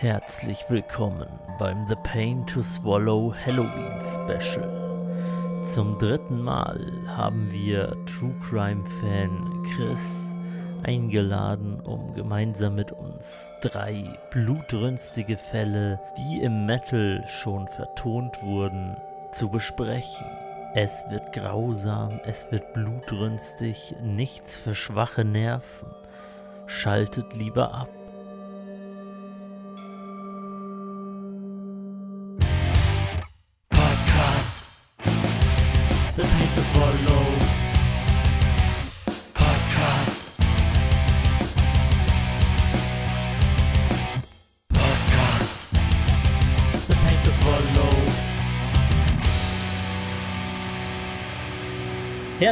Herzlich willkommen beim The Pain to Swallow Halloween Special. Zum dritten Mal haben wir True Crime Fan Chris eingeladen, um gemeinsam mit uns drei blutrünstige Fälle, die im Metal schon vertont wurden, zu besprechen. Es wird grausam, es wird blutrünstig, nichts für schwache Nerven. Schaltet lieber ab.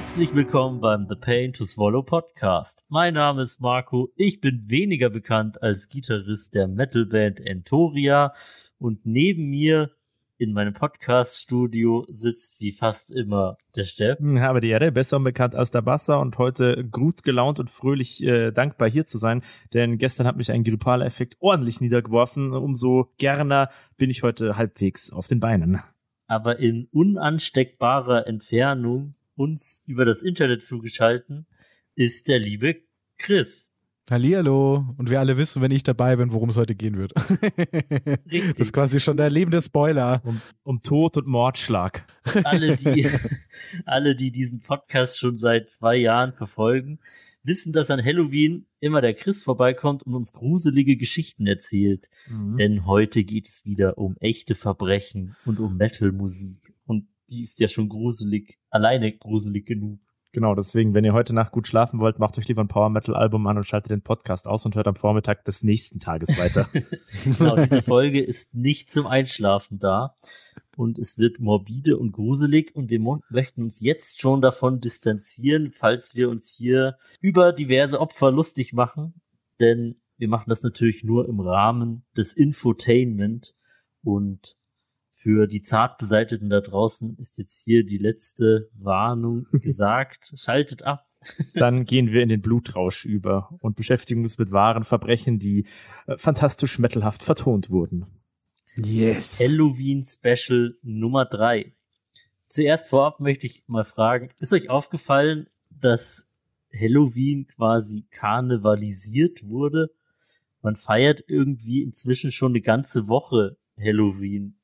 Herzlich willkommen beim The Pain to Swallow Podcast. Mein Name ist Marco. Ich bin weniger bekannt als Gitarrist der Metalband Entoria und neben mir in meinem Podcast-Studio sitzt wie fast immer der. Hm, Habe die Ehre, besser bekannt als der Bassa und heute gut gelaunt und fröhlich äh, dankbar hier zu sein, denn gestern hat mich ein grippaler Effekt ordentlich niedergeworfen. Umso gerner bin ich heute halbwegs auf den Beinen. aber in unansteckbarer Entfernung uns über das Internet zugeschalten ist der liebe Chris. Hallihallo. Und wir alle wissen, wenn ich dabei bin, worum es heute gehen wird. Richtig. Das ist quasi schon der lebende Spoiler. Um, um Tod und Mordschlag. alle, die, alle, die diesen Podcast schon seit zwei Jahren verfolgen, wissen, dass an Halloween immer der Chris vorbeikommt und uns gruselige Geschichten erzählt. Mhm. Denn heute geht es wieder um echte Verbrechen und um Metal-Musik. Und die ist ja schon gruselig, alleine gruselig genug. Genau, deswegen, wenn ihr heute Nacht gut schlafen wollt, macht euch lieber ein Power Metal Album an und schaltet den Podcast aus und hört am Vormittag des nächsten Tages weiter. Genau, diese Folge ist nicht zum Einschlafen da. Und es wird morbide und gruselig und wir möchten uns jetzt schon davon distanzieren, falls wir uns hier über diverse Opfer lustig machen. Denn wir machen das natürlich nur im Rahmen des Infotainment und für die Zartbeseiteten da draußen ist jetzt hier die letzte Warnung gesagt. Schaltet ab. Dann gehen wir in den Blutrausch über und beschäftigen uns mit wahren Verbrechen, die äh, fantastisch metalhaft vertont wurden. Yes. Halloween Special Nummer drei. Zuerst vorab möchte ich mal fragen, ist euch aufgefallen, dass Halloween quasi karnevalisiert wurde? Man feiert irgendwie inzwischen schon eine ganze Woche Halloween.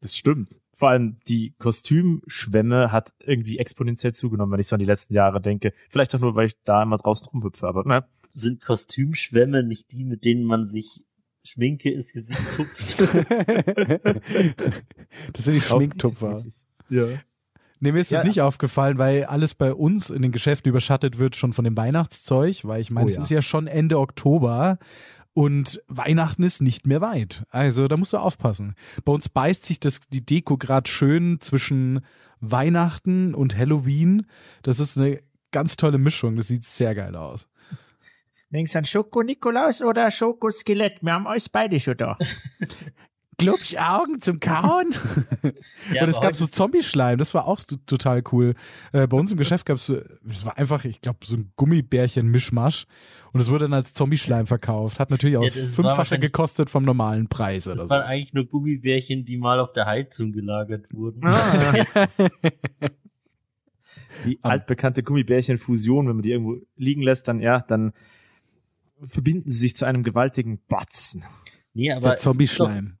Das stimmt. Vor allem die Kostümschwemme hat irgendwie exponentiell zugenommen, wenn ich so an die letzten Jahre denke. Vielleicht auch nur, weil ich da immer draußen rumhüpfe, aber ne. Sind Kostümschwämme nicht die, mit denen man sich Schminke ins Gesicht tupft? das sind die Schminktupfer. Ja. Nee, mir ist es Ja. nicht aufgefallen, weil alles bei uns in den Geschäften überschattet wird schon von dem Weihnachtszeug, weil ich meine, Oh es ja. ist ja schon Ende Oktober und Weihnachten ist nicht mehr weit. Also da musst du aufpassen. Bei uns beißt sich das, die Deko gerade schön zwischen Weihnachten und Halloween. Das ist eine ganz tolle Mischung. Das sieht sehr geil aus. Denkst an Schoko-Nikolaus oder Schokoskelett? Wir haben euch beide schon da. Glubsch Augen zum Kauen. Ja, und es gab so Zombie-Schleim, das war auch total cool. Äh, bei uns im Geschäft gab es, es war einfach, ich glaube, so ein Gummibärchen-Mischmasch. Und es wurde dann als Zombie-Schleim verkauft. Hat natürlich Ja, aus wahrscheinlich- gekostet vom normalen Preis oder Das so. waren eigentlich nur Gummibärchen, die mal auf der Heizung gelagert wurden. Ah. Die altbekannte Gummibärchen-Fusion, wenn man die irgendwo liegen lässt, dann ja, dann verbinden sie sich zu einem gewaltigen Batzen. Nee, aber Der es ist doch- Zombie-Schleim.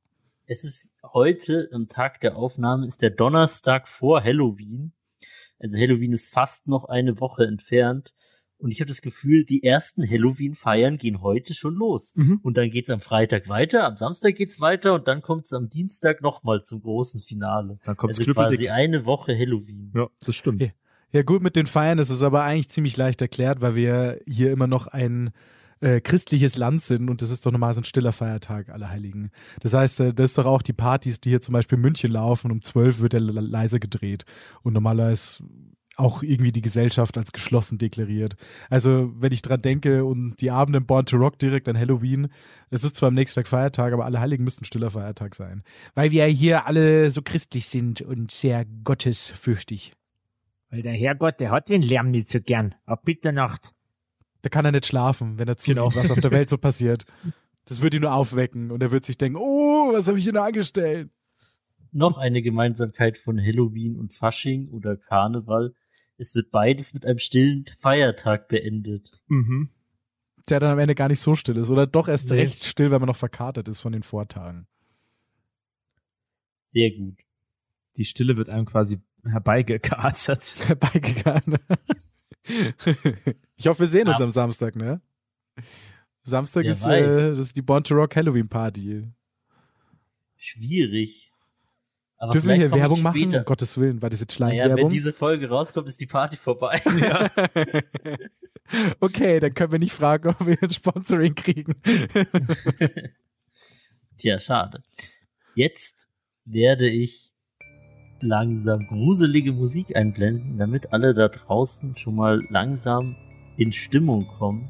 Es ist heute, am Tag der Aufnahme, ist der Donnerstag vor Halloween. Also Halloween ist fast noch eine Woche entfernt. Und ich habe das Gefühl, die ersten Halloween-Feiern gehen heute schon los. Mhm. Und dann geht's am Freitag weiter, am Samstag geht's weiter und dann kommt's am Dienstag nochmal zum großen Finale. Dann kommt's also quasi eine Woche Halloween. Ja, das stimmt. Ja. Ja gut, mit den Feiern ist es aber eigentlich ziemlich leicht erklärt, weil wir hier immer noch ein äh, christliches Land sind und das ist doch normalerweise ein stiller Feiertag, Allerheiligen. Das heißt, äh, das ist doch auch die Partys, die hier zum Beispiel in München laufen, um 12 wird le- leise gedreht und normalerweise auch irgendwie die Gesellschaft als geschlossen deklariert. Also, wenn ich dran denke und die Abende im Born to Rock direkt an Halloween, es ist zwar am nächsten Tag Feiertag, aber Allerheiligen müssten stiller Feiertag sein. Weil wir hier alle so christlich sind und sehr gottesfürchtig. Weil der Herrgott, der hat den Lärm nicht so gern. Ab Mitternacht. Da kann er nicht schlafen, wenn er zusieht, Genau. was auf der Welt so passiert. Das wird ihn nur aufwecken und er wird sich denken, oh, was habe ich hier nur angestellt? Noch eine Gemeinsamkeit von Halloween und Fasching oder Karneval. Es wird beides mit einem stillen Feiertag beendet. Mhm. Der dann am Ende gar nicht so still ist oder doch erst Nee. recht still, weil man noch verkartet ist von den Vortagen. Sehr gut. Die Stille wird einem quasi herbeigekartet. Herbeigegangen. ich hoffe, wir sehen uns Ab- am Samstag, ne? Samstag Wer ist, äh, das ist die Born to Rock Halloween Party. Schwierig. Aber Dürfen wir hier Werbung machen? Um Gottes Willen, war das jetzt Naja, wenn Schleichwerbung? diese Folge rauskommt, ist die Party vorbei. okay, dann können wir nicht fragen, ob wir ein Sponsoring kriegen. Tja, schade. Jetzt werde ich langsam gruselige Musik einblenden, damit alle da draußen schon mal langsam in Stimmung kommen.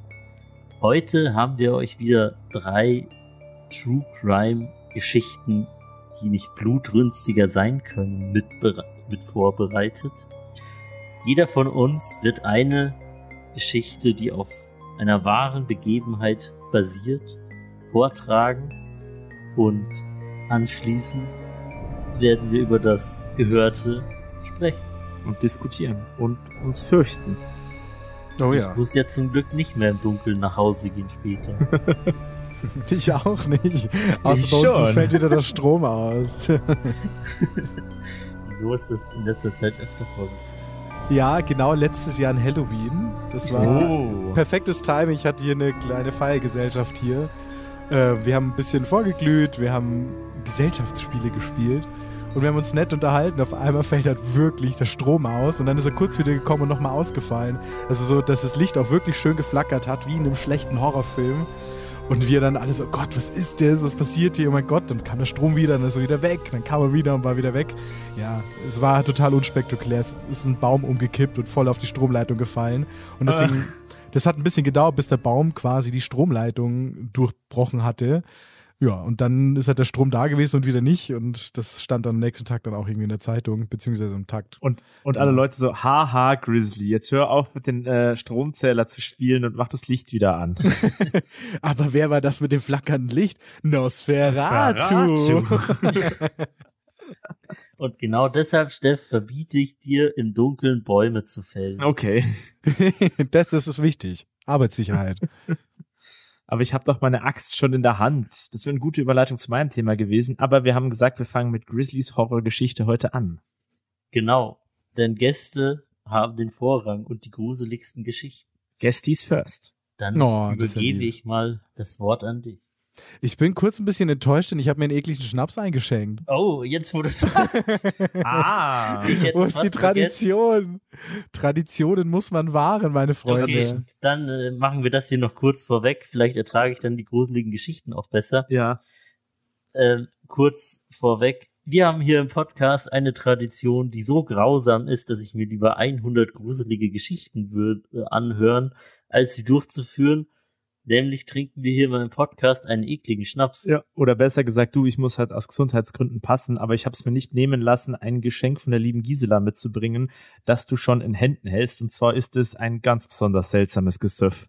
Heute haben wir euch wieder drei True Crime Geschichten, die nicht blutrünstiger sein können, mit, mit vorbereitet. Jeder von uns wird eine Geschichte, die auf einer wahren Begebenheit basiert, vortragen und anschließend werden wir über das Gehörte sprechen. Und diskutieren. Und uns fürchten. Oh Ich muss ja zum Glück nicht mehr im Dunkeln nach Hause gehen später. Ich auch nicht. Außer Ich bei uns schon. es fällt wieder der Strom aus. so ist das in letzter Zeit öfter vorgekommen. ja, genau, letztes Jahr an Halloween. Das war Oh. perfektes Timing. Ich hatte hier eine kleine Feiergesellschaft hier. Äh, wir haben ein bisschen vorgeglüht, wir haben Gesellschaftsspiele gespielt und wir haben uns nett unterhalten. Auf einmal fällt halt wirklich der Strom aus und dann ist er kurz wieder gekommen und nochmal ausgefallen. Also so, dass das Licht auch wirklich schön geflackert hat, wie in einem schlechten Horrorfilm. Und wir dann alle so, oh Gott, was ist das? Was passiert hier? Oh mein Gott, dann kam der Strom wieder, dann ist er wieder weg. Dann kam er wieder und war wieder weg. Ja, es war total unspektakulär. Es ist ein Baum umgekippt und voll auf die Stromleitung gefallen. Und deswegen, das hat ein bisschen gedauert, bis der Baum quasi die Stromleitung durchbrochen hatte. Ja, und dann ist halt der Strom da gewesen und wieder nicht. Und das stand dann am nächsten Tag dann auch irgendwie in der Zeitung, beziehungsweise im Takt. Und, und alle Leute so, haha, Grizzly, jetzt hör auf mit den äh, Stromzähler zu spielen und mach das Licht wieder an. Aber wer war das mit dem flackernden Licht? Nosferatu. Und genau deshalb, Steff, verbiete ich dir, im Dunkeln Bäume zu fällen. Okay. das ist wichtig. Arbeitssicherheit. Aber ich habe doch meine Axt schon in der Hand. Das wäre eine gute Überleitung zu meinem Thema gewesen. Aber wir haben gesagt, wir fangen mit Grizzlys Horrorgeschichte heute an. Genau. Denn Gäste haben den Vorrang und die gruseligsten Geschichten. Guesties first. Dann Oh, übergebe ich mal das Wort an dich. Ich bin kurz ein bisschen enttäuscht, denn ich habe mir einen ekligen Schnaps eingeschenkt. Oh, jetzt wo du es sagst. Ah. Ich hätte Wo ist die fast vergessen. Tradition? Traditionen muss man wahren, meine Freunde. Okay, dann äh, machen wir das hier noch kurz vorweg. Vielleicht ertrage ich dann die gruseligen Geschichten auch besser. Ja. Ähm, kurz vorweg. Wir haben hier im Podcast eine Tradition, die so grausam ist, dass ich mir lieber 100 gruselige Geschichten würde äh, anhören, als sie durchzuführen. Nämlich trinken wir hier in meinem Podcast einen ekligen Schnaps. ja. Oder besser gesagt, du, ich muss halt aus Gesundheitsgründen passen, aber ich habe es mir nicht nehmen lassen, ein Geschenk von der lieben Gisela mitzubringen, das du schon in Händen hältst. Und zwar ist es ein ganz besonders seltsames Gesöff.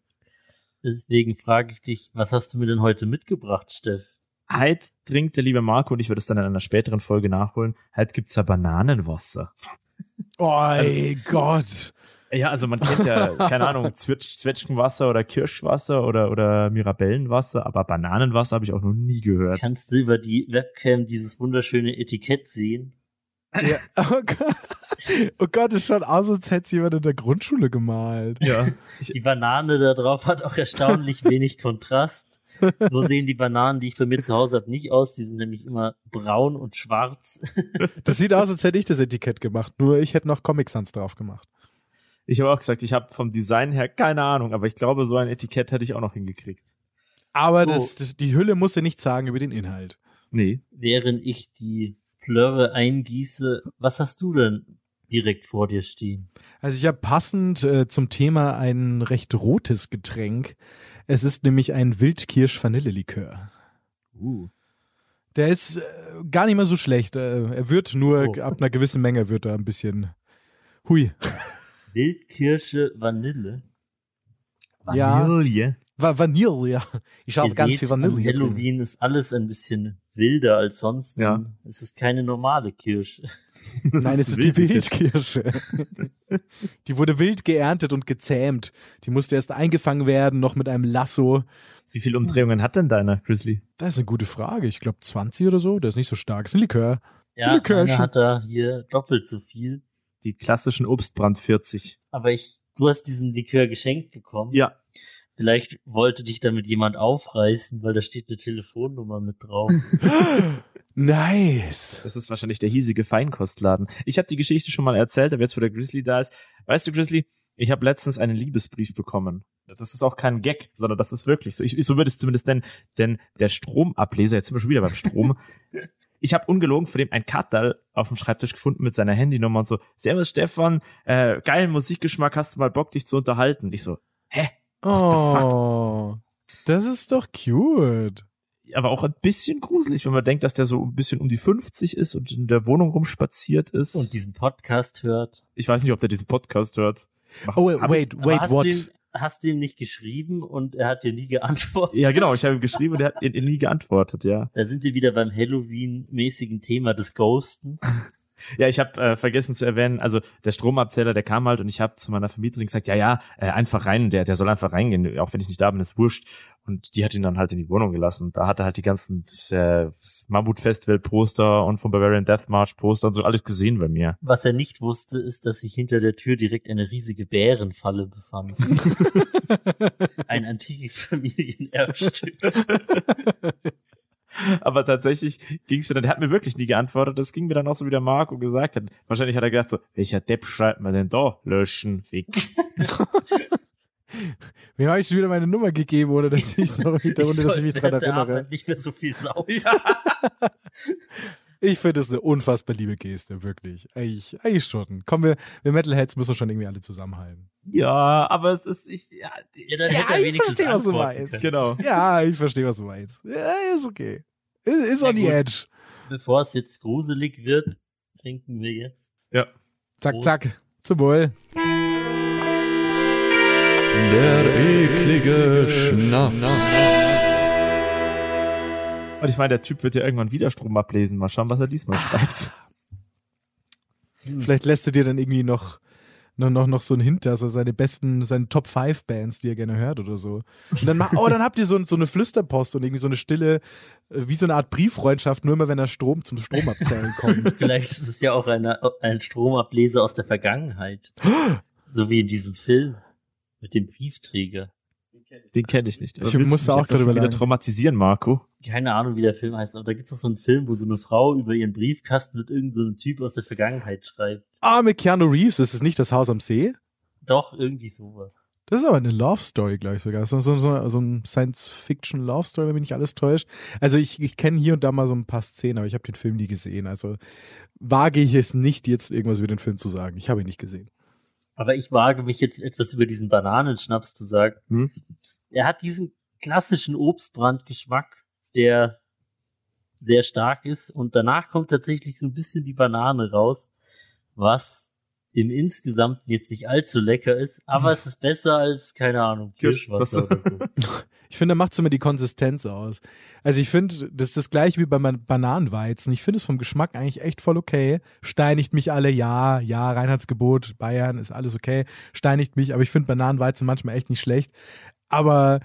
Deswegen frage ich dich, was hast du mir denn heute mitgebracht, Steff? Halt trinkt der liebe Marco und ich würde es dann in einer späteren Folge nachholen. Halt gibt's da Bananenwasser. Oh ey, Gott. Ja, also man kennt ja, keine Ahnung, Zwetsch Zwetschgenwasser oder Kirschwasser oder, oder Mirabellenwasser, aber Bananenwasser habe ich auch noch nie gehört. Kannst du über die Webcam dieses wunderschöne Etikett sehen? Ja. Oh, Gott. oh Gott, es schaut aus, als hätte es jemand in der Grundschule gemalt. ja. Die Banane da drauf hat auch erstaunlich wenig Kontrast. So sehen die Bananen, die ich bei mir zu Hause habe, nicht aus. Die sind nämlich immer braun und schwarz. Das sieht aus, als hätte ich das Etikett gemacht. Nur ich hätte noch Comic Sans drauf gemacht. Ich habe auch gesagt, ich habe vom Design her keine Ahnung, aber ich glaube, so ein Etikett hätte ich auch noch hingekriegt. Aber So. das, das, die Hülle musste nichts sagen über den Inhalt. Nee. Während ich die Plörre eingieße, was hast du denn direkt vor dir stehen? Also ich habe passend äh, zum Thema ein recht rotes Getränk. Es ist nämlich ein Wildkirsch-Vanillelikör. Uh. Der ist äh, gar nicht mal so schlecht. Äh, er wird nur Oh. ab einer gewissen Menge wird er ein bisschen hui. Wildkirsche Vanille. Ja. Vanille. Va Vanille. Ich habe ganz seht, viel an Vanille. drin. Halloween ist alles ein bisschen wilder als sonst. Ja. Es ist keine normale Kirsche. Nein, es ist die wild. Wildkirsche. die wurde wild geerntet und gezähmt. Die musste erst eingefangen werden, noch mit einem Lasso. Wie viele Umdrehungen hat denn deiner Grizzly? Das ist eine gute Frage. Ich glaube 20 oder so. Der ist nicht so stark. Das ist ein Likör. Ja, einer hat da hier doppelt so viel. Die klassischen Obstbrand 40. Aber ich, du hast diesen Likör geschenkt bekommen. Ja. Vielleicht wollte dich damit jemand aufreißen, weil da steht eine Telefonnummer mit drauf. Nice. Das ist wahrscheinlich der hiesige Feinkostladen. Ich habe die Geschichte schon mal erzählt, aber jetzt, wo der Grizzly da ist. Weißt du, Grizzly, ich habe letztens einen Liebesbrief bekommen. Das ist auch kein Gag, sondern das ist wirklich so. Ich, ich so würde es zumindest nennen, denn der Stromableser, jetzt sind wir schon wieder beim Strom. ich habe ungelogen vor dem ein Kartal auf dem Schreibtisch gefunden mit seiner Handynummer und so, Servus Stefan, äh, geilen Musikgeschmack, hast du mal Bock, dich zu unterhalten? Ich so, hä? What the fuck? Oh, das ist doch cute. aber auch ein bisschen gruselig, wenn man denkt, dass der so ein bisschen um die 50 ist und in der Wohnung rumspaziert ist. und diesen Podcast hört. ich weiß nicht, ob der diesen Podcast hört. Mach- Oh, wait, wait, hast what? Du ihm, hast du ihm nicht geschrieben und er hat dir nie geantwortet? Ja, genau. Ich habe ihm geschrieben und er hat nie geantwortet, ja. Da sind wir wieder beim Halloween-mäßigen Thema des Ghostens. Ja, ich habe äh, vergessen zu erwähnen, also der Stromabzähler, der kam halt und ich habe zu meiner Vermieterin gesagt, ja, ja, äh, einfach rein, der, der soll einfach reingehen, auch wenn ich nicht da bin, ist wurscht. Und die hat ihn dann halt in die Wohnung gelassen. Und da hat er halt die ganzen äh, Mammut-Festival-Poster und vom Bavarian Death March-Poster und so alles gesehen bei mir. Was er nicht wusste, ist, dass sich hinter der Tür direkt eine riesige Bärenfalle befand. Ein antikes Familienerbstück. Aber tatsächlich ging's mir dann, der hat mir wirklich nie geantwortet. Das ging mir dann auch so, wie der Marco gesagt hat. Wahrscheinlich hat er gedacht so, welcher Depp schreibt man denn da? Löschen, weg. Wem habe ich schon wieder meine Nummer gegeben, oder dass ich so wieder, ohne dass ich mich dran erinnere? Nicht mehr so viel saugen. Ich finde das eine unfassbar liebe Geste, wirklich. Eigentlich, eigentlich schon. Komm, wir, wir Metalheads müssen schon irgendwie alle zusammenhalten. Ja, aber es ist, ich, ja, Ja, dann Ja, ich verstehe, was du meinst. können. genau. Ja, ich verstehe, was du meinst. Ja, ist okay. Ist, ist Ja, on the gut. edge. Bevor es jetzt gruselig wird, trinken wir jetzt. Ja. Zack, Prost. zack. Zum Wohl. Der eklige Schnaps. Und ich meine, der Typ wird ja irgendwann wieder Strom ablesen. Mal schauen, was er diesmal schreibt. Vielleicht lässt du dir dann irgendwie noch, noch, noch, noch so ein Hint, also seine besten, seine Top 5 Bands, die er gerne hört oder so. Und dann, mach, oh, dann habt ihr so, so eine Flüsterpost und irgendwie so eine stille, äh, wie so eine Art Brieffreundschaft, nur immer wenn der Strom zum Stromabzählen kommt. Vielleicht ist es ja auch eine, ein Stromableser aus der Vergangenheit. so wie in diesem Film mit dem Briefträger. Den kenne ich nicht. Ich musste auch gerade wieder traumatisieren, Marco. Keine Ahnung, wie der Film heißt, aber da gibt es doch so einen Film, wo so eine Frau über ihren Briefkasten mit irgendeinem so Typ aus der Vergangenheit schreibt. Ah, mit Keanu Reeves, das ist nicht das Haus am See. Doch, irgendwie sowas. Das ist aber eine Love Story, glaube ich sogar. So, so, so, so ein Science-Fiction-Love Story, wenn mich nicht alles täuscht. Also ich, ich kenne hier und da mal so ein paar Szenen, aber ich habe den Film nie gesehen. Also wage ich es nicht, jetzt irgendwas über den Film zu sagen. Ich habe ihn nicht gesehen. Aber ich wage mich jetzt etwas über diesen Bananenschnaps zu sagen. Hm? Er hat diesen klassischen Obstbrandgeschmack, der sehr stark ist und danach kommt tatsächlich so ein bisschen die Banane raus, was im Insgesamten jetzt nicht allzu lecker ist, aber es ist besser als, keine Ahnung, Kirschwasser oder so. Ich finde, da macht es immer die Konsistenz aus. Also ich finde, das ist das gleiche wie bei meinem Bananenweizen. Ich finde es vom Geschmack eigentlich echt voll okay. Steinigt mich alle, ja, ja, Reinheitsgebot, Bayern ist alles okay. Steinigt mich, aber ich finde Bananenweizen manchmal echt nicht schlecht. Aber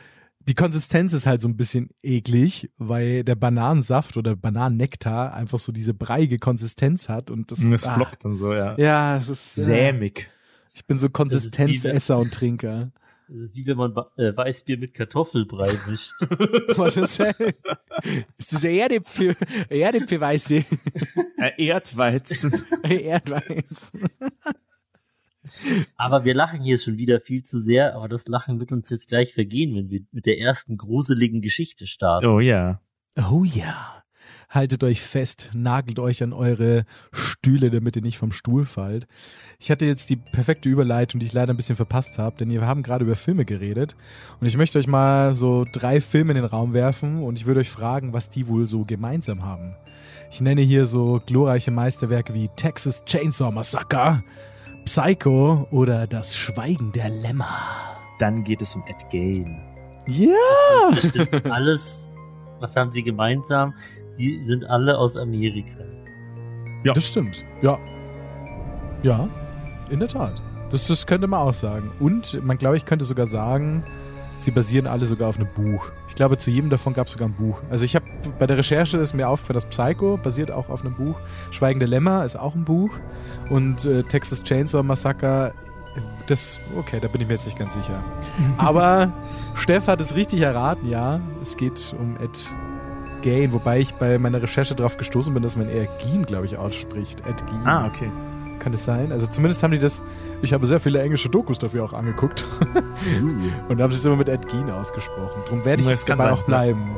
die Konsistenz ist halt so ein bisschen eklig, weil der Bananensaft oder Bananennektar einfach so diese breiige Konsistenz hat und das, Es ah, flockt dann so, ja. Ja, es ist Sämig. Ich bin so Konsistenzesser und Trinker. Das ist wie wenn man äh, Weißbier mit Kartoffelbrei mischt. Was ist das? Ist das Erdäpfel, Erdäpfelweiße? Äh, Erdweizen. Aber wir lachen hier schon wieder viel zu sehr, aber das Lachen wird uns jetzt gleich vergehen, wenn wir mit der ersten gruseligen Geschichte starten. Oh ja. Oh ja. Haltet euch fest, nagelt euch an eure Stühle, damit ihr nicht vom Stuhl fallt. Ich hatte jetzt die perfekte Überleitung, die ich leider ein bisschen verpasst habe, denn wir haben gerade über Filme geredet. Und ich möchte euch mal so drei Filme in den Raum werfen und ich würde euch fragen, was die wohl so gemeinsam haben. Ich nenne hier so glorreiche Meisterwerke wie Texas Chainsaw Massacre, Psycho oder Das Schweigen der Lämmer. dann geht es um Ed Gain. Ja! Das stimmt alles. Was haben sie gemeinsam? Sie sind alle aus Amerika. Ja. Das stimmt. Ja. Ja, in der Tat. Das, das könnte man auch sagen. Und man glaube ich könnte sogar sagen, sie basieren alle sogar auf einem Buch. Ich glaube, zu jedem davon gab es sogar ein Buch. Also ich habe bei der Recherche ist mir aufgefallen, dass Psycho basiert auch auf einem Buch. Schweigende Lämmer ist auch ein Buch. Und äh, Texas Chainsaw Massacre, das, okay, da bin ich mir jetzt nicht ganz sicher. Aber Steff hat es richtig erraten, ja. Es geht um Ed Gain, wobei ich bei meiner Recherche darauf gestoßen bin, dass man eher Gein, glaube ich, ausspricht. Ed Gein. Ah, okay. Kann es sein? Also zumindest haben die das, ich habe sehr viele englische Dokus dafür auch angeguckt. Und da haben es immer mit Ed Gein ausgesprochen. Darum werde ich Das jetzt dabei sein, auch bleiben.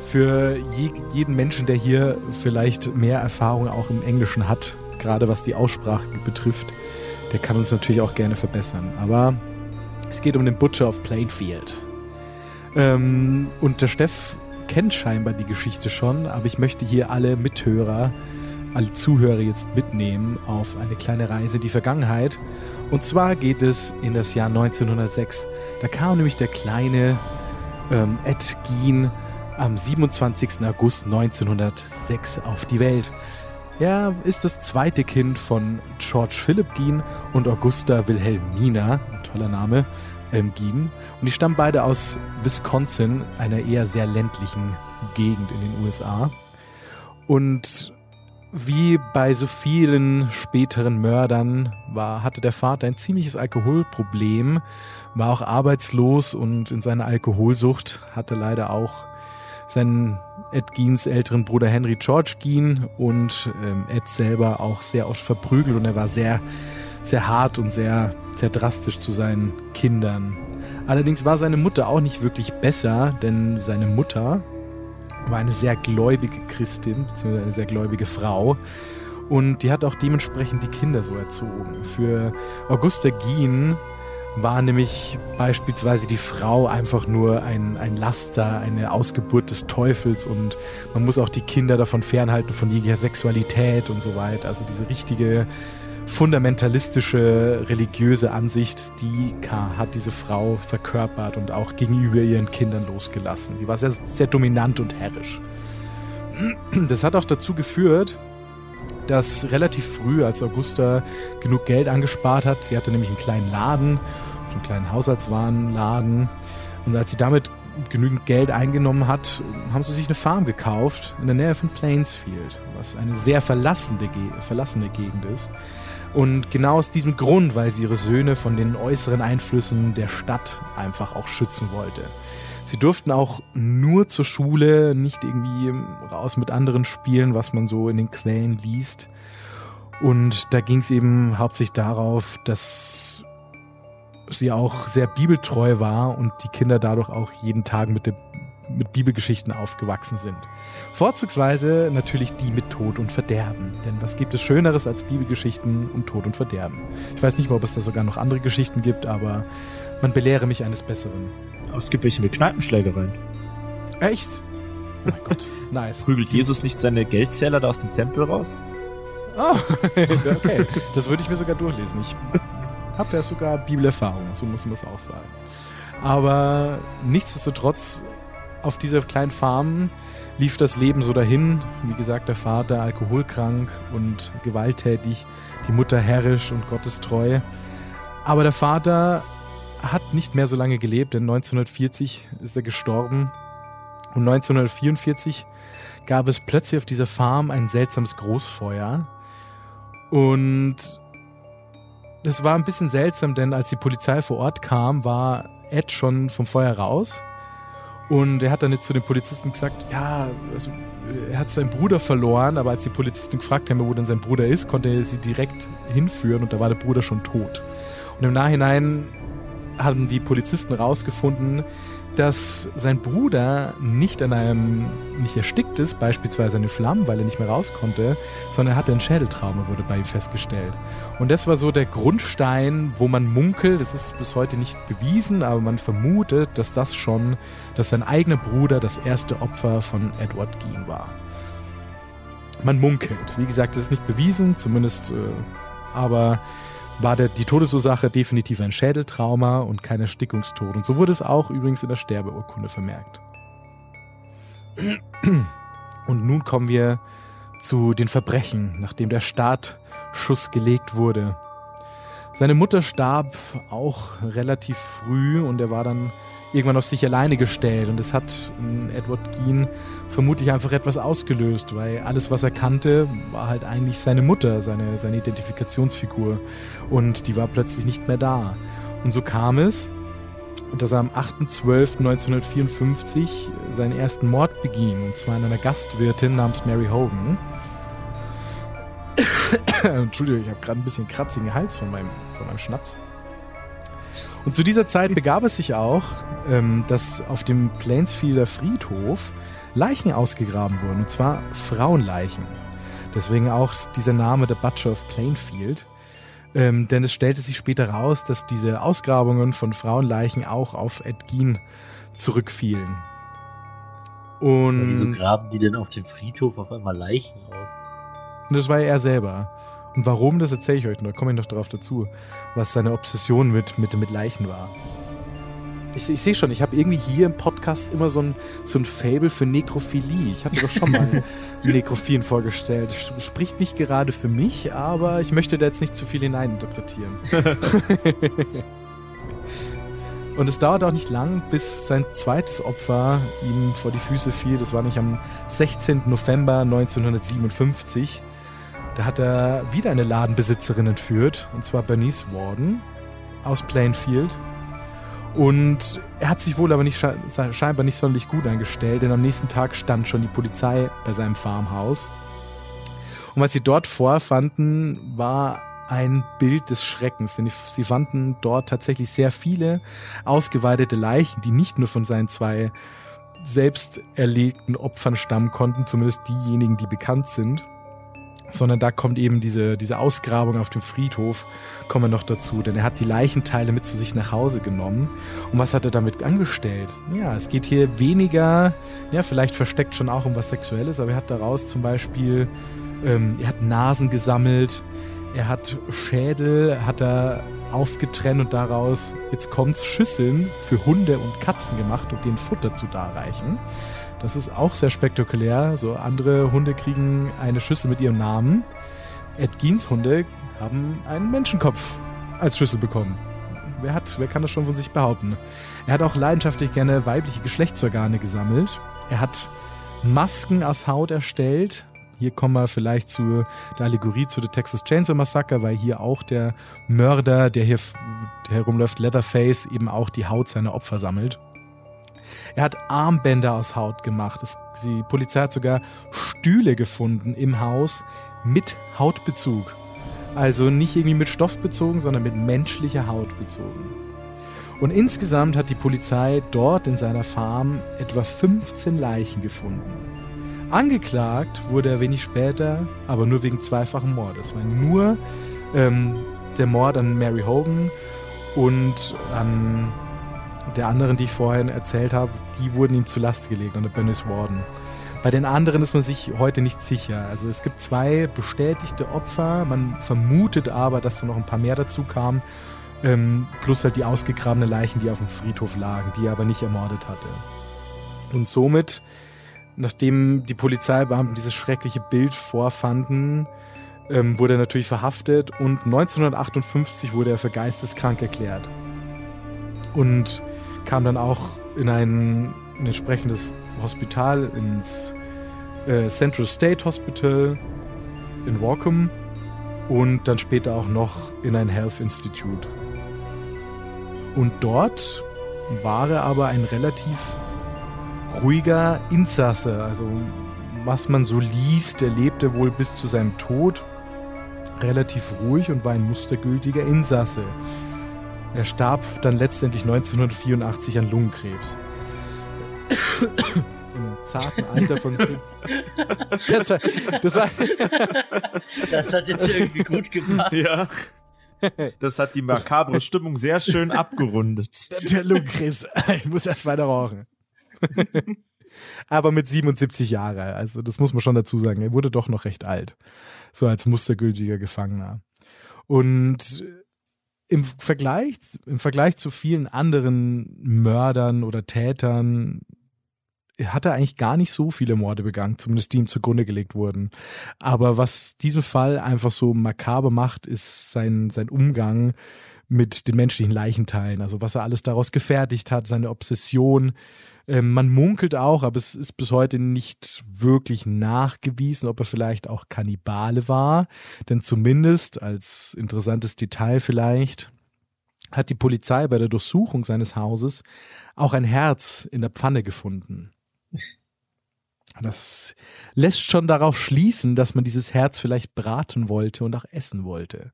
Für je, jeden Menschen, der hier vielleicht mehr Erfahrung auch im Englischen hat, gerade was die Aussprache betrifft, der kann uns natürlich auch gerne verbessern. Aber es geht um den Butcher of Plainfield. Ähm, und der Steff kennt scheinbar die Geschichte schon, aber ich möchte hier alle Mithörer, alle Zuhörer jetzt mitnehmen auf eine kleine Reise in die Vergangenheit. Und zwar geht es in das Jahr 1906. Da kam nämlich der kleine ähm, Ed Gein am 27. August 1906 auf die Welt. Er ist das zweite Kind von George Philip Gein und Augusta Wilhelmina, ein toller Name, ähm, Gein. Und die stammen beide aus Wisconsin, einer eher sehr ländlichen Gegend in den USA. Und wie bei so vielen späteren Mördern war, hatte der Vater ein ziemliches Alkoholproblem, war auch arbeitslos und in seiner Alkoholsucht hatte leider auch seinen Ed Geins älteren Bruder Henry George Gein und ähm, Ed selber auch sehr oft verprügelt und er war sehr, sehr hart und sehr, sehr drastisch zu seinen Kindern. Allerdings war seine Mutter auch nicht wirklich besser, denn seine Mutter war eine sehr gläubige Christin, beziehungsweise eine sehr gläubige Frau. Und die hat auch dementsprechend die Kinder so erzogen. Für Augusta Gien war nämlich beispielsweise die Frau einfach nur ein, ein Laster, eine Ausgeburt des Teufels und man muss auch die Kinder davon fernhalten von jeglicher Sexualität und so weiter. Also diese richtige fundamentalistische religiöse Ansicht, die hat diese Frau verkörpert und auch gegenüber ihren Kindern losgelassen. Sie war sehr, sehr dominant und herrisch. Das hat auch dazu geführt, dass relativ früh, als Augusta genug Geld angespart hat, sie hatte nämlich einen kleinen Laden, einen kleinen Haushaltswarenladen, und als sie damit genügend Geld eingenommen hat, haben sie sich eine Farm gekauft in der Nähe von Plainsfield, was eine sehr verlassene, verlassene Gegend ist. Und genau aus diesem Grund, weil sie ihre Söhne von den äußeren Einflüssen der Stadt einfach auch schützen wollte. Sie durften auch nur zur Schule, nicht irgendwie raus mit anderen spielen, was man so in den Quellen liest. Und da ging es eben hauptsächlich darauf, dass sie auch sehr bibeltreu war und die Kinder dadurch auch jeden Tag mit, dem, mit Bibelgeschichten aufgewachsen sind. Vorzugsweise natürlich die mit Tod und Verderben. Denn was gibt es Schöneres als Bibelgeschichten um Tod und Verderben? Ich weiß nicht mal, ob es da sogar noch andere Geschichten gibt, aber man belehre mich eines Besseren. Aber es gibt welche mit Kneipenschlägereien. Echt? Oh mein Gott, nice. Prügelt Jesus nicht seine Geldzähler da aus dem Tempel raus? Oh, okay. Das würde ich mir sogar durchlesen. Ich habe ja sogar Bibelerfahrung, so muss man es auch sagen. Aber nichtsdestotrotz, auf dieser kleinen Farm lief das Leben so dahin. Wie gesagt, der Vater alkoholkrank und gewalttätig, die Mutter herrisch und gottestreu. Aber der Vater hat nicht mehr so lange gelebt, denn 1940 ist er gestorben. Und 1944 gab es plötzlich auf dieser Farm ein seltsames Großfeuer. Und das war ein bisschen seltsam, denn als die Polizei vor Ort kam, war Ed schon vom Feuer raus. Und er hat dann jetzt zu den Polizisten gesagt, ja, also, er hat seinen Bruder verloren, aber als die Polizisten gefragt haben, wo denn sein Bruder ist, konnte er sie direkt hinführen und da war der Bruder schon tot. Und im Nachhinein haben die Polizisten rausgefunden, dass sein Bruder nicht an einem, nicht erstickt ist, beispielsweise an den Flammen, weil er nicht mehr raus konnte, sondern er hatte ein Schädeltrauma, wurde bei ihm festgestellt. Und das war so der Grundstein, wo man munkelt, das ist bis heute nicht bewiesen, aber man vermutet, dass das schon, dass sein eigener Bruder das erste Opfer von Edward Gein war. Man munkelt. Wie gesagt, das ist nicht bewiesen, zumindest, äh, aber war der, die Todesursache definitiv ein Schädeltrauma und kein Erstickungstod. Und so wurde es auch übrigens in der Sterbeurkunde vermerkt. Und nun kommen wir zu den Verbrechen, nachdem der Startschuss gelegt wurde. Seine Mutter starb auch relativ früh und er war dann irgendwann auf sich alleine gestellt und es hat in Edward Gein vermutlich einfach etwas ausgelöst, weil alles, was er kannte, war halt eigentlich seine Mutter, seine, seine Identifikationsfigur und die war plötzlich nicht mehr da. Und so kam es, dass er am 8.12.1954 seinen ersten Mord beging, und zwar an einer Gastwirtin namens Mary Hogan. Entschuldigung, ich habe gerade ein bisschen kratzigen Hals von meinem, von meinem Schnaps. Und zu dieser Zeit begab es sich auch, ähm, dass auf dem Plainsfielder Friedhof Leichen ausgegraben wurden, und zwar Frauenleichen. Deswegen auch dieser Name der Butcher of Plainfield. Ähm, denn es stellte sich später raus, dass diese Ausgrabungen von Frauenleichen auch auf Ed Gein zurückfielen. Und Wieso graben die denn auf dem Friedhof auf einmal Leichen aus? das war ja er selber. Und warum, das erzähle ich euch noch, da komme ich noch darauf dazu, was seine Obsession mit, mit, mit Leichen war. Ich, ich sehe schon, ich habe irgendwie hier im Podcast immer so ein, so ein Fable für Nekrophilie. Ich hatte doch schon mal Nekrophilen vorgestellt. Spricht nicht gerade für mich, aber ich möchte da jetzt nicht zu viel hineininterpretieren. Und es dauert auch nicht lang, bis sein zweites Opfer ihm vor die Füße fiel. Das war nämlich am 16. November 1957. Da hat er wieder eine Ladenbesitzerin entführt, und zwar Bernice Warden aus Plainfield. Und er hat sich wohl aber nicht scheinbar nicht sonderlich gut angestellt, denn am nächsten Tag stand schon die Polizei bei seinem Farmhaus. Und was sie dort vorfanden, war ein Bild des Schreckens, denn sie fanden dort tatsächlich sehr viele ausgeweidete Leichen, die nicht nur von seinen zwei selbst erlegten Opfern stammen konnten, zumindest diejenigen, die bekannt sind, sondern da kommt eben diese, diese Ausgrabung auf dem Friedhof, kommen wir noch dazu, denn er hat die Leichenteile mit zu sich nach Hause genommen. Und was hat er damit angestellt? Ja, es geht hier weniger, ja, vielleicht versteckt schon auch um was Sexuelles, aber er hat daraus zum Beispiel, ähm, er hat Nasen gesammelt, er hat Schädel, hat er aufgetrennt und daraus, jetzt kommt's, Schüsseln für Hunde und Katzen gemacht und denen Futter zu darreichen. Das ist auch sehr spektakulär. So andere Hunde kriegen eine Schüssel mit ihrem Namen. Ed Geens Hunde haben einen Menschenkopf als Schüssel bekommen. Wer hat, wer kann das schon von sich behaupten? Er hat auch leidenschaftlich gerne weibliche Geschlechtsorgane gesammelt. Er hat Masken aus Haut erstellt. Hier kommen wir vielleicht zu der Allegorie zu der Texas Chainsaw Massacre, weil hier auch der Mörder, der hier herumläuft, Leatherface, eben auch die Haut seiner Opfer sammelt. Er hat Armbänder aus Haut gemacht. Die Polizei hat sogar Stühle gefunden im Haus mit Hautbezug. Also nicht irgendwie mit Stoff bezogen, sondern mit menschlicher Haut bezogen. Und insgesamt hat die Polizei dort in seiner Farm etwa 15 Leichen gefunden. Angeklagt wurde er wenig später, aber nur wegen zweifachen Mordes, weil nur ähm, der Mord an Mary Hogan und an der anderen, die ich vorhin erzählt habe, die wurden ihm zu Last gelegt an der Bernice Warden. Bei den anderen ist man sich heute nicht sicher. Also es gibt zwei bestätigte Opfer, man vermutet aber, dass da noch ein paar mehr dazu kamen, ähm, plus halt die ausgegrabenen Leichen, die auf dem Friedhof lagen, die er aber nicht ermordet hatte. Und somit, nachdem die Polizeibeamten dieses schreckliche Bild vorfanden, ähm, wurde er natürlich verhaftet und 1958 wurde er für geisteskrank erklärt. Und kam dann auch in ein, ein entsprechendes Hospital, ins äh, Central State Hospital in Walkham und dann später auch noch in ein Health Institute. Und dort war er aber ein relativ ruhiger Insasse. Also was man so liest, er lebte wohl bis zu seinem Tod relativ ruhig und war ein mustergültiger Insasse. Er starb dann letztendlich 1984 an Lungenkrebs. Im zarten Alter von. das, das, das hat jetzt irgendwie gut gemacht. Ja. Das hat die makabre Stimmung sehr schön abgerundet. Der Lungenkrebs. Ich muss erst weiter rauchen. Aber mit 77 Jahren. Also, das muss man schon dazu sagen. Er wurde doch noch recht alt. So als mustergültiger Gefangener. Und im Vergleich, im Vergleich zu vielen anderen Mördern oder Tätern hat er eigentlich gar nicht so viele Morde begangen, zumindest die ihm zugrunde gelegt wurden. Aber was diesen Fall einfach so makaber macht, ist sein, sein Umgang mit den menschlichen Leichenteilen. Also was er alles daraus gefertigt hat, seine Obsession. Ähm, man munkelt auch, aber es ist bis heute nicht wirklich nachgewiesen, ob er vielleicht auch Kannibale war. Denn zumindest als interessantes Detail vielleicht hat die Polizei bei der Durchsuchung seines Hauses auch ein Herz in der Pfanne gefunden. Das lässt schon darauf schließen, dass man dieses Herz vielleicht braten wollte und auch essen wollte.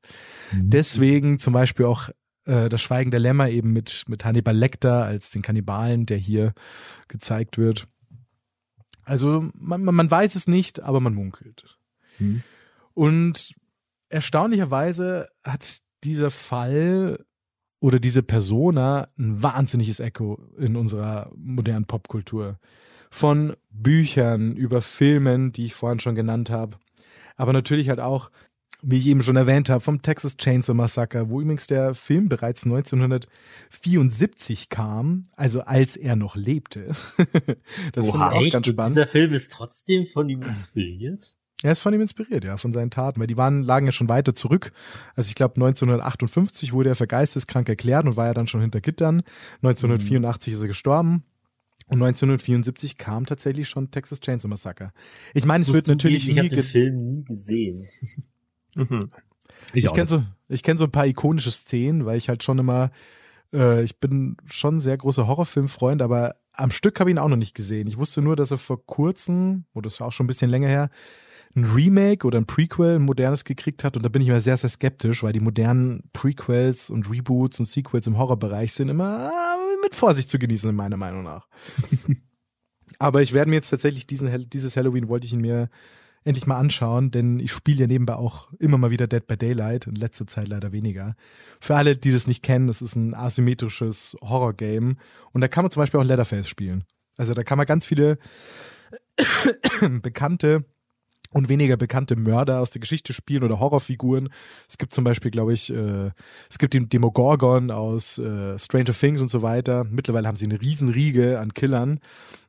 Mhm. Deswegen zum Beispiel auch äh, das Schweigen der Lämmer eben mit, mit Hannibal Lecter als den Kannibalen, der hier gezeigt wird. Also man, man weiß es nicht, aber man munkelt. Mhm. Und erstaunlicherweise hat dieser Fall oder diese Persona ein wahnsinniges Echo in unserer modernen Popkultur von Büchern über Filmen, die ich vorhin schon genannt habe. Aber natürlich halt auch, wie ich eben schon erwähnt habe, vom Texas Chainsaw Massacre, wo übrigens der Film bereits 1974 kam, also als er noch lebte. das finde ich auch echt? ganz spannend. Dieser Film ist trotzdem von ihm inspiriert? Er ist von ihm inspiriert, ja, von seinen Taten, weil die waren, lagen ja schon weiter zurück. Also ich glaube 1958 wurde er für geisteskrank erklärt und war ja dann schon hinter Gittern. 1984 mhm. ist er gestorben. Und 1974 kam tatsächlich schon Texas Chainsaw Massacre. Ich meine, es wird natürlich nie. Ich habe den Film nie gesehen. mhm. Ich, ich kenne so, ich kenne so ein paar ikonische Szenen, weil ich halt schon immer, äh, ich bin schon ein sehr großer Horrorfilmfreund, aber am Stück habe ich ihn auch noch nicht gesehen. Ich wusste nur, dass er vor kurzem, oder das ist auch schon ein bisschen länger her, ein Remake oder ein Prequel, ein modernes gekriegt hat. Und da bin ich immer sehr, sehr skeptisch, weil die modernen Prequels und Reboots und Sequels im Horrorbereich sind immer mit Vorsicht zu genießen, meiner Meinung nach. Aber ich werde mir jetzt tatsächlich diesen, dieses Halloween wollte ich ihn mir endlich mal anschauen, denn ich spiele ja nebenbei auch immer mal wieder Dead by Daylight und letzte Zeit leider weniger. Für alle, die das nicht kennen, das ist ein asymmetrisches Horror-Game und da kann man zum Beispiel auch Leatherface spielen. Also da kann man ganz viele bekannte und weniger bekannte Mörder aus der Geschichte spielen oder Horrorfiguren. Es gibt zum Beispiel, glaube ich, äh, es gibt den Demogorgon aus äh, Stranger Things und so weiter. Mittlerweile haben sie eine Riesenriege an Killern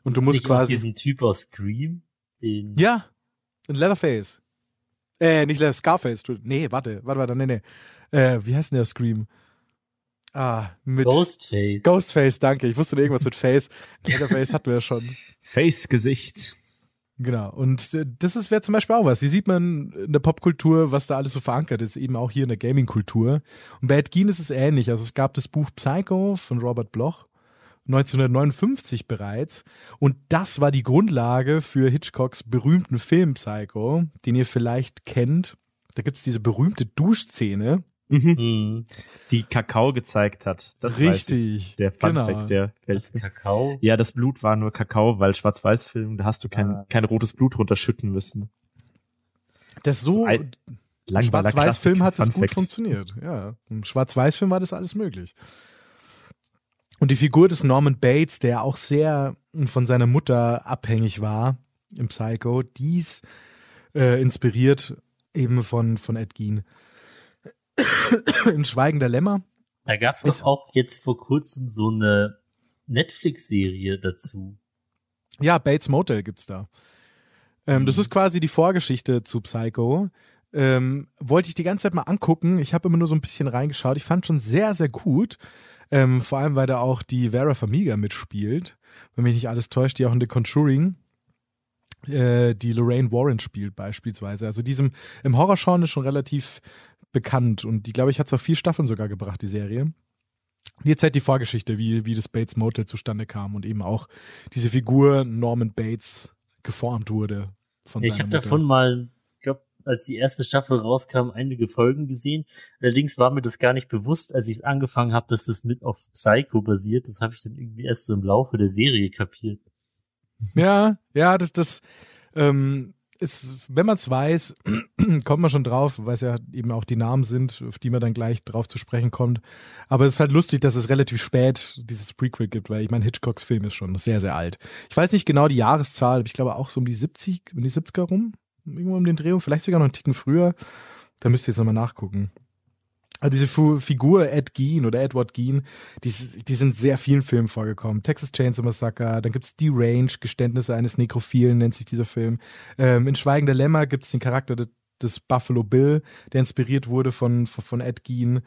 und du musst quasi diesen Typ aus Scream, den ja, Leatherface. Äh, nicht Leather Scarface. Nee, warte, warte, warte, nee, nee. Äh, wie heißt denn der Scream? Ah, mit Ghostface. Ghostface, danke. Ich wusste irgendwas mit Face. Leatherface hatten wir ja schon. Face-Gesicht. Genau. Und äh, das ist wäre zum Beispiel auch was. Hier sieht man in der Popkultur, was da alles so verankert ist, eben auch hier in der Gaming-Kultur. Und bei Ed Gein ist es ähnlich. Also es gab das Buch Psycho von Robert Bloch. 1959 bereits. Und das war die Grundlage für Hitchcocks berühmten Film Psycho, den ihr vielleicht kennt. Da gibt es diese berühmte Duschszene, Mhm. mhm. Die Kakao gezeigt hat. Das Richtig. Der Fun genau. Fact, der das Kakao. Ja, das Blut war nur Kakao, weil Schwarz-Weiß-Film, da hast du kein, ah. kein rotes Blut runterschütten müssen. Das so, so Schwarz-Weiß-Film hat es gut funktioniert. Ja, im Schwarz-Weiß-Film war das alles möglich. Und die Figur des Norman Bates, der auch sehr von seiner Mutter abhängig war im Psycho, dies äh, inspiriert eben von, von Ed Gein. in Schweigen der Lämmer. Da gab es doch auch jetzt vor kurzem so eine Netflix-Serie dazu. Ja, Bates Motel gibt's da. Ähm, mhm. Das ist quasi die Vorgeschichte zu Psycho. Ähm, wollte ich die ganze Zeit mal angucken. Ich habe immer nur so ein bisschen reingeschaut. Ich fand schon sehr, sehr gut. Ähm, vor allem, weil da auch die Vera Famiga mitspielt. Wenn mich nicht alles täuscht, die auch in The Conjuring äh, die Lorraine Warren spielt beispielsweise. Also diesem im Horrorgenre ist schon relativ bekannt und die, glaube ich, hat es auf vier Staffeln sogar gebracht, die Serie. Und jetzt halt die Vorgeschichte, wie, wie das Bates Motel zustande kam und eben auch diese Figur Norman Bates geformt wurde. Von ich habe davon mal, als die erste Staffel rauskam, einige Folgen gesehen. Allerdings war mir das gar nicht bewusst, als ich angefangen habe, dass das mit auf Psycho basiert. Das habe ich dann irgendwie erst so im Laufe der Serie kapiert. Ja, ja, das, das, ähm, ist, wenn man es weiß, kommt man schon drauf, weil es ja eben auch die Namen sind, auf die man dann gleich drauf zu sprechen kommt. Aber es ist halt lustig, dass es relativ spät dieses Prequel gibt, weil ich meine, Hitchcocks Film ist schon sehr, sehr alt. Ich weiß nicht genau die Jahreszahl, aber ich glaube auch so um die 70, um die 70er rum, irgendwo um den Dreh, vielleicht sogar noch einen Ticken früher. Da müsst ihr jetzt nochmal nachgucken. Also diese Fu Figur Ed Gein oder Edward Gein, die, die sind sehr vielen Filmen vorgekommen. Texas Chainsaw Massacre, dann gibt's Die Range, Geständnisse eines Nekrophilen nennt sich dieser Film. Ähm, in Schweigender Lämmer gibt's den Charakter des, des Buffalo Bill, der inspiriert wurde von, von, von Ed Gein.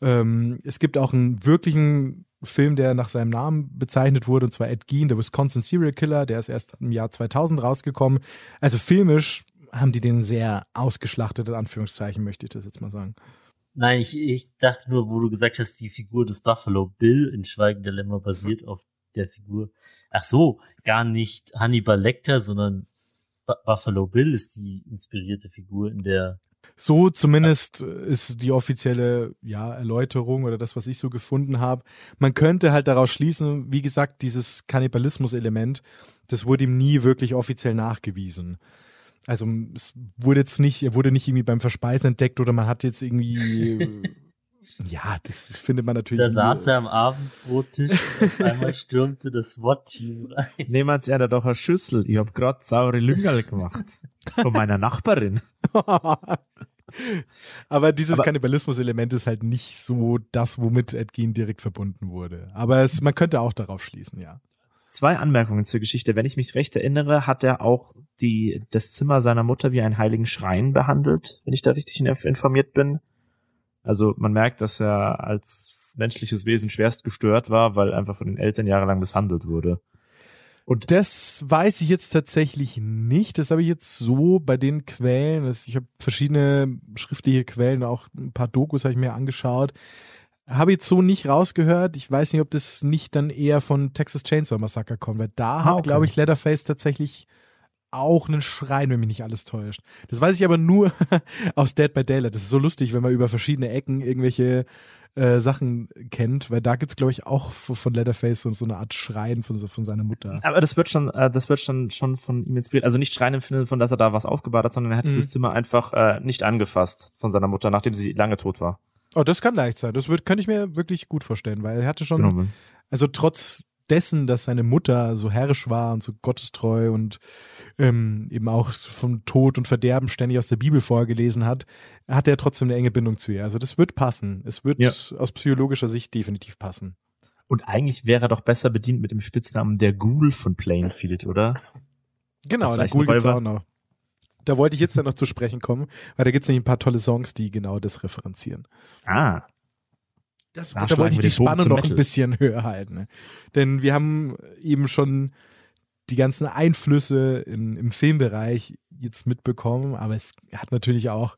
Ähm, es gibt auch einen wirklichen Film, der nach seinem Namen bezeichnet wurde, und zwar Ed Gein, der Wisconsin Serial Killer, der ist erst im Jahr 2000 rausgekommen. Also filmisch haben die den sehr ausgeschlachtet, in Anführungszeichen, möchte ich das jetzt mal sagen. Nein, ich, ich dachte nur, wo du gesagt hast, die Figur des Buffalo Bill in Schweigen der Lämmer basiert auf der Figur. Ach so, gar nicht Hannibal Lecter, sondern Bu Buffalo Bill ist die inspirierte Figur in der So zumindest ist die offizielle ja, Erläuterung oder das, was ich so gefunden habe. Man könnte halt daraus schließen, wie gesagt, dieses Kannibalismus-Element, das wurde ihm nie wirklich offiziell nachgewiesen. Also es wurde jetzt nicht, er wurde nicht irgendwie beim Verspeisen entdeckt oder man hat jetzt irgendwie ja, das findet man natürlich. Da saß er am Abendbrottisch und auf einmal stürmte das SWAT-Team rein. Nehmt ihr da doch eine Schüssel. Ich hab grad saure Lüngerl gemacht. Von meiner Nachbarin. Aber dieses Kannibalismus-Element ist halt nicht so das, womit Ed Gein direkt verbunden wurde. Aber es, man könnte auch darauf schließen, ja. Zwei Anmerkungen zur Geschichte. Wenn ich mich recht erinnere, hat er auch die, das Zimmer seiner Mutter wie einen heiligen Schrein behandelt, wenn ich da richtig inf- informiert bin. Also man merkt, dass er als menschliches Wesen schwerst gestört war, weil einfach von den Eltern jahrelang misshandelt wurde. Und das weiß ich jetzt tatsächlich nicht. Das habe ich jetzt so bei den Quellen. Ich habe verschiedene schriftliche Quellen, auch ein paar Dokus habe ich mir angeschaut. Habe jetzt so nicht rausgehört. Ich weiß nicht, ob das nicht dann eher von Texas Chainsaw Massacre kommt, weil da Ah, hat, okay. glaube ich, Leatherface tatsächlich auch einen Schrein, wenn mich nicht alles täuscht. Das weiß ich aber nur aus Dead by Daylight. Das ist so lustig, wenn man über verschiedene Ecken irgendwelche äh, Sachen kennt, weil da gibt's glaube ich, auch von Leatherface so, so eine Art Schrein von, von seiner Mutter. Aber das wird schon, äh, das wird schon, schon von ihm inspiriert. Also nicht Schreien im Sinne von, dass er da was aufgebaut hat, sondern er hat Mhm. dieses Zimmer einfach äh, nicht angefasst von seiner Mutter, nachdem sie lange tot war. Oh, das kann leicht sein. Das wird, könnte ich mir wirklich gut vorstellen, weil er hatte schon, Genau. also trotz dessen, dass seine Mutter so herrisch war und so gottestreu und ähm, eben auch vom Tod und Verderben ständig aus der Bibel vorgelesen hat, hat er trotzdem eine enge Bindung zu ihr. Also das wird passen. Es wird Ja. aus psychologischer Sicht definitiv passen. Und eigentlich wäre er doch besser bedient mit dem Spitznamen der Ghoul von Plainfield, oder? Genau, der Ghoul gibt's auch noch. Da wollte ich jetzt dann noch zu sprechen kommen, weil da gibt's nämlich ein paar tolle Songs, die genau das referenzieren. Ah. Das, Da wollte ich die Spannung noch ein bisschen höher halten. Ne? Denn wir haben eben schon die ganzen Einflüsse in, im Filmbereich jetzt mitbekommen, aber es hat natürlich auch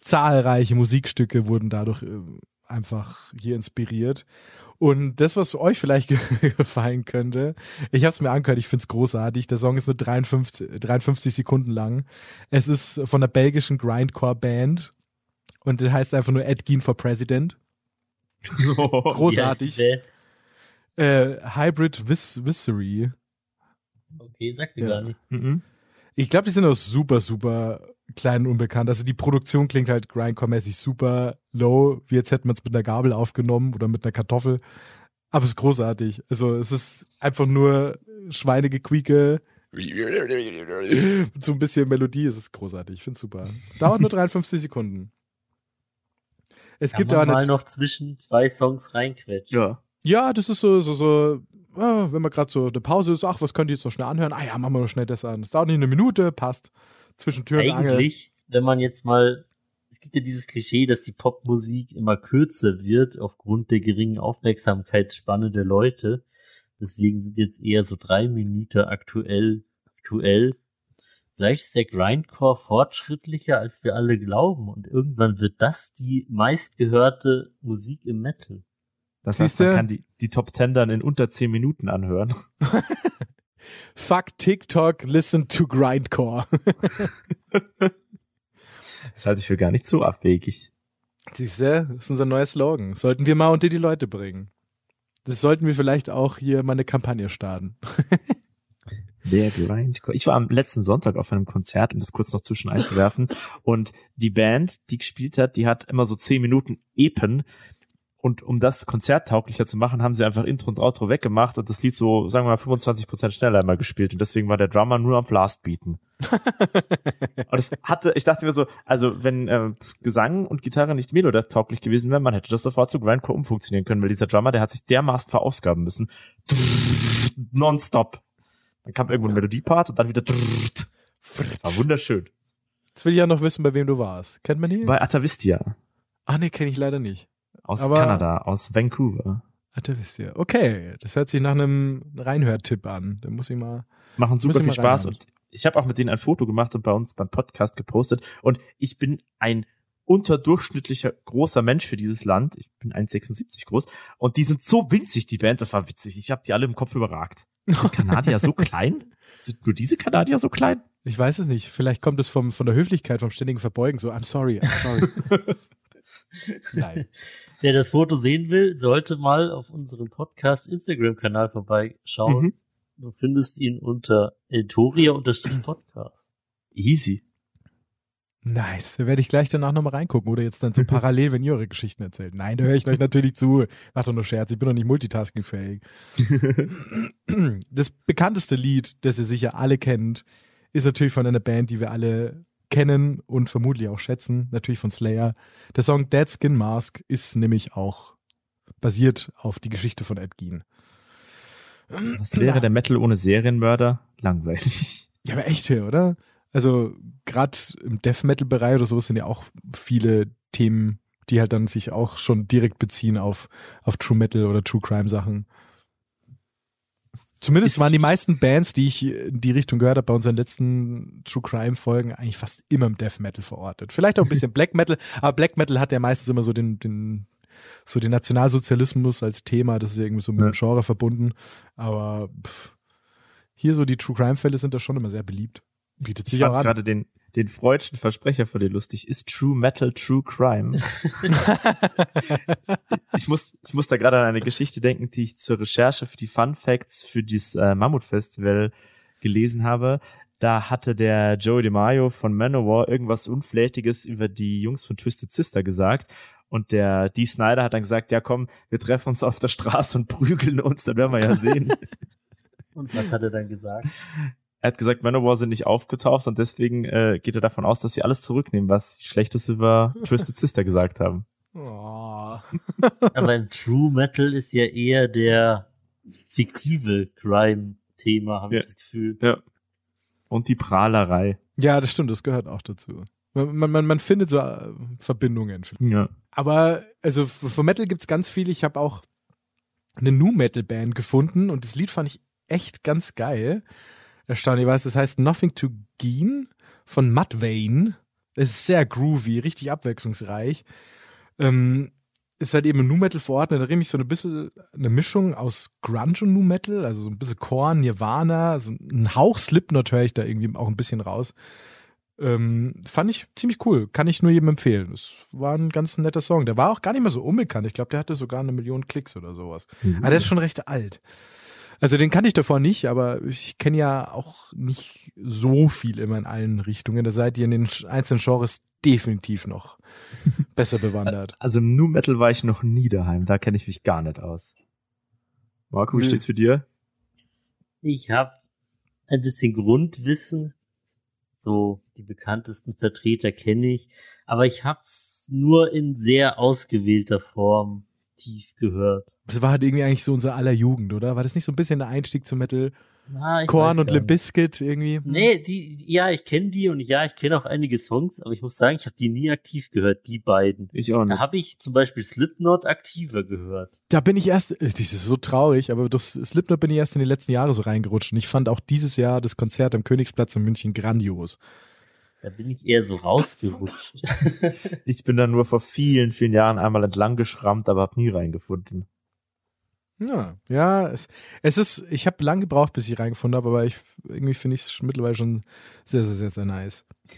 zahlreiche Musikstücke wurden dadurch äh, einfach hier inspiriert. Und das, was euch vielleicht gefallen könnte, ich habe es mir angehört, ich finde es großartig. Der Song ist nur 53, 53 Sekunden lang. Es ist von der belgischen Grindcore-Band und der heißt einfach nur Ed Gein for President. Großartig. Äh, Hybrid Vis Viscery. Okay, sagt mir Ja. gar nichts. Mhm. Ich glaube, die sind auch super, super klein und unbekannt. Also die Produktion klingt halt grindcore-mäßig super low, wie jetzt hätten wir es mit einer Gabel aufgenommen oder mit einer Kartoffel. Aber es ist großartig. Also es ist einfach nur Schweinegequieke. So ein bisschen Melodie, es ist großartig. Ich finde es super. Dauert nur 53 Sekunden. Es Kann gibt man aber mal noch zwischen zwei Songs reinquetschen. Ja. Ja, das ist so, so, so, ah, wenn man gerade so eine Pause ist, ach, was könnt ihr jetzt noch schnell anhören? Ah ja, machen wir noch schnell das an. Es dauert nicht eine Minute, passt. Zwischen Tür und Angel. Eigentlich, wenn man jetzt mal, es gibt ja dieses Klischee, dass die Popmusik immer kürzer wird aufgrund der geringen Aufmerksamkeitsspanne der Leute. Deswegen sind jetzt eher so drei Minuten aktuell, aktuell. Vielleicht ist der Grindcore fortschrittlicher, als wir alle glauben. Und irgendwann wird das die meistgehörte Musik im Metal. Das heißt, man kann die, die Top Ten dann in unter 10 Minuten anhören. Fuck TikTok, listen to Grindcore. Das halte ich für gar nicht so abwegig. Siehste, das ist unser neuer Slogan. Sollten wir mal unter die Leute bringen. Das sollten wir vielleicht auch hier mal eine Kampagne starten. Der Grindcore. Ich war am letzten Sonntag auf einem Konzert, um das kurz noch zwischen einzuwerfen. und die Band, die gespielt hat, die hat immer so 10 Minuten Epen. Und um das konzerttauglicher zu machen, haben sie einfach Intro und Outro weggemacht und das Lied so, sagen wir mal, 25 Prozent schneller einmal gespielt. Und deswegen war der Drummer nur am Last beaten. und das hatte, ich dachte mir so, also wenn äh, Gesang und Gitarre nicht melodietauglich gewesen wären, man hätte das sofort zu Grindcore umfunktionieren können, weil dieser Drummer, der hat sich dermaßen verausgaben müssen. Nonstop. Dann kam irgendwo ein Melodiepart und dann wieder. Das war wunderschön. Jetzt will ich ja noch wissen, bei wem du warst. Kennt man die? Bei Atavistia Ah, nee, kenne ich leider nicht. Aus Aber- Kanada, aus Vancouver. Ah, da wisst ihr. Okay, das hört sich nach einem Reinhörtipp an. Da muss ich mal. Machen super viel Spaß reinhören. und ich habe auch mit denen ein Foto gemacht und bei uns beim Podcast gepostet und ich bin ein unterdurchschnittlicher großer Mensch für dieses Land. Ich bin 1,76 groß und die sind so winzig, die Band, das war witzig. Ich habe die alle im Kopf überragt. Sind Kanadier so klein? Sind nur diese Kanadier so klein? Ich weiß es nicht. Vielleicht kommt es vom, von der Höflichkeit, vom ständigen Verbeugen. So, I'm sorry, I'm sorry. Nein. Wer das Foto sehen will, sollte mal auf unserem Podcast Instagram-Kanal vorbeischauen. Mhm. Du findest ihn unter Eltoria-Podcast. Easy. Nice. Da werde ich gleich danach nochmal reingucken oder jetzt dann so parallel, wenn ihr eure Geschichten erzählt. Nein, da höre ich euch natürlich zu. Macht doch nur Scherz, ich bin doch nicht multitaskingfähig. Das bekannteste Lied, das ihr sicher alle kennt, ist natürlich von einer Band, die wir alle kennen und vermutlich auch schätzen, natürlich von Slayer. Der Song Dead Skin Mask ist nämlich auch basiert auf die Geschichte von Ed Gein. Was wäre der Metal ohne Serienmörder? Langweilig. Ja, aber echt, oder? Also gerade im Death Metal Bereich oder so sind ja auch viele Themen, die halt dann sich auch schon direkt beziehen auf auf True Metal oder True Crime Sachen. Zumindest waren die meisten Bands, die ich in die Richtung gehört habe, bei unseren letzten True Crime Folgen eigentlich fast immer im Death Metal verortet. Vielleicht auch ein bisschen Black Metal, aber Black Metal hat ja meistens immer so den den so den Nationalsozialismus als Thema, das ist ja irgendwie so mit dem Genre verbunden. Aber pff, hier so die True Crime Fälle sind da schon immer sehr beliebt. Bietet sich Ich auch fand an. gerade den, den freudschen Versprecher von dir lustig. Ist True Metal True Crime? ich muss, ich muss da gerade an eine Geschichte denken, die ich zur Recherche für die Fun Facts für dieses äh, Mammut Festival gelesen habe. Da hatte der Joey DeMaio von Manowar irgendwas Unflätiges über die Jungs von Twisted Sister gesagt. Und der Dee Snyder hat dann gesagt, ja komm, wir treffen uns auf der Straße und prügeln uns, dann werden wir ja sehen. Und was hat er dann gesagt? Er hat gesagt, Manowar sind nicht aufgetaucht und deswegen äh, geht er davon aus, dass sie alles zurücknehmen, was sie Schlechtes über Twisted Sister gesagt haben. Oh. Aber im True Metal ist ja eher der fiktive Crime-Thema, habe Ja. ich das Gefühl. Und die Prahlerei. Ja, das stimmt, das gehört auch dazu. Man, man, man findet so äh, Verbindungen. Ja. Aber also von Metal gibt's ganz viel. Ich habe auch eine Nu Metal Band gefunden und das Lied fand ich echt ganz geil. Erstaunlich, ich weiß, das heißt Nothing to Gain von Mudvayne. Das ist sehr groovy, richtig abwechslungsreich. Ähm, ist halt eben Nu Metal verordnet, da mich so ein bisschen eine Mischung aus Grunge und Nu Metal, also so ein bisschen Korn, Nirvana, so ein Hauch Slipknot höre ich da irgendwie auch ein bisschen raus. Ähm, fand ich ziemlich cool. Kann ich nur jedem empfehlen. Es war ein ganz netter Song. Der war auch gar nicht mehr so unbekannt. Ich glaube, der hatte sogar eine Million Klicks oder sowas. Aber der ist schon recht alt. Also den kannte ich davor nicht, aber ich kenne ja auch nicht so viel immer in allen Richtungen. Da seid ihr in den einzelnen Genres definitiv noch besser bewandert. Also im Nu Metal war ich noch nie daheim, da kenne ich mich gar nicht aus. Marco, wie steht's für dir? Ich habe ein bisschen Grundwissen. So die bekanntesten Vertreter kenne ich, aber ich hab's nur in sehr ausgewählter Form tief gehört. Das war halt irgendwie eigentlich so unser aller Jugend, oder? War das nicht so ein bisschen der Einstieg zum Metal? Na, ich Korn und Limp nicht. Bizkit irgendwie? Nee, die, ja, ich kenne die und ja, ich kenne auch einige Songs, aber ich muss sagen, ich habe die nie aktiv gehört, die beiden. Ich auch Da habe ich zum Beispiel Slipknot aktiver gehört. Da bin ich erst, äh, das ist so traurig, aber durch Slipknot bin ich erst in den letzten Jahren so reingerutscht. Und ich fand auch dieses Jahr das Konzert am Königsplatz in München grandios. Da bin ich eher so rausgerutscht. Ich bin da nur vor vielen, vielen Jahren einmal entlang geschrammt, aber hab nie reingefunden. Ja, ja, es, es ist, ich habe lang gebraucht, bis ich reingefunden habe, aber ich irgendwie finde ich es mittlerweile schon sehr, sehr, sehr, sehr nice.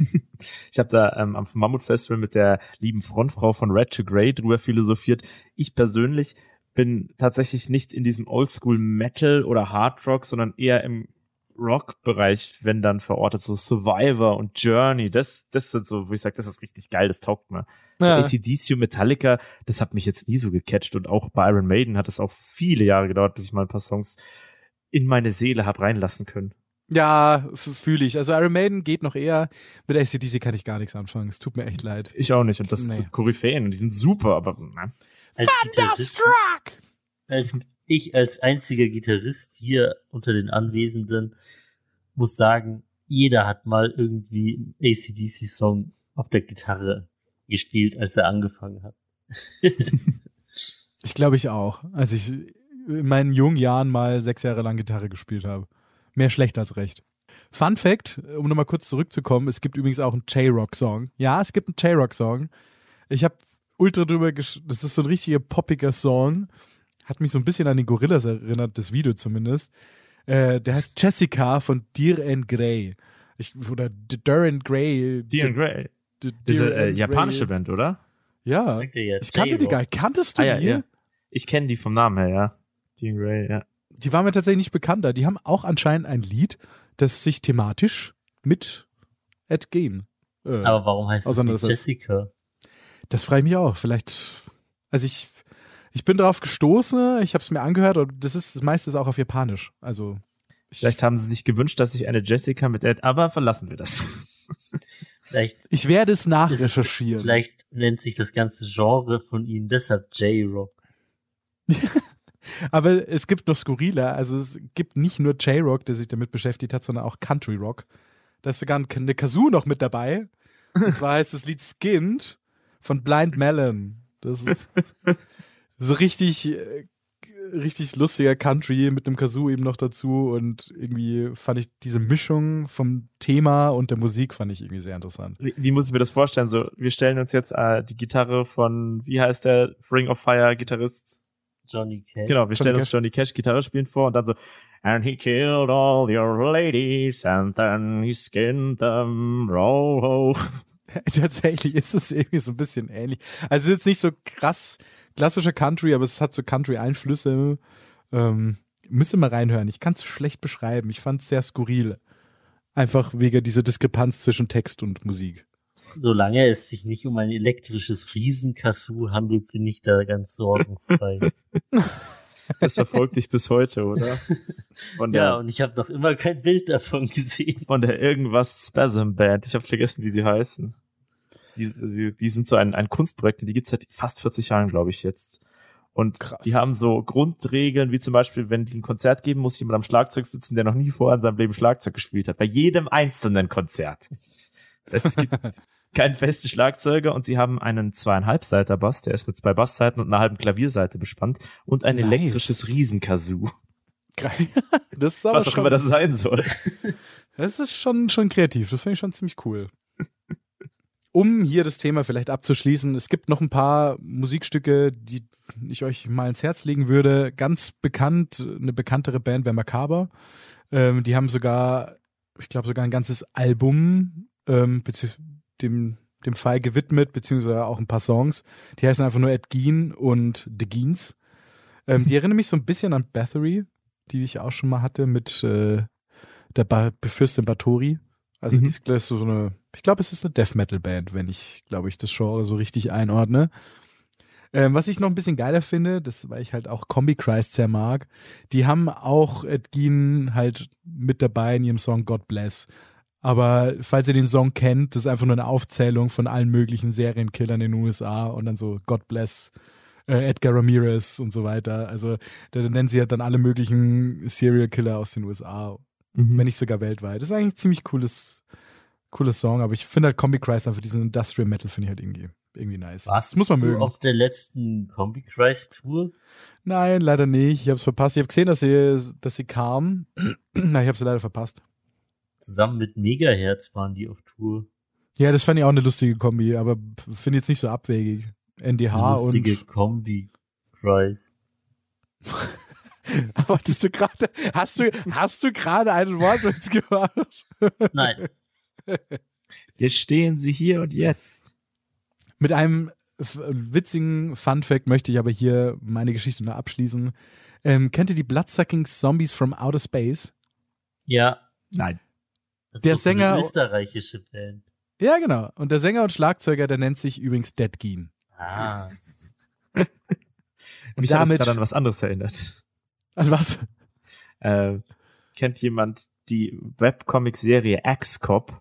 Ich habe da ähm, am Mammut Festival mit der lieben Frontfrau von Red to Grey drüber philosophiert. Ich persönlich bin tatsächlich nicht in diesem Oldschool Metal oder Hard Rock, sondern eher im Rock-Bereich, wenn dann verortet, so Survivor und Journey, das, das sind so, wo ich sage, das ist richtig geil, das taugt mir. So Ja. ACDC und Metallica, das hat mich jetzt nie so gecatcht und auch bei Iron Maiden hat es auch viele Jahre gedauert, bis ich mal ein paar Songs in meine Seele hab reinlassen können. Ja, fühle ich. Also Iron Maiden geht noch eher. Mit ACDC kann ich gar nichts anfangen. Es tut mir echt leid. Ich auch nicht und das Nee. sind Koryphäen und die sind super, aber Gitarrist, als ich als einziger Gitarrist hier unter den Anwesenden muss sagen, jeder hat mal irgendwie ACDC-Song auf der Gitarre gespielt, als er angefangen hat. Ich glaube ich auch. Als ich in meinen jungen Jahren mal sechs Jahre lang Gitarre gespielt habe. Mehr schlecht als recht. Fun Fact, um nochmal kurz zurückzukommen, es gibt übrigens auch einen J-Rock-Song. Ja, es gibt einen J-Rock-Song. Ich habe ultra drüber gesch Das ist so ein richtiger poppiger Song. Hat mich so ein bisschen an den Gorillas erinnert, das Video zumindest. Äh, der heißt Jessica von Deer and Grey. Ich, oder D- Duran Grey. Dean Gray. D- Diese Deer äh, and japanische Grey. Band, oder? Ja. Ich kannte die gar nicht. Kanntest du Ah, ja, die? ja. Ich kenne die vom Namen her, ja. Dean Gray, ja. Die waren mir tatsächlich nicht bekannter. Die haben auch anscheinend ein Lied, das sich thematisch mit Ed Gein. Äh, Aber warum heißt es. Jessica? das frage ich mich auch. Vielleicht, also ich, ich bin drauf gestoßen, ich habe es mir angehört und das ist das meiste ist auch auf Japanisch. Also ich, Vielleicht haben sie sich gewünscht, dass sich eine Jessica mit Ed, aber verlassen wir das. Vielleicht, ich werde es ist, nachrecherchieren. vielleicht nennt sich das ganze Genre von ihnen deshalb J-Rock. Aber es gibt noch skurriler. Also es gibt nicht nur J-Rock, der sich damit beschäftigt hat, sondern auch Country Rock. Da ist sogar ein- eine Kazoo noch mit dabei. Und zwar heißt das Lied Skinned von Blind Melon. Das ist so richtig, äh, richtig lustiger Country mit einem Kazoo eben noch dazu. Und irgendwie fand ich diese Mischung vom Thema und der Musik fand ich irgendwie sehr interessant. Wie, wie muss ich mir das vorstellen? So, wir stellen uns jetzt äh, die Gitarre von, wie heißt der Ring of Fire Gitarrist? Johnny Cash. Genau, wir stellen uns Johnny Cash Gitarre spielen vor und dann so, and he killed all your ladies and then he skinned them, row. Tatsächlich ist es irgendwie so ein bisschen ähnlich. Also es ist jetzt nicht so krass klassischer Country, aber es hat so Country-Einflüsse. Ähm, müsste mal reinhören. Ich kann es schlecht beschreiben. Ich fand es sehr skurril. Einfach wegen dieser Diskrepanz zwischen Text und Musik. Solange es sich nicht um ein elektrisches Riesenkassu handelt, bin ich da ganz sorgenfrei. Das verfolgt dich bis heute, oder? Von der, ja, und ich habe noch immer kein Bild davon gesehen. von der irgendwas Spasm Band. Ich habe vergessen, wie sie heißen. Die, die, die sind so ein, ein Kunstprojekt, die gibt's seit fast 40 Jahren, glaube ich, jetzt. Und Krass. die haben so Grundregeln, wie zum Beispiel, wenn die ein Konzert geben, muss jemand am Schlagzeug sitzen, der noch nie vorher in seinem Leben Schlagzeug gespielt hat. Bei jedem einzelnen Konzert. Das heißt, es gibt keinen festen Schlagzeuger und sie haben einen zweieinhalb Seiter Bass, der ist mit zwei Bassseiten und einer halben Klavierseite bespannt und ein Nice. elektrisches Riesenkazoo. Das ist aber Was auch schon, immer das sein soll. Das ist schon, schon kreativ. Das finde ich schon ziemlich cool. Um hier das Thema vielleicht abzuschließen, es gibt noch ein paar Musikstücke, die ich euch mal ins Herz legen würde. Ganz bekannt, eine bekanntere Band wäre Macabre. Ähm, die haben sogar, ich glaube, sogar ein ganzes Album ähm, dem, dem Fall gewidmet, beziehungsweise auch ein paar Songs. Die heißen einfach nur Ed Gein und The Geens. Ähm, die erinnern mich so ein bisschen an Bathory, die ich auch schon mal hatte mit äh, der ba Fürstin Bathory. Also Mhm. die ist, so eine, ich glaube, es ist eine Death Metal Band, wenn ich, glaube ich, das Genre so richtig einordne. Ähm, was ich noch ein bisschen geiler finde, das, weil ich halt auch Combi Christ sehr mag, die haben auch Ed Gein halt mit dabei in ihrem Song God Bless. Aber falls ihr den Song kennt, das ist einfach nur eine Aufzählung von allen möglichen Serienkillern in den USA und dann so God Bless, äh, Edgar Ramirez und so weiter. Also da nennen sie halt dann alle möglichen Serial Killer aus den USA Mhm. wenn nicht sogar weltweit. Das ist eigentlich ein ziemlich cooles, cooles Song, aber ich finde halt Combi Christ einfach diesen Industrial Metal finde ich halt irgendwie, irgendwie nice. Warst das muss man du mögen. auf der letzten Combi Christ Tour? Nein, leider nicht. Ich habe es verpasst. Ich habe gesehen, dass sie, dass sie kam. Na, ich habe sie leider verpasst. Zusammen mit Megahertz waren die auf Tour. Ja, das fand ich auch eine lustige Kombi, aber finde jetzt nicht so abwegig. NDH Lustige und. Kombi Christ. Hattest du gerade, hast du, hast du gerade einen Wortwitz gemacht? Nein, Jetzt stehen sie hier und jetzt. Mit einem witzigen Fun Fact möchte ich aber hier meine Geschichte noch abschließen. Ähm, kennt ihr die Bloodsucking Zombies from Outer Space? ja, Nein. Das ist Der doch so eine Sänger- österreichische Band. Ja, genau. Und der Sänger und Schlagzeuger, der nennt sich übrigens Dead Keen. Ah. Und Mich hat das damit gerade an was anderes erinnert. An was? Äh, kennt jemand die Webcomic-Serie X-Cop?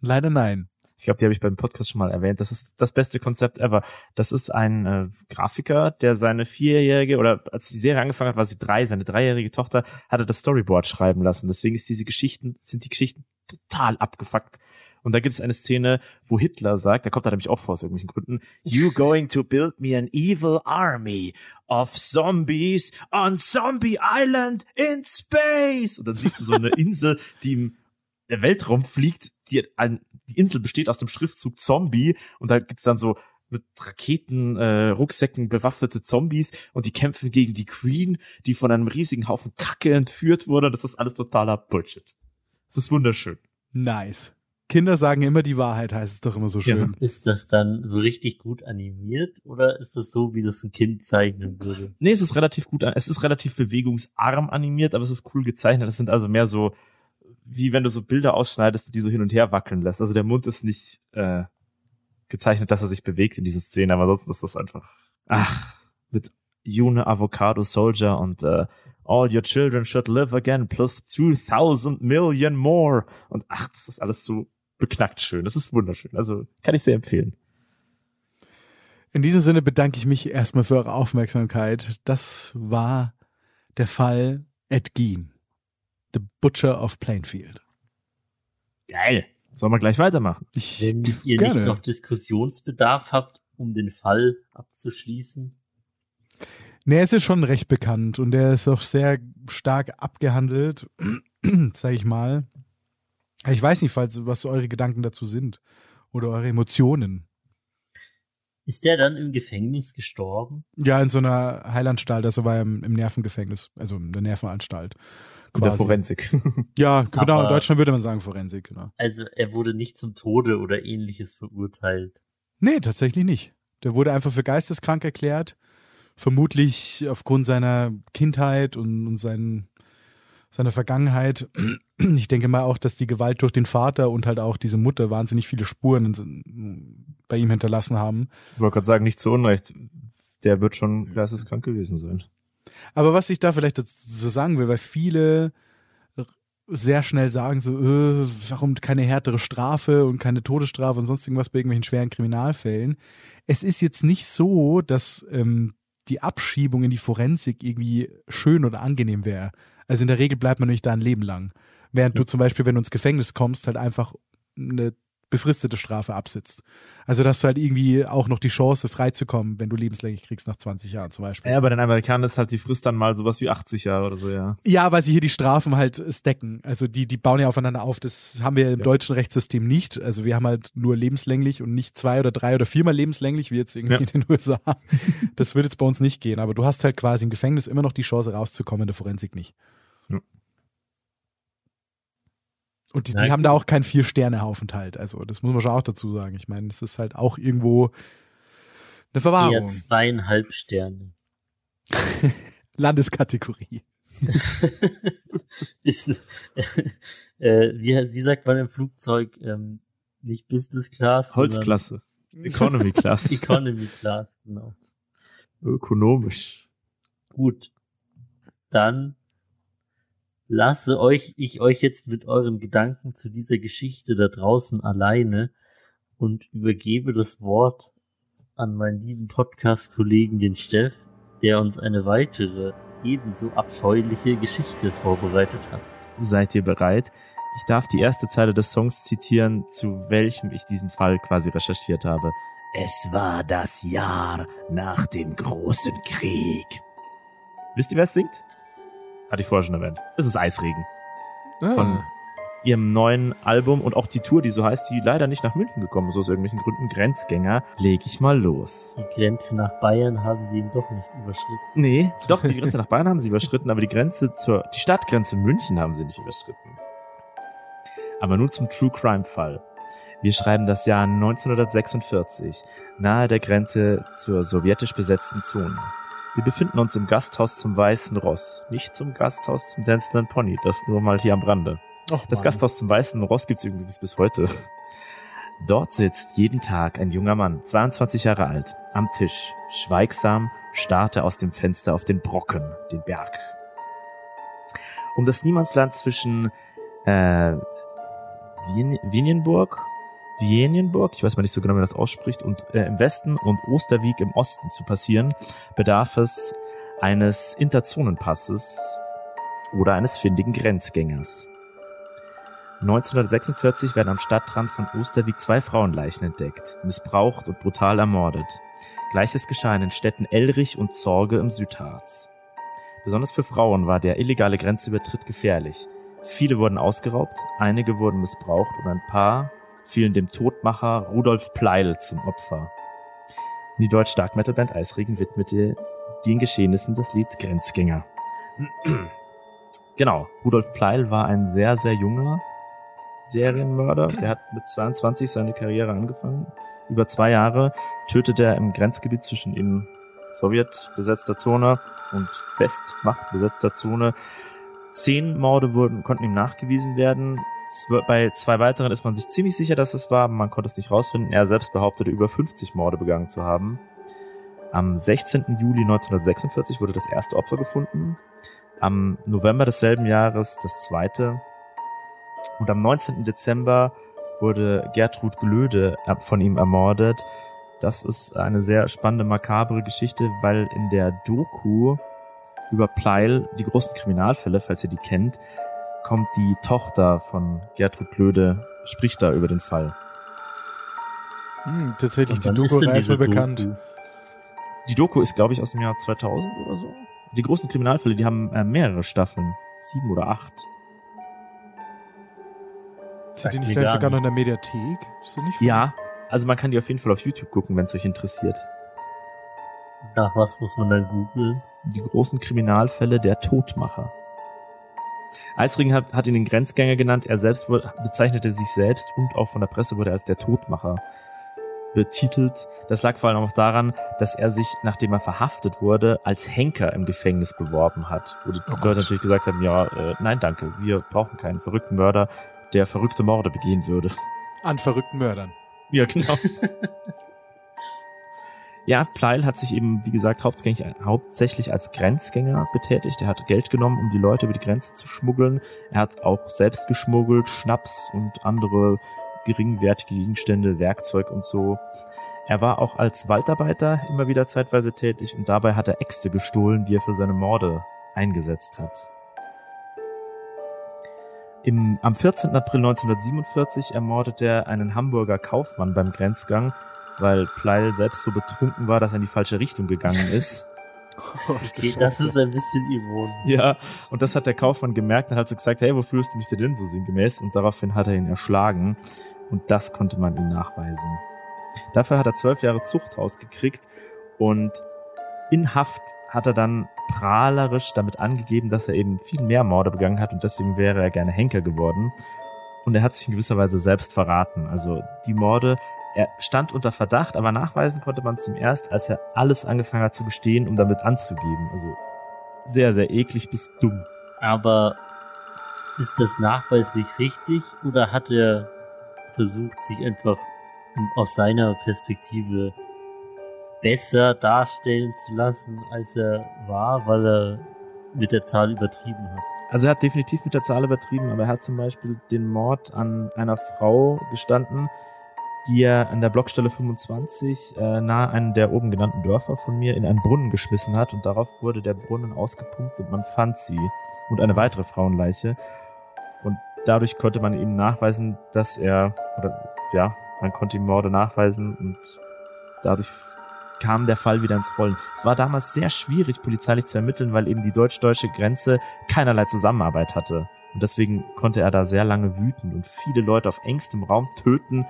Leider nein. Ich glaube, die habe ich beim Podcast schon mal erwähnt. Das ist das beste Konzept ever. Das ist ein äh, Grafiker, der seine vierjährige oder als die Serie angefangen hat, war sie drei, seine dreijährige Tochter hatte das Storyboard schreiben lassen. Deswegen ist diese Geschichten, sind die Geschichten total abgefuckt. Und da gibt es eine Szene, wo Hitler sagt, der kommt da nämlich auch vor aus irgendwelchen Gründen, You going to build me an evil army of zombies on Zombie Island in space. Und dann siehst du so eine Insel, die im Weltraum fliegt, die, ein, die Insel besteht aus dem Schriftzug Zombie und da gibt's dann so mit Raketen, äh, Rucksäcken bewaffnete Zombies und die kämpfen gegen die Queen, die von einem riesigen Haufen Kacke entführt wurde. Das ist alles totaler Bullshit. Es ist wunderschön. Nice. Kinder sagen immer die Wahrheit, heißt es doch immer so schön. Ist das dann so richtig gut animiert oder ist das so, wie das ein Kind zeichnen würde? Nee, es ist relativ gut, es ist relativ bewegungsarm animiert, aber es ist cool gezeichnet. Das sind also mehr so, wie wenn du so Bilder ausschneidest, die so hin und her wackeln lässt. Also der Mund ist nicht äh, gezeichnet, dass er sich bewegt in diesen Szenen, aber sonst ist das einfach, ach, mit June Avocado Soldier und äh, All your children should live again plus 2000 million more. Und ach, das ist alles so beknackt schön. Das ist wunderschön. Also kann ich sehr empfehlen. In diesem Sinne bedanke ich mich erstmal für eure Aufmerksamkeit. Das war der Fall Ed Gein, The Butcher of Plainfield. Geil. Sollen wir gleich weitermachen? Ich, Wenn ihr gerne. nicht noch Diskussionsbedarf habt, um den Fall abzuschließen. Nee, es ist schon recht bekannt und der ist auch sehr stark abgehandelt, sag ich mal. Ich weiß nicht, falls, was eure Gedanken dazu sind oder eure Emotionen. Ist der dann im Gefängnis gestorben? Ja, in so einer Heilanstalt, also war er im, im Nervengefängnis, also in der Nervenanstalt. In der quasi. Forensik. Ja, genau, in Deutschland würde man sagen Forensik, genau. Also er wurde nicht zum Tode oder ähnliches verurteilt. Nee, tatsächlich nicht. Der wurde einfach für geisteskrank erklärt. Vermutlich aufgrund seiner Kindheit und, und sein, seiner Vergangenheit. Ich denke mal auch, dass die Gewalt durch den Vater und halt auch diese Mutter wahnsinnig viele Spuren bei ihm hinterlassen haben. Ich wollte gerade sagen, nicht zu Unrecht. Der wird schon geisteskrank gewesen sein. Aber was ich da vielleicht dazu sagen will, weil viele sehr schnell sagen so, äh, warum keine härtere Strafe und keine Todesstrafe und sonst irgendwas bei irgendwelchen schweren Kriminalfällen. Es ist jetzt nicht so, dass ähm, die Abschiebung in die Forensik irgendwie schön oder angenehm wäre. Also in der Regel bleibt man nicht da ein Leben lang. Während du zum Beispiel, wenn du ins Gefängnis kommst, halt einfach eine befristete Strafe absitzt. Also dass du halt irgendwie auch noch die Chance freizukommen, wenn du lebenslänglich kriegst nach 20 Jahren zum Beispiel. Ja, bei den Amerikanern ist halt die Frist dann mal sowas wie 80 Jahre oder so, ja. Ja, weil sie hier die Strafen halt stacken. Also die, die bauen ja aufeinander auf. Das haben wir im Ja. deutschen Rechtssystem nicht. Also wir haben halt nur lebenslänglich und nicht zwei oder drei oder viermal lebenslänglich, wie jetzt irgendwie Ja. in den USA. Das würde jetzt bei uns nicht gehen. Aber du hast halt quasi im Gefängnis immer noch die Chance rauszukommen, in der Forensik nicht. Ja. Und die, die haben da auch keinen Vier-Sterne-Aufenthalt. Also das muss man schon auch dazu sagen. Ich meine, es ist halt auch irgendwo eine Eher Verwahrung. zweieinhalb Sterne. Landeskategorie. ist, äh, wie, wie sagt man im Flugzeug? Ähm, nicht Business Class, Holzklasse. Economy Class. Economy Class, genau. Ökonomisch. Gut. Dann lasse euch, ich euch jetzt mit euren Gedanken zu dieser Geschichte da draußen alleine und übergebe das Wort an meinen lieben Podcast-Kollegen, den Steff, der uns eine weitere, ebenso abscheuliche Geschichte vorbereitet hat. Seid ihr bereit? Ich darf die erste Zeile des Songs zitieren, zu welchem ich diesen Fall quasi recherchiert habe. Es war das Jahr nach dem großen Krieg. Wisst ihr, wer es singt? Hatte ich vorher schon erwähnt. Es ist Eisregen. Ah. Von ihrem neuen Album und auch die Tour, die so heißt, die leider nicht nach München gekommen ist, aus irgendwelchen Gründen Grenzgänger. Leg ich mal los. Die Grenze nach Bayern haben sie ihm doch nicht überschritten. Nee, doch, die Grenze nach Bayern haben sie überschritten, aber die Grenze zur, die Stadtgrenze München haben sie nicht überschritten. Aber nun zum True Crime Fall. Wir schreiben das Jahr 1946, nahe der Grenze zur sowjetisch besetzten Zone. Wir befinden uns im Gasthaus zum Weißen Ross, nicht zum Gasthaus zum Tänzelnden Pony, das nur mal hier am Rande. Och, Das. Gasthaus zum Weißen Ross gibt's irgendwie bis, bis heute. Dort sitzt jeden Tag ein junger Mann, 22 Jahre alt, am Tisch. Schweigsam starrt er aus dem Fenster auf den Brocken, den Berg. Um das Niemandsland zwischen äh, Wien Wienienburg, Wienienburg, ich weiß mal nicht so genau, wie man das ausspricht, und äh, im Westen und Osterwieck im Osten zu passieren, bedarf es eines Interzonenpasses oder eines findigen Grenzgängers. 1946 werden am Stadtrand von Osterwieck zwei Frauenleichen entdeckt, missbraucht und brutal ermordet. Gleiches geschah in den Städten Elrich und Zorge im Südharz. Besonders für Frauen war der illegale Grenzübertritt gefährlich. Viele wurden ausgeraubt, einige wurden missbraucht und ein paar fielen dem Todmacher Rudolf Pleil zum Opfer. Die deutsche Dark Metal Band Eisregen widmete den Geschehnissen das Lied Grenzgänger. genau, Rudolf Pleil war ein sehr, sehr junger Serienmörder. Der hat mit 22 seine Karriere angefangen. Über zwei Jahre tötete er im Grenzgebiet zwischen eben Sowjet-besetzter Zone und Westmacht-besetzter Zone. Zehn Morde wurden, konnten ihm nachgewiesen werden. Bei zwei weiteren ist man sich ziemlich sicher, dass es war, aber man konnte es nicht rausfinden. Er selbst behauptete, über 50 Morde begangen zu haben. Am 16. Juli 1946 wurde das erste Opfer gefunden. Am November desselben Jahres das zweite. Und am 19. Dezember wurde Gertrud Glöde äh, von ihm ermordet. Das ist eine sehr spannende, makabre Geschichte, weil in der Doku über Pleil, die großen Kriminalfälle, falls ihr die kennt, kommt die Tochter von Gertrud Glöde, spricht da über den Fall. Hm, tatsächlich, die Doku ist diese bekannt. Doku? Die Doku ist, glaube ich, aus dem Jahr 2000 oder so. Die großen Kriminalfälle, die haben äh, mehrere Staffeln. Sieben oder acht. Sind die nicht gleich gar sogar noch in der. Mediathek? Ja, also man kann die auf jeden Fall auf YouTube gucken, wenn es euch interessiert. Nach was muss man dann googeln? Die großen Kriminalfälle der Todmacher. Eisring hat, hat ihn den Grenzgänger genannt. Er selbst bezeichnete sich selbst und auch von der Presse wurde er als der Todmacher betitelt. Das lag vor allem auch daran, dass er sich, nachdem er verhaftet wurde, als Henker im Gefängnis beworben hat. Wo die Oh. Leute natürlich gesagt haben, ja, äh, nein, danke, wir brauchen keinen verrückten Mörder, der verrückte Morde begehen würde. An verrückten Mördern. Ja, genau. ja, Pleil hat sich eben, wie gesagt, hauptsächlich, hauptsächlich als Grenzgänger betätigt. Er hat Geld genommen, um die Leute über die Grenze zu schmuggeln. Er hat auch selbst geschmuggelt, Schnaps und andere geringwertige Gegenstände, Werkzeug und so. Er war auch als Waldarbeiter immer wieder zeitweise tätig und dabei hat er Äxte gestohlen, die er für seine Morde eingesetzt hat. Im, am 14. April 1947 ermordet er einen Hamburger Kaufmann beim Grenzgang, weil Pleil selbst so betrunken war, dass er in die falsche Richtung gegangen ist. Okay, das ist ein bisschen ironisch. ja, und das hat der Kaufmann gemerkt und hat so gesagt, hey, wo fühlst du mich denn so sinngemäß? Und daraufhin hat er ihn erschlagen und das konnte man ihm nachweisen. Dafür hat er zwölf Jahre Zuchthaus gekriegt und in Haft hat er dann prahlerisch damit angegeben, dass er eben viel mehr Morde begangen hat und deswegen wäre er gerne Henker geworden. Und er hat sich in gewisser Weise selbst verraten. Also die Morde, er stand unter Verdacht, aber nachweisen konnte man es ihm erst, als er alles angefangen hat zu gestehen, um damit anzugeben. Also sehr, sehr eklig bis dumm. Aber ist das nachweislich richtig oder hat er versucht, sich einfach aus seiner Perspektive besser darstellen zu lassen, als er war, weil er mit der Zahl übertrieben hat? Also er hat definitiv mit der Zahl übertrieben, aber er hat zum Beispiel den Mord an einer Frau gestanden, die er an der Blockstelle 25 äh, nahe einem der oben genannten Dörfer von mir in einen Brunnen geschmissen hat und darauf wurde der Brunnen ausgepumpt und man fand sie und eine weitere Frauenleiche und dadurch konnte man ihm nachweisen, dass er oder ja, man konnte ihm Morde nachweisen und dadurch kam der Fall wieder ins Rollen. Es war damals sehr schwierig, polizeilich zu ermitteln, weil eben die deutsch-deutsche Grenze keinerlei Zusammenarbeit hatte. Und deswegen konnte er da sehr lange wüten und viele Leute auf engstem Raum töten,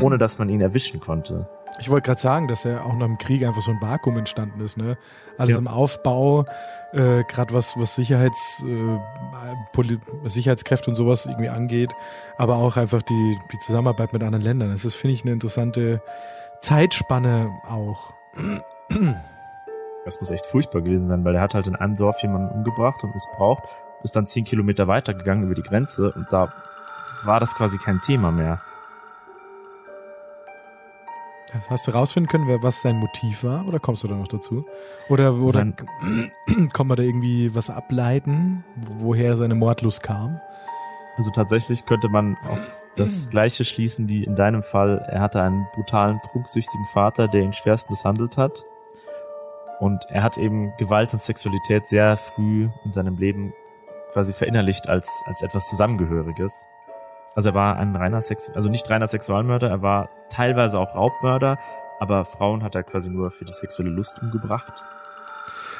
ohne dass man ihn erwischen konnte. Ich wollte gerade sagen, dass ja auch nach dem Krieg einfach so ein Vakuum entstanden ist, ne? Alles Ja. im Aufbau, äh, gerade was, was Sicherheits, äh, Sicherheitskräfte und sowas irgendwie angeht, aber auch einfach die, die Zusammenarbeit mit anderen Ländern. Das ist, finde ich, eine interessante Zeitspanne auch. Das muss echt furchtbar gewesen sein, weil er hat halt in einem Dorf jemanden umgebracht und missbraucht ist dann zehn Kilometer weitergegangen über die Grenze und da war das quasi kein Thema mehr. Hast du rausfinden können, wer- was sein Motiv war? Oder kommst du da noch dazu? Oder, oder Sein- kann man da irgendwie was ableiten, woher seine Mordlust kam? Also tatsächlich könnte man auf das gleiche schließen wie in deinem Fall. Er hatte einen brutalen, trunksüchtigen Vater, der ihn schwerst misshandelt hat. Und er hat eben Gewalt und Sexualität sehr früh in seinem Leben quasi verinnerlicht als, als etwas Zusammengehöriges. Also er war ein reiner Sex, also nicht reiner Sexualmörder, er war teilweise auch Raubmörder, aber Frauen hat er quasi nur für die sexuelle Lust umgebracht.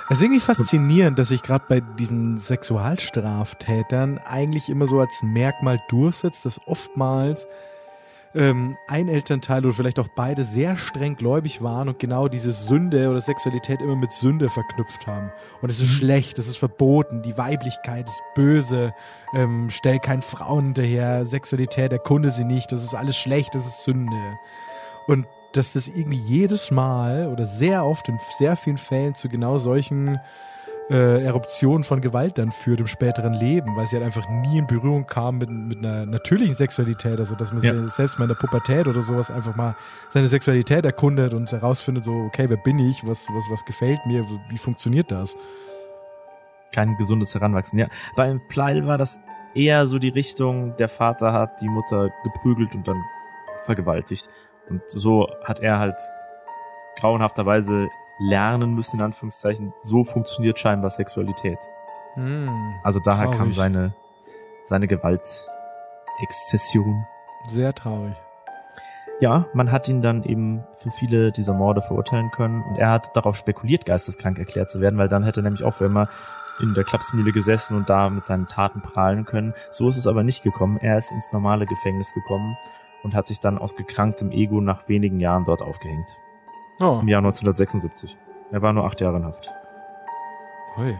Es ist irgendwie faszinierend, dass sich gerade bei diesen Sexualstraftätern eigentlich immer so als Merkmal durchsetzt, dass oftmals ähm, ein Elternteil oder vielleicht auch beide sehr streng gläubig waren und genau diese Sünde oder Sexualität immer mit Sünde verknüpft haben. Und es ist schlecht, es ist verboten, die Weiblichkeit ist böse, ähm, stell keinen Frauen hinterher, Sexualität erkunde sie nicht, das ist alles schlecht, das ist Sünde. Und dass das irgendwie jedes Mal oder sehr oft in sehr vielen Fällen zu genau solchen äh, Eruptionen von Gewalt dann führt im späteren Leben, weil sie halt einfach nie in Berührung kam mit, mit einer natürlichen Sexualität, also dass man Ja. se- selbst mal in der Pubertät oder sowas einfach mal seine Sexualität erkundet und herausfindet so, okay, wer bin ich, was, was, was gefällt mir, wie funktioniert das? kein gesundes Heranwachsen. Ja, beim Pleil war das eher so die Richtung, der Vater hat die Mutter geprügelt und dann vergewaltigt. Und so hat er halt grauenhafterweise lernen müssen, in Anführungszeichen, so funktioniert scheinbar Sexualität. Also daher kam Traurig. seine, seine Gewaltexzession. Sehr traurig. Ja, man hat ihn dann eben für viele dieser Morde verurteilen können und er hat darauf spekuliert, geisteskrank erklärt zu werden, weil dann hätte er nämlich auch für immer in der Klapsmühle gesessen und da mit seinen Taten prahlen können. So ist es aber nicht gekommen. Er ist ins normale Gefängnis gekommen und hat sich dann aus gekranktem Ego nach wenigen Jahren dort aufgehängt. Oh, Im Jahr 1976. Er war nur acht Jahre in Haft. Hui.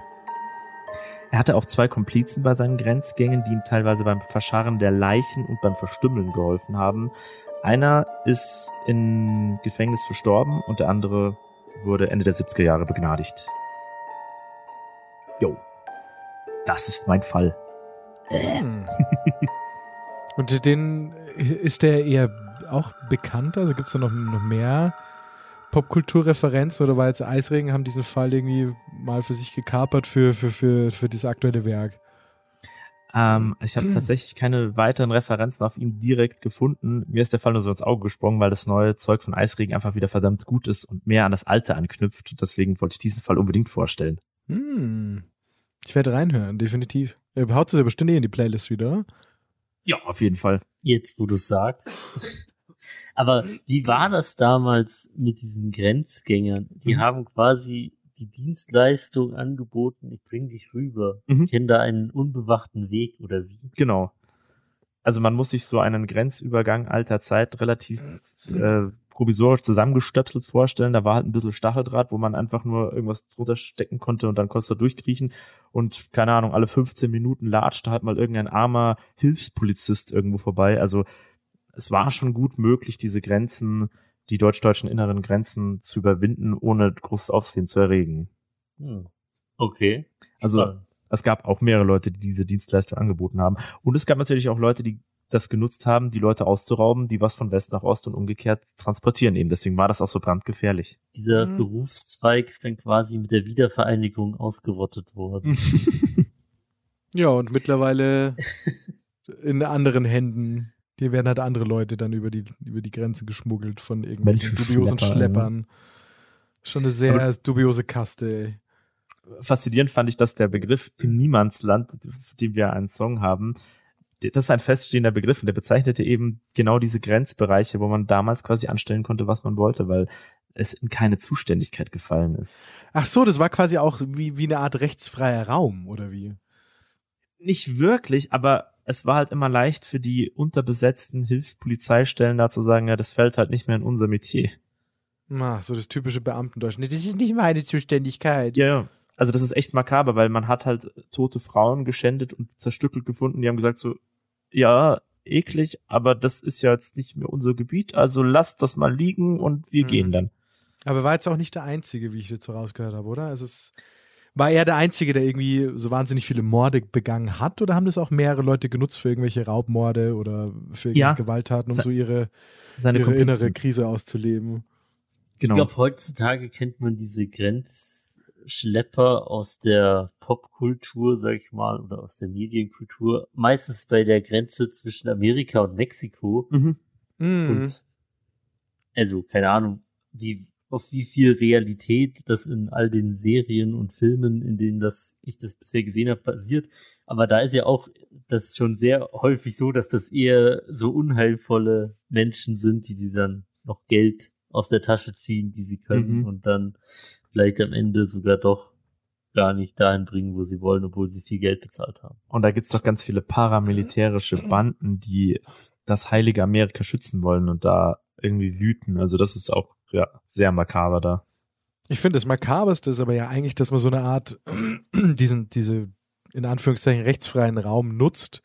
Er hatte auch zwei Komplizen bei seinen Grenzgängen, die ihm teilweise beim Verscharren der Leichen und beim Verstümmeln geholfen haben. Einer ist im Gefängnis verstorben und der andere wurde Ende der 70er Jahre begnadigt. Jo. Das ist mein Fall. Hm. Und den ist der eher auch bekannt? Also gibt es da noch, noch mehr Popkulturreferenzen oder war jetzt Eisregen haben diesen Fall irgendwie mal für sich gekapert für, für, für, für dieses aktuelle Werk? Ähm, ich habe tatsächlich keine weiteren Referenzen auf ihn direkt gefunden. Mir ist der Fall nur so ins Auge gesprungen, weil das neue Zeug von Eisregen einfach wieder verdammt gut ist und mehr an das alte anknüpft. Deswegen wollte ich diesen Fall unbedingt vorstellen. Hm. Ich werde reinhören, definitiv. Haut es ja bestimmt eh in die Playlist wieder, oder? Ja, auf jeden Fall. Jetzt, wo du sagst. Aber wie war das damals mit diesen Grenzgängern? Die Mhm. haben quasi die Dienstleistung angeboten, ich bring dich rüber. Mhm. Ich kenne da einen unbewachten Weg oder wie? Genau. Also man muss sich so einen Grenzübergang alter Zeit relativ äh, provisorisch zusammengestöpselt vorstellen. Da war halt ein bisschen Stacheldraht, wo man einfach nur irgendwas drunter stecken konnte und dann konntest du durchkriechen. Und keine Ahnung, alle 15 Minuten latschte halt mal irgendein armer Hilfspolizist irgendwo vorbei. Also es war schon gut möglich, diese Grenzen, die deutsch-deutschen inneren Grenzen zu überwinden, ohne großes Aufsehen zu erregen. Hm. Okay. Also Spannend. es gab auch mehrere Leute, die diese Dienstleistung angeboten haben. Und es gab natürlich auch Leute, die das genutzt haben, die Leute auszurauben, die was von West nach Ost und umgekehrt transportieren eben. Deswegen war das auch so brandgefährlich. Dieser Mhm. Berufszweig ist dann quasi mit der Wiedervereinigung ausgerottet worden. Ja, und mittlerweile in anderen Händen. Hier werden halt andere Leute dann über die, über die Grenze geschmuggelt von irgendwelchen dubiosen Schleppern. Schon eine sehr dubiose Kaste, ey. Faszinierend fand ich, dass der Begriff in Niemandsland, den wir einen Song haben, das ist ein feststehender Begriff und der bezeichnete eben genau diese Grenzbereiche, wo man damals quasi anstellen konnte, was man wollte, weil es in keine Zuständigkeit gefallen ist. Ach so, das war quasi auch wie, wie eine Art rechtsfreier Raum, oder wie? nicht wirklich, aber es war halt immer leicht für die unterbesetzten Hilfspolizeistellen da zu sagen, ja, das fällt halt nicht mehr in unser Metier. Ah, so das typische Beamtendeutsch. Nee, Das ist nicht meine Zuständigkeit. Ja, ja. Also das ist echt makaber, weil man hat halt tote Frauen geschändet und zerstückelt gefunden. Die haben gesagt so, ja, eklig, aber das ist ja jetzt nicht mehr unser Gebiet, also lasst das mal liegen und wir Mhm. gehen dann. Aber war jetzt auch nicht der Einzige, wie ich jetzt so rausgehört habe, oder? Also es, War er der Einzige, der irgendwie so wahnsinnig viele Morde begangen hat oder haben das auch mehrere Leute genutzt für irgendwelche Raubmorde oder für irgendwelche Ja. Gewalttaten, um Se- so ihre, Seine ihre innere. Krise auszuleben? Genau. Ich glaube, heutzutage kennt man diese Grenzschlepper aus der Popkultur, sag ich mal, oder aus der Medienkultur. Meistens bei der Grenze zwischen Amerika und Mexiko. mhm. Mhm. Und also, keine Ahnung, wie, auf wie viel Realität das in all den Serien und Filmen, in denen das, ich das bisher gesehen habe, basiert. Aber da ist ja auch das schon sehr häufig so, dass das eher so unheilvolle Menschen sind, die die dann noch Geld aus der Tasche ziehen, die sie können Mhm. und dann vielleicht am Ende sogar doch gar nicht dahin bringen, wo sie wollen, obwohl sie viel Geld bezahlt haben. Und da gibt's doch ganz viele paramilitärische Banden, die das heilige Amerika schützen wollen und da irgendwie wüten. Also das ist auch ja sehr makaber da. Ich finde, das Makaberste ist aber ja eigentlich, dass man so eine Art, diesen, diese, in Anführungszeichen, rechtsfreien Raum nutzt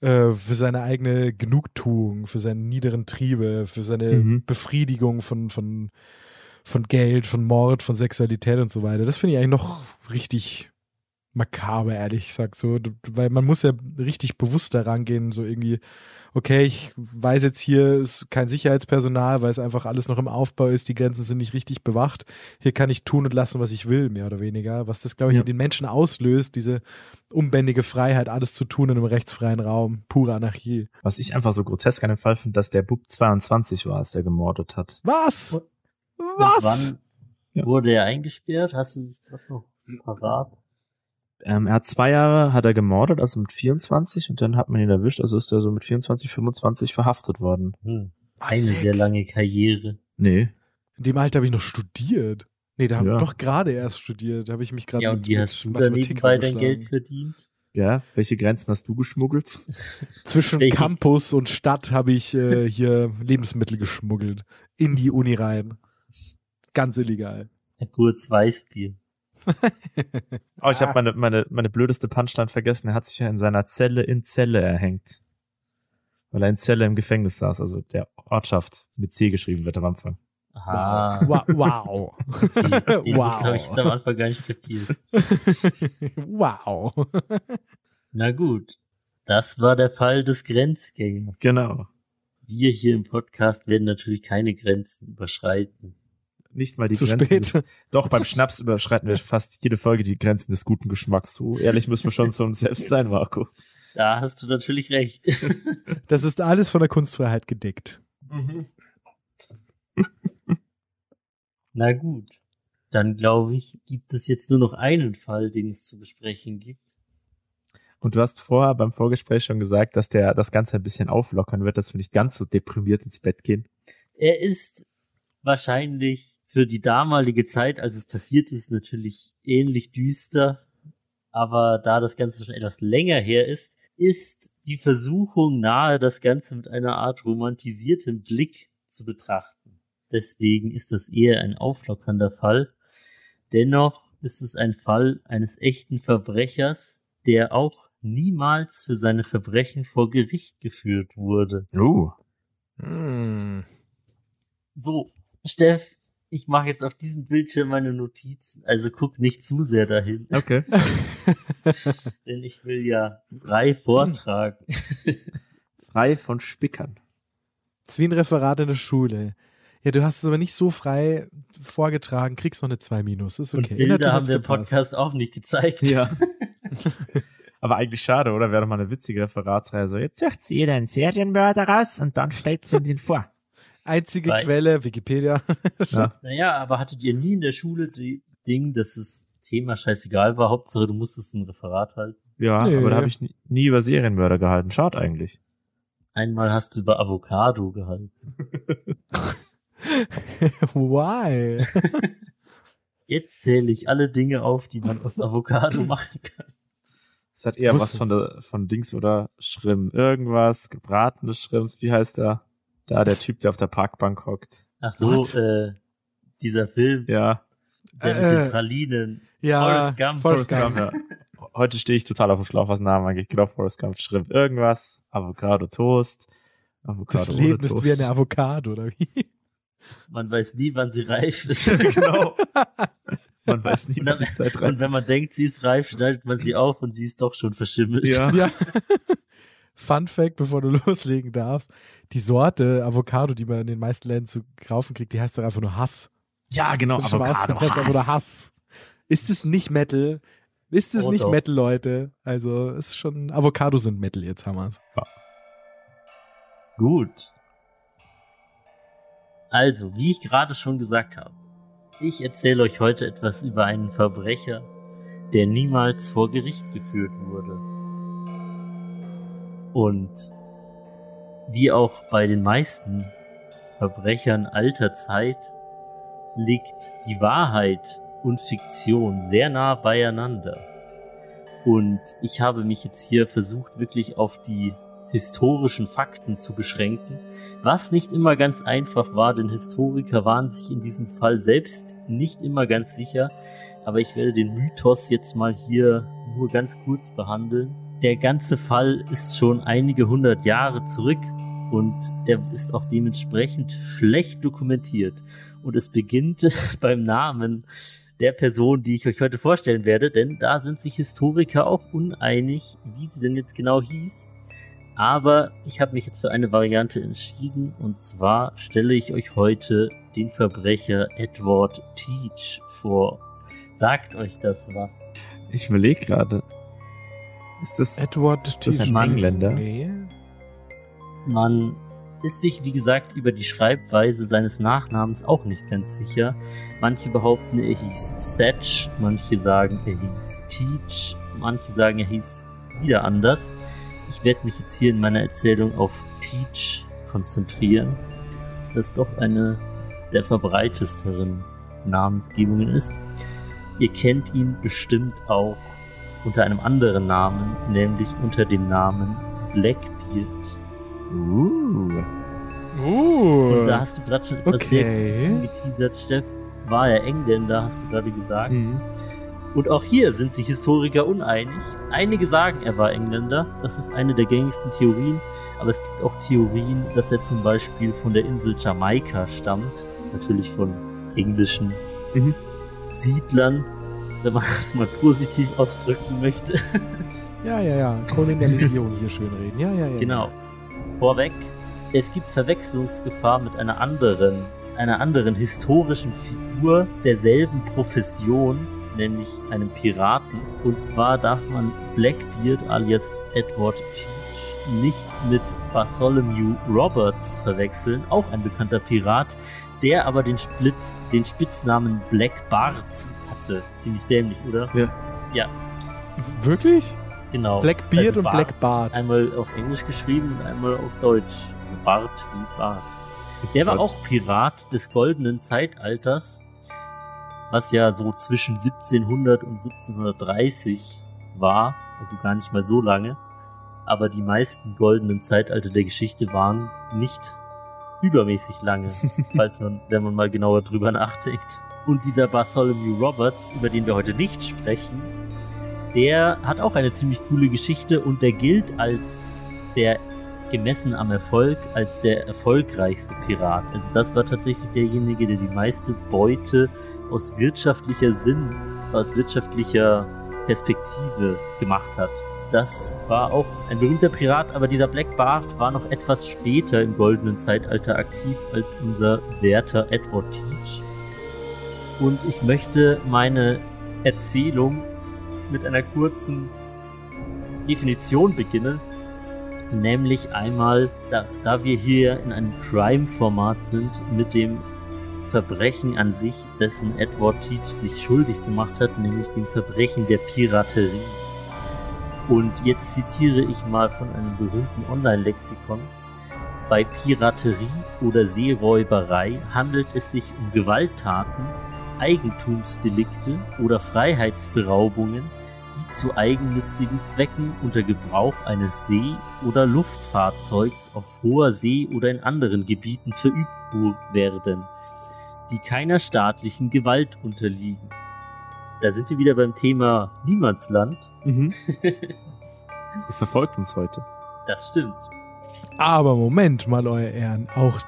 äh, für seine eigene Genugtuung, für seine niederen Triebe, für seine Mhm. Befriedigung von, von, von Geld, von Mord, von Sexualität und so weiter. Das finde ich eigentlich noch richtig makaber, ehrlich gesagt, so, weil man muss ja richtig bewusst daran gehen, so irgendwie, okay, ich weiß jetzt hier ist kein Sicherheitspersonal, weil es einfach alles noch im Aufbau ist, die Grenzen sind nicht richtig bewacht. Hier kann ich tun und lassen, was ich will, mehr oder weniger. Was das, glaube ich, Ja. in den Menschen auslöst, diese unbändige Freiheit, alles zu tun in einem rechtsfreien Raum, pure Anarchie. Was ich einfach so grotesk an dem Fall finde, dass der Bub 22 war, als der gemordet hat. Was? Was? Und wann Ja. wurde er eingesperrt? Hast du das gerade noch parat? Ähm, er hat zwei Jahre hat er gemordet, also mit 24 und dann hat man ihn erwischt, also ist er so mit 24, 25 verhaftet worden. Hm. Eine sehr lange Karriere. Nee. In dem Alter habe ich noch studiert. Nee, da habe Ja. ich doch gerade erst studiert. Da habe ich mich gerade Ja, mit, und mit hast da Mathematik nebenbei dein. Geld verdient? Ja, welche Grenzen hast du geschmuggelt? Zwischen Welche- Campus und Stadt habe ich äh, hier Lebensmittel geschmuggelt. In die Uni rein. Ganz illegal. Ja, kurz Weißbier. Oh, ich habe meine, meine, meine blödeste Punchline vergessen. Er hat sich ja in seiner Zelle in Zelle erhängt. Weil er in Zelle im Gefängnis saß, also der Ortschaft mit C geschrieben wird am Anfang. Aha. Wow. wow. Die, den Wow. Habe ich jetzt am Anfang gar nicht kapiert. wow. Na gut. Das war der Fall des Grenzgängers. Genau. Wir hier im Podcast werden natürlich keine Grenzen überschreiten. Nicht mal die Zu Grenzen spät. Des, doch, beim Schnaps überschreiten wir fast jede Folge die Grenzen des guten Geschmacks. So ehrlich müssen wir schon zu uns selbst sein, Marco. Da hast du natürlich recht. Das ist alles von der Kunstfreiheit gedeckt. Na gut. Dann glaube ich, gibt es jetzt nur noch einen Fall, den es zu besprechen gibt. Und du hast vorher beim Vorgespräch schon gesagt, dass der das Ganze ein bisschen auflockern wird, dass wir nicht ganz so deprimiert ins Bett gehen. Er ist wahrscheinlich für die damalige Zeit, als es passiert ist, natürlich ähnlich düster. Aber da das Ganze schon etwas länger her ist, ist die Versuchung nahe, das Ganze mit einer Art romantisiertem Blick zu betrachten. Deswegen ist das eher ein auflockernder Fall. Dennoch ist es ein Fall eines echten Verbrechers, der auch niemals für seine Verbrechen vor Gericht geführt wurde. Oh. Hm. So, Steff, ich mache jetzt auf diesem Bildschirm meine Notizen, also guck nicht zu sehr dahin, Okay. denn ich will ja frei vortragen. Frei von Spickern. Das ist wie ein Referat in der Schule. Ja, du hast es aber nicht so frei vorgetragen, kriegst noch eine 2 minus. Ist Und okay. Bilder Inhaltlich haben wir im gepasst. Podcast auch nicht gezeigt. Ja. Aber eigentlich schade, oder? Wäre doch mal eine witzige Referatsreihe. So, jetzt Sucht sie jeder einen Serienmörder raus und dann stellt sie uns ihn vor. Einzige Weil- Quelle, Wikipedia. Ja. Naja, aber hattet ihr nie in der Schule die Ding, dass das Thema scheißegal war, Hauptsache du musstest ein Referat halten? Ja, Nö. aber da habe ich nie, nie über Serienmörder gehalten. Schade eigentlich. Einmal hast du über Avocado gehalten. Why? Jetzt zähle ich alle Dinge auf, die man aus Avocado machen kann. Es hat eher Wusste- was von der von Dings oder Schrimm. Irgendwas, gebratene Schrimms, wie heißt der? Da, der Typ, der auf der Parkbank hockt. Ach so, äh, dieser Film, Ja, der mit Äh, den Pralinen. Ja, Forrest Gump. Forrest Gump. Gump, ja. Heute stehe ich total auf dem Schlauch, was Namen angeht. Genau, Forrest Gump, Schrimm, irgendwas, Avocado Toast, Avocado Das Leben ist wie eine Avocado, oder wie? Man weiß nie, wann sie reif ist. genau. Man weiß nie, Und, wann die Zeit rein und wenn man denkt, sie ist reif, schneidet man sie auf und sie ist doch schon verschimmelt. ist. Ja. Ja. Fun Fact, bevor du loslegen darfst: Die Sorte Avocado, die man in den meisten Läden zu kaufen kriegt, die heißt doch einfach nur Hass. ja, genau. Das Avocado einfach nur Hass. Ist es nicht Metal? Ist es Oh, nicht doch. Metal, Leute? Also, es ist schon. Avocado sind Metal, jetzt haben wir's. Gut. Also, wie ich gerade schon gesagt habe, ich erzähle euch heute etwas über einen Verbrecher, der niemals vor Gericht geführt wurde. Und wie auch bei den meisten Verbrechern alter Zeit liegt die Wahrheit und Fiktion sehr nah beieinander. Und ich habe mich jetzt hier versucht, wirklich auf die historischen Fakten zu beschränken, was nicht immer ganz einfach war, denn Historiker waren sich in diesem Fall selbst nicht immer ganz sicher, aber ich werde den Mythos jetzt mal hier nur ganz kurz behandeln. Der ganze Fall ist schon einige hundert Jahre zurück und er ist auch dementsprechend schlecht dokumentiert und es beginnt beim Namen der Person, die ich euch heute vorstellen werde, denn da sind sich Historiker auch uneinig, wie sie denn jetzt genau hieß. Aber ich habe mich jetzt für eine Variante entschieden und zwar stelle ich euch heute den Verbrecher Edward Teach vor. Sagt euch das was? Ich überlege gerade. Ist das. Edward Ist das ein Teach- Engländer? Nee. Man ist sich, wie gesagt, über die Schreibweise seines Nachnamens auch nicht ganz sicher. Manche behaupten, er hieß Thatch, manche sagen, er hieß Teach, manche sagen, er hieß wieder anders. Ich werde mich jetzt hier in meiner Erzählung auf Teach konzentrieren, das doch eine der verbreitesteren Namensgebungen ist. Ihr kennt ihn bestimmt auch unter einem anderen Namen, nämlich unter dem Namen Blackbeard. Uh. Und da Uh. hast du gerade schon etwas okay. sehr Gutes angeteasert, Steff. War ja Engländer, hast du gerade gesagt. Mhm. Und auch hier sind sich Historiker uneinig. Einige sagen, er war Engländer. Das ist eine der gängigsten Theorien. Aber es gibt auch Theorien, dass er zum Beispiel von der Insel Jamaika stammt. Natürlich von englischen Mhm. Siedlern, wenn man das mal positiv ausdrücken möchte. Ja, ja, ja. Kolonialisierung hier schön reden. Ja, ja, ja. Genau. Vorweg, es gibt Verwechslungsgefahr mit einer anderen, einer anderen historischen Figur derselben Profession, nämlich einem Piraten. Und zwar darf man Blackbeard alias Edward Teach nicht mit Bartholomew Roberts verwechseln, auch ein bekannter Pirat, der aber den, Splitz, den Spitznamen Black Bart hatte. Ziemlich dämlich, oder? Wirklich? Genau. Blackbeard Also und. Black Bart. Einmal auf Englisch geschrieben und einmal auf Deutsch. Also Bart wie Bart. Der war auch Pirat des goldenen Zeitalters, was ja so zwischen 1700 und 1730 war, also gar nicht mal so lange. Aber die meisten goldenen Zeitalter der Geschichte waren nicht übermäßig lange, falls man, wenn man mal genauer drüber nachdenkt. Und dieser Bartholomew Roberts, über den wir heute nicht sprechen, der hat auch eine ziemlich coole Geschichte und der gilt als der gemessen am Erfolg als der erfolgreichste Pirat. Also das war tatsächlich derjenige, der die meiste Beute aus wirtschaftlicher Sinn, aus wirtschaftlicher Perspektive gemacht hat. Das war auch ein berühmter Pirat, aber dieser Black Bart war noch etwas später im goldenen Zeitalter aktiv als unser Wärter Edward Teach. Und ich möchte meine Erzählung mit einer kurzen Definition beginnen. Nämlich einmal, da, da wir hier in einem Crime-Format sind, mit dem Verbrechen an sich, dessen Edward Teach sich schuldig gemacht hat, nämlich dem Verbrechen der Piraterie. Und jetzt zitiere ich mal von einem berühmten Online-Lexikon. Bei Piraterie oder Seeräuberei handelt es sich um Gewalttaten, Eigentumsdelikte oder Freiheitsberaubungen, die zu eigennützigen Zwecken unter Gebrauch eines See- oder Luftfahrzeugs auf hoher See oder in anderen Gebieten verübt werden, die keiner staatlichen Gewalt unterliegen. Da sind wir wieder beim Thema Niemandsland. Mhm. Das verfolgt uns heute. Das stimmt. Aber Moment mal, euer Ehren. Auch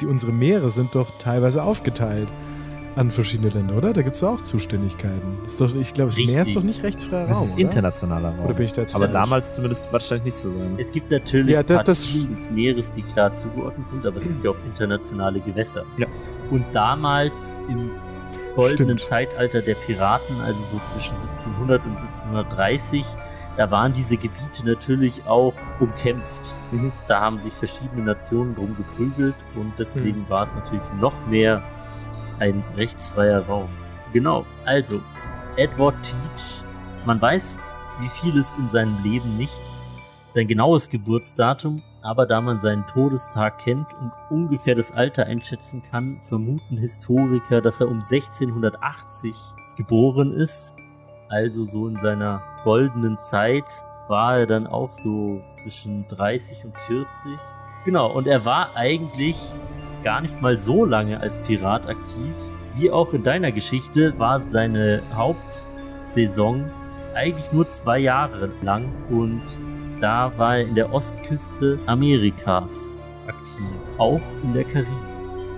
die, unsere Meere sind doch teilweise aufgeteilt. An verschiedene Länder, oder? Da gibt es auch Zuständigkeiten. Ist doch, ich glaube, das Meer ist doch nicht rechtsfreier Das Raum. ist oder? internationaler Raum. Oder bin ich da jetzt Aber damals zumindest wahrscheinlich nicht so sein. Es gibt natürlich Ja, das- das- Partien des Meeres, die klar zugeordnet sind, aber es gibt ja auch internationale Gewässer. Ja. Und damals im goldenen Stimmt. Zeitalter der Piraten, also so zwischen 1700 und 1730, da waren diese Gebiete natürlich auch umkämpft. Mhm. Da haben sich verschiedene Nationen drum geprügelt und deswegen war es natürlich noch mehr ein rechtsfreier Raum. Genau, also Edward Teach, man weiß, wie vieles in seinem Leben nicht, sein genaues Geburtsdatum, aber da man seinen Todestag kennt und ungefähr das Alter einschätzen kann, vermuten Historiker, dass er um 1680 geboren ist. Also so in seiner goldenen Zeit war er dann auch so zwischen 30 und 40. Genau, und er war eigentlich gar nicht mal so lange als Pirat aktiv. Wie auch in deiner Geschichte war seine Hauptsaison eigentlich nur zwei Jahre lang und da war er in der Ostküste Amerikas aktiv, auch in der Karibik.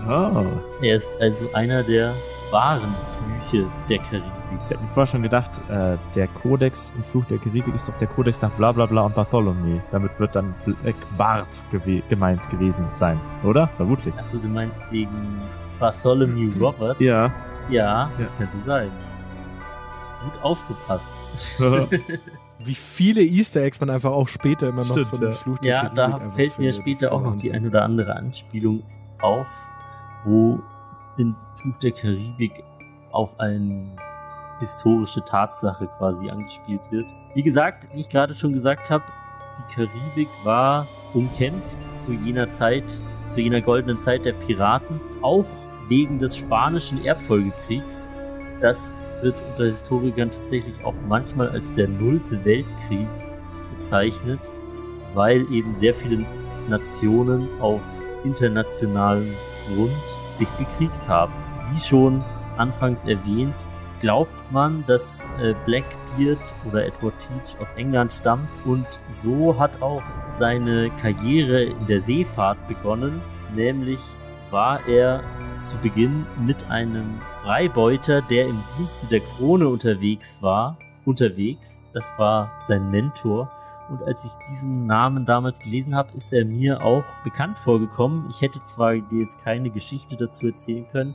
Oh. Er ist also einer der wahren Flüche der Karibik. Ich hab mir vorher schon gedacht, äh, der Kodex im Fluch der Karibik ist doch der Kodex nach bla bla bla und Bartholomew. Damit wird dann Black Bart gewe gemeint gewesen sein, oder? Vermutlich. Achso, du meinst wegen Bartholomew Roberts? Ja. Ja, das könnte sein. Gut aufgepasst. Wie viele Easter Eggs man einfach auch später immer noch Stimmt, von ja. dem Fluch der Ja, Karibik da einfach fällt mir später auch noch die ein oder andere Anspielung auf, wo in Fluch der Karibik auf eine historische Tatsache quasi angespielt wird. Wie gesagt, wie ich gerade schon gesagt habe, die Karibik war umkämpft zu jener Zeit, zu jener goldenen Zeit der Piraten, auch wegen des spanischen Erbfolgekriegs. Das wird unter Historikern tatsächlich auch manchmal als der nullte Weltkrieg bezeichnet, weil eben sehr viele Nationen auf internationalem Grund sich bekriegt haben. Wie schon anfangs erwähnt, glaubt man, dass äh, Blackbeard oder Edward Teach aus England stammt und so hat auch seine Karriere in der Seefahrt begonnen, nämlich war er zu Beginn mit einem Freibeuter, der im Dienste der Krone unterwegs war, unterwegs. Das war sein Mentor. Und als ich diesen Namen damals gelesen habe, ist er mir auch bekannt vorgekommen. Ich hätte zwar jetzt keine Geschichte dazu erzählen können,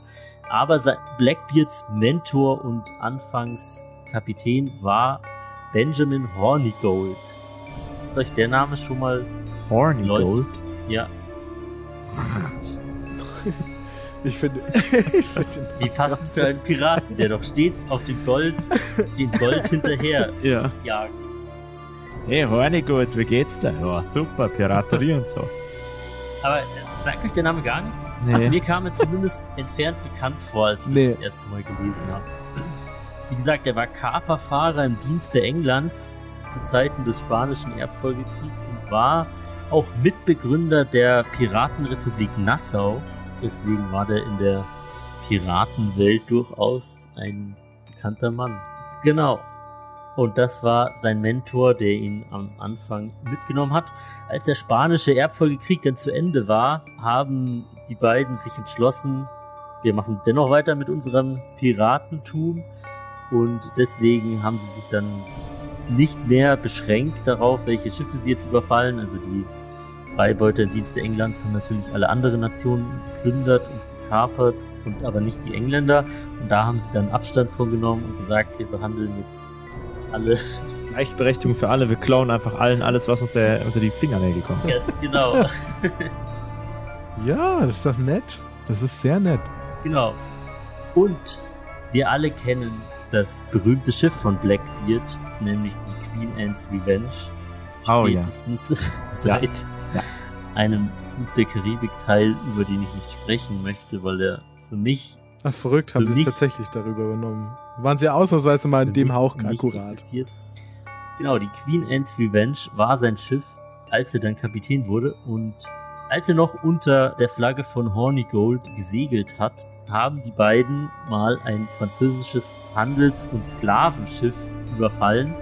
aber Blackbeards Mentor und anfangs Kapitän war Benjamin Hornigold. Ist euch der Name schon mal Horny Läuft. Gold. ja Ich finde. ich finde wie passend für einen Piraten, der doch stets auf dem Gold, den Gold hinterher Ja. jagt. Hey, Horny Gold, wie geht's dir? Ja, super, Piraterie und so. Aber sagt euch der Name gar nichts? Nee. Mir kam er zumindest entfernt bekannt vor, als ich Nee. das, das erste Mal gelesen habe. Wie gesagt, er war Kaperfahrer im Dienste Englands zu Zeiten des Spanischen Erbfolgekriegs und war auch Mitbegründer der Piratenrepublik Nassau. Deswegen war der in der Piratenwelt durchaus ein bekannter Mann. Genau. Und das war sein Mentor, der ihn am Anfang mitgenommen hat. Als der spanische Erbfolgekrieg dann zu Ende war, haben die beiden sich entschlossen, wir machen dennoch weiter mit unserem Piratentum. Und deswegen haben sie sich dann nicht mehr beschränkt darauf, welche Schiffe sie jetzt überfallen. Also die Freibeuter im Dienste Englands haben natürlich alle anderen Nationen geplündert und gekapert und aber nicht die Engländer. Und da haben sie dann Abstand von genommen und gesagt, wir behandeln jetzt alle Gleichberechtigung für alle. Wir klauen einfach allen alles, was uns der, unter die Fingernägel kommt. ganz genau. Ja, das ist doch nett. Das ist sehr nett. Genau. Und wir alle kennen das berühmte Schiff von Blackbeard, nämlich die Queen Anne's Revenge. Oh ja. Spätestens seit Ja. einem Flug der Karibik-Teil, über den ich nicht sprechen möchte, weil er für mich Ach, verrückt, haben Für sie es tatsächlich darüber übernommen. Waren sie ausnahmsweise mal in dem Hauch akkurat. existiert. Genau, die Queen Anne's Revenge war sein Schiff, als er dann Kapitän wurde und als er noch unter der Flagge von Hornigold gesegelt hat, haben die beiden mal ein französisches Handels- und Sklavenschiff überfallen,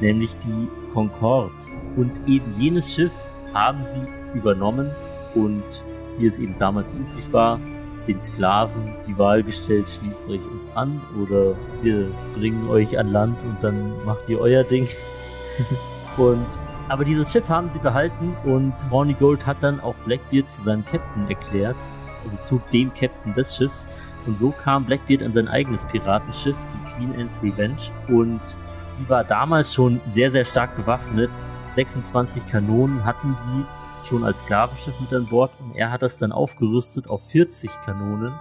nämlich die Concorde. Und eben jenes Schiff haben sie übernommen und wie es eben damals üblich war, den Sklaven die Wahl gestellt, schließt euch uns an oder wir bringen euch an Land und dann macht ihr euer Ding. und aber dieses Schiff haben sie behalten und Horny Gold hat dann auch Blackbeard zu seinem Captain erklärt, also zu dem Captain des Schiffs. Und so kam Blackbeard an sein eigenes Piratenschiff, die Queen Anne's Revenge. Und die war damals schon sehr, sehr stark bewaffnet. 26 Kanonen hatten die schon als Sklavenschiff mit an Bord und er hat das dann aufgerüstet auf 40 Kanonen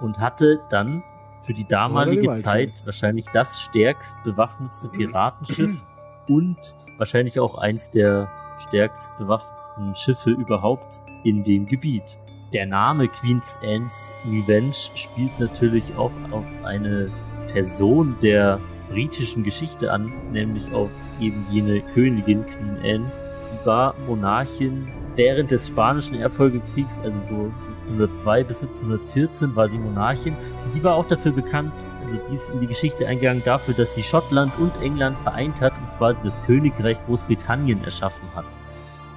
und hatte dann für die damalige die Zeit wahrscheinlich das stärkst bewaffnetste Piratenschiff und wahrscheinlich auch eins der stärkst bewaffnetsten Schiffe überhaupt in dem Gebiet. Der Name Queen's Anne's Revenge spielt natürlich auch auf eine Person der britischen Geschichte an, nämlich auf eben jene Königin Queen Anne. War Monarchin während des Spanischen Erbfolgekriegs, also so 1702 bis 1714 war sie Monarchin. Und die war auch dafür bekannt, also die ist in die Geschichte eingegangen dafür, dass sie Schottland und England vereint hat und quasi das Königreich Großbritannien erschaffen hat,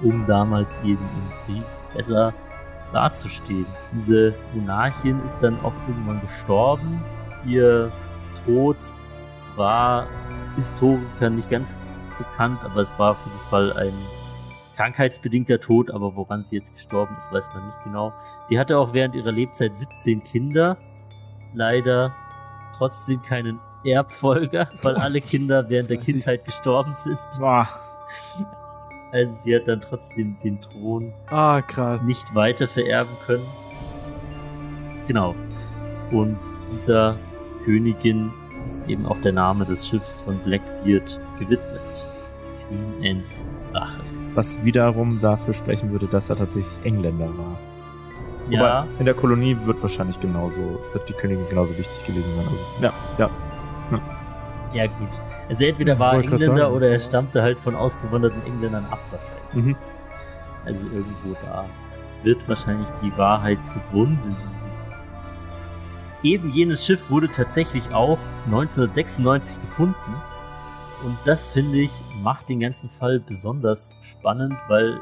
um damals eben im Krieg besser dazustehen. Diese Monarchin ist dann auch irgendwann gestorben. Ihr Tod war Historikern nicht ganz bekannt, aber es war auf jeden Fall ein krankheitsbedingter Tod, aber woran sie jetzt gestorben ist, weiß man nicht genau. Sie hatte auch während ihrer Lebzeit 17 Kinder, leider trotzdem keinen Erbfolger, weil alle Kinder während der 20. Kindheit gestorben sind. Also sie hat dann trotzdem den Thron Ah, nicht weiter vererben können. Genau. Und dieser Königin ist eben auch der Name des Schiffs von Blackbeard gewidmet. Queen Anne's Rache. Was wiederum dafür sprechen würde, dass er tatsächlich Engländer war. Ja, Aber in der Kolonie wird wahrscheinlich genauso, wird die Königin genauso wichtig gewesen sein. Also, ja, ja. ja gut. Also entweder war er Engländer oder er stammte halt von ausgewanderten Engländern ab wahrscheinlich. Mhm. Also irgendwo da wird wahrscheinlich die Wahrheit zugrunde liegen. Eben jenes Schiff wurde tatsächlich auch 1996 gefunden. Und das finde ich macht den ganzen Fall besonders spannend, weil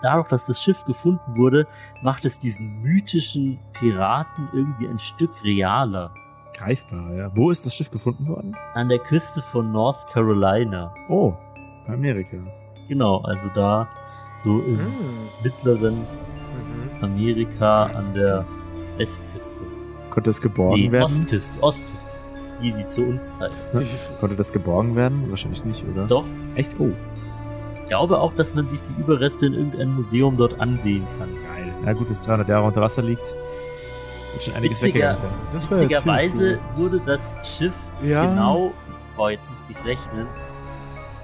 dadurch, dass das Schiff gefunden wurde, macht es diesen mythischen Piraten irgendwie ein Stück realer. Greifbar, ja. Wo ist das Schiff gefunden worden? An der Küste von North Carolina. Oh, Amerika. Genau, also da so im Hm. mittleren Mhm. Amerika an der Westküste. Konnte es geborgen Nee, werden? Ostküste, Ostküste. Die, die zu uns zeigt. Konnte das geborgen werden? Wahrscheinlich nicht, oder? Doch, Echt? Oh, ich glaube auch, dass man sich die Überreste in irgendeinem Museum dort ansehen kann. geil. Ja gut, bis 300 Jahre unter Wasser liegt. Wird schon einiges Witziger- sein. Das ja Witzigerweise ziemlich wurde das Schiff Ja. genau, boah, jetzt müsste ich rechnen,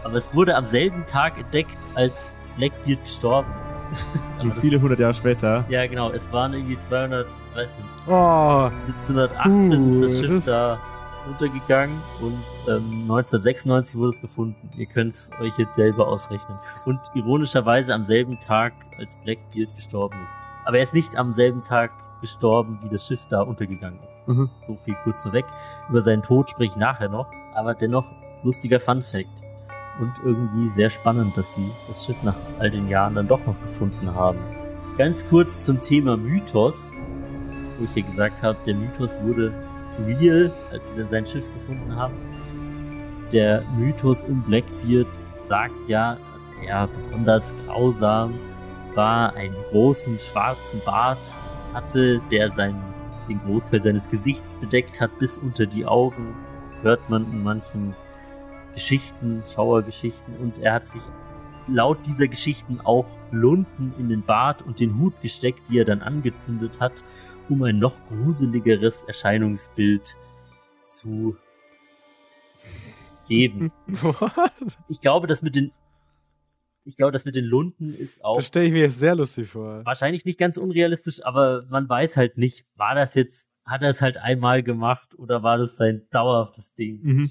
aber es wurde am selben Tag entdeckt, als Blackbeard gestorben ist. Das viele hundert Jahre später. Ja, genau, es waren irgendwie 200, weiß nicht, cool. Oh, 1708 Uh, ist das Schiff das- da untergegangen und ähm, 1996 wurde es gefunden. Ihr könnt es euch jetzt selber ausrechnen. Und ironischerweise am selben Tag, als Blackbeard gestorben ist. Aber er ist nicht am selben Tag gestorben, wie das Schiff da untergegangen ist. Mhm. So viel kurz vorweg. Über seinen Tod spreche ich nachher noch. Aber dennoch lustiger Fun Fact. Und irgendwie sehr spannend, dass sie das Schiff nach all den Jahren dann doch noch gefunden haben. Ganz kurz zum Thema Mythos, wo ich ja gesagt habe, der Mythos wurde real, als sie dann sein Schiff gefunden haben. Der Mythos um Blackbeard sagt ja, dass er besonders grausam war, einen großen schwarzen Bart hatte, der seinen, den Großteil seines Gesichts bedeckt hat, bis unter die Augen, hört man in manchen Geschichten, Schauergeschichten, und er hat sich laut dieser Geschichten auch Lunden in den Bart und den Hut gesteckt, die er dann angezündet hat, um ein noch gruseligeres Erscheinungsbild zu geben. what? Ich glaube, das mit den, ich glaube, das mit den Lunden ist auch Das stelle ich mir jetzt sehr lustig vor. wahrscheinlich nicht ganz unrealistisch, aber man weiß halt nicht, war das jetzt, hat er es halt einmal gemacht oder war das sein dauerhaftes Ding? Mhm.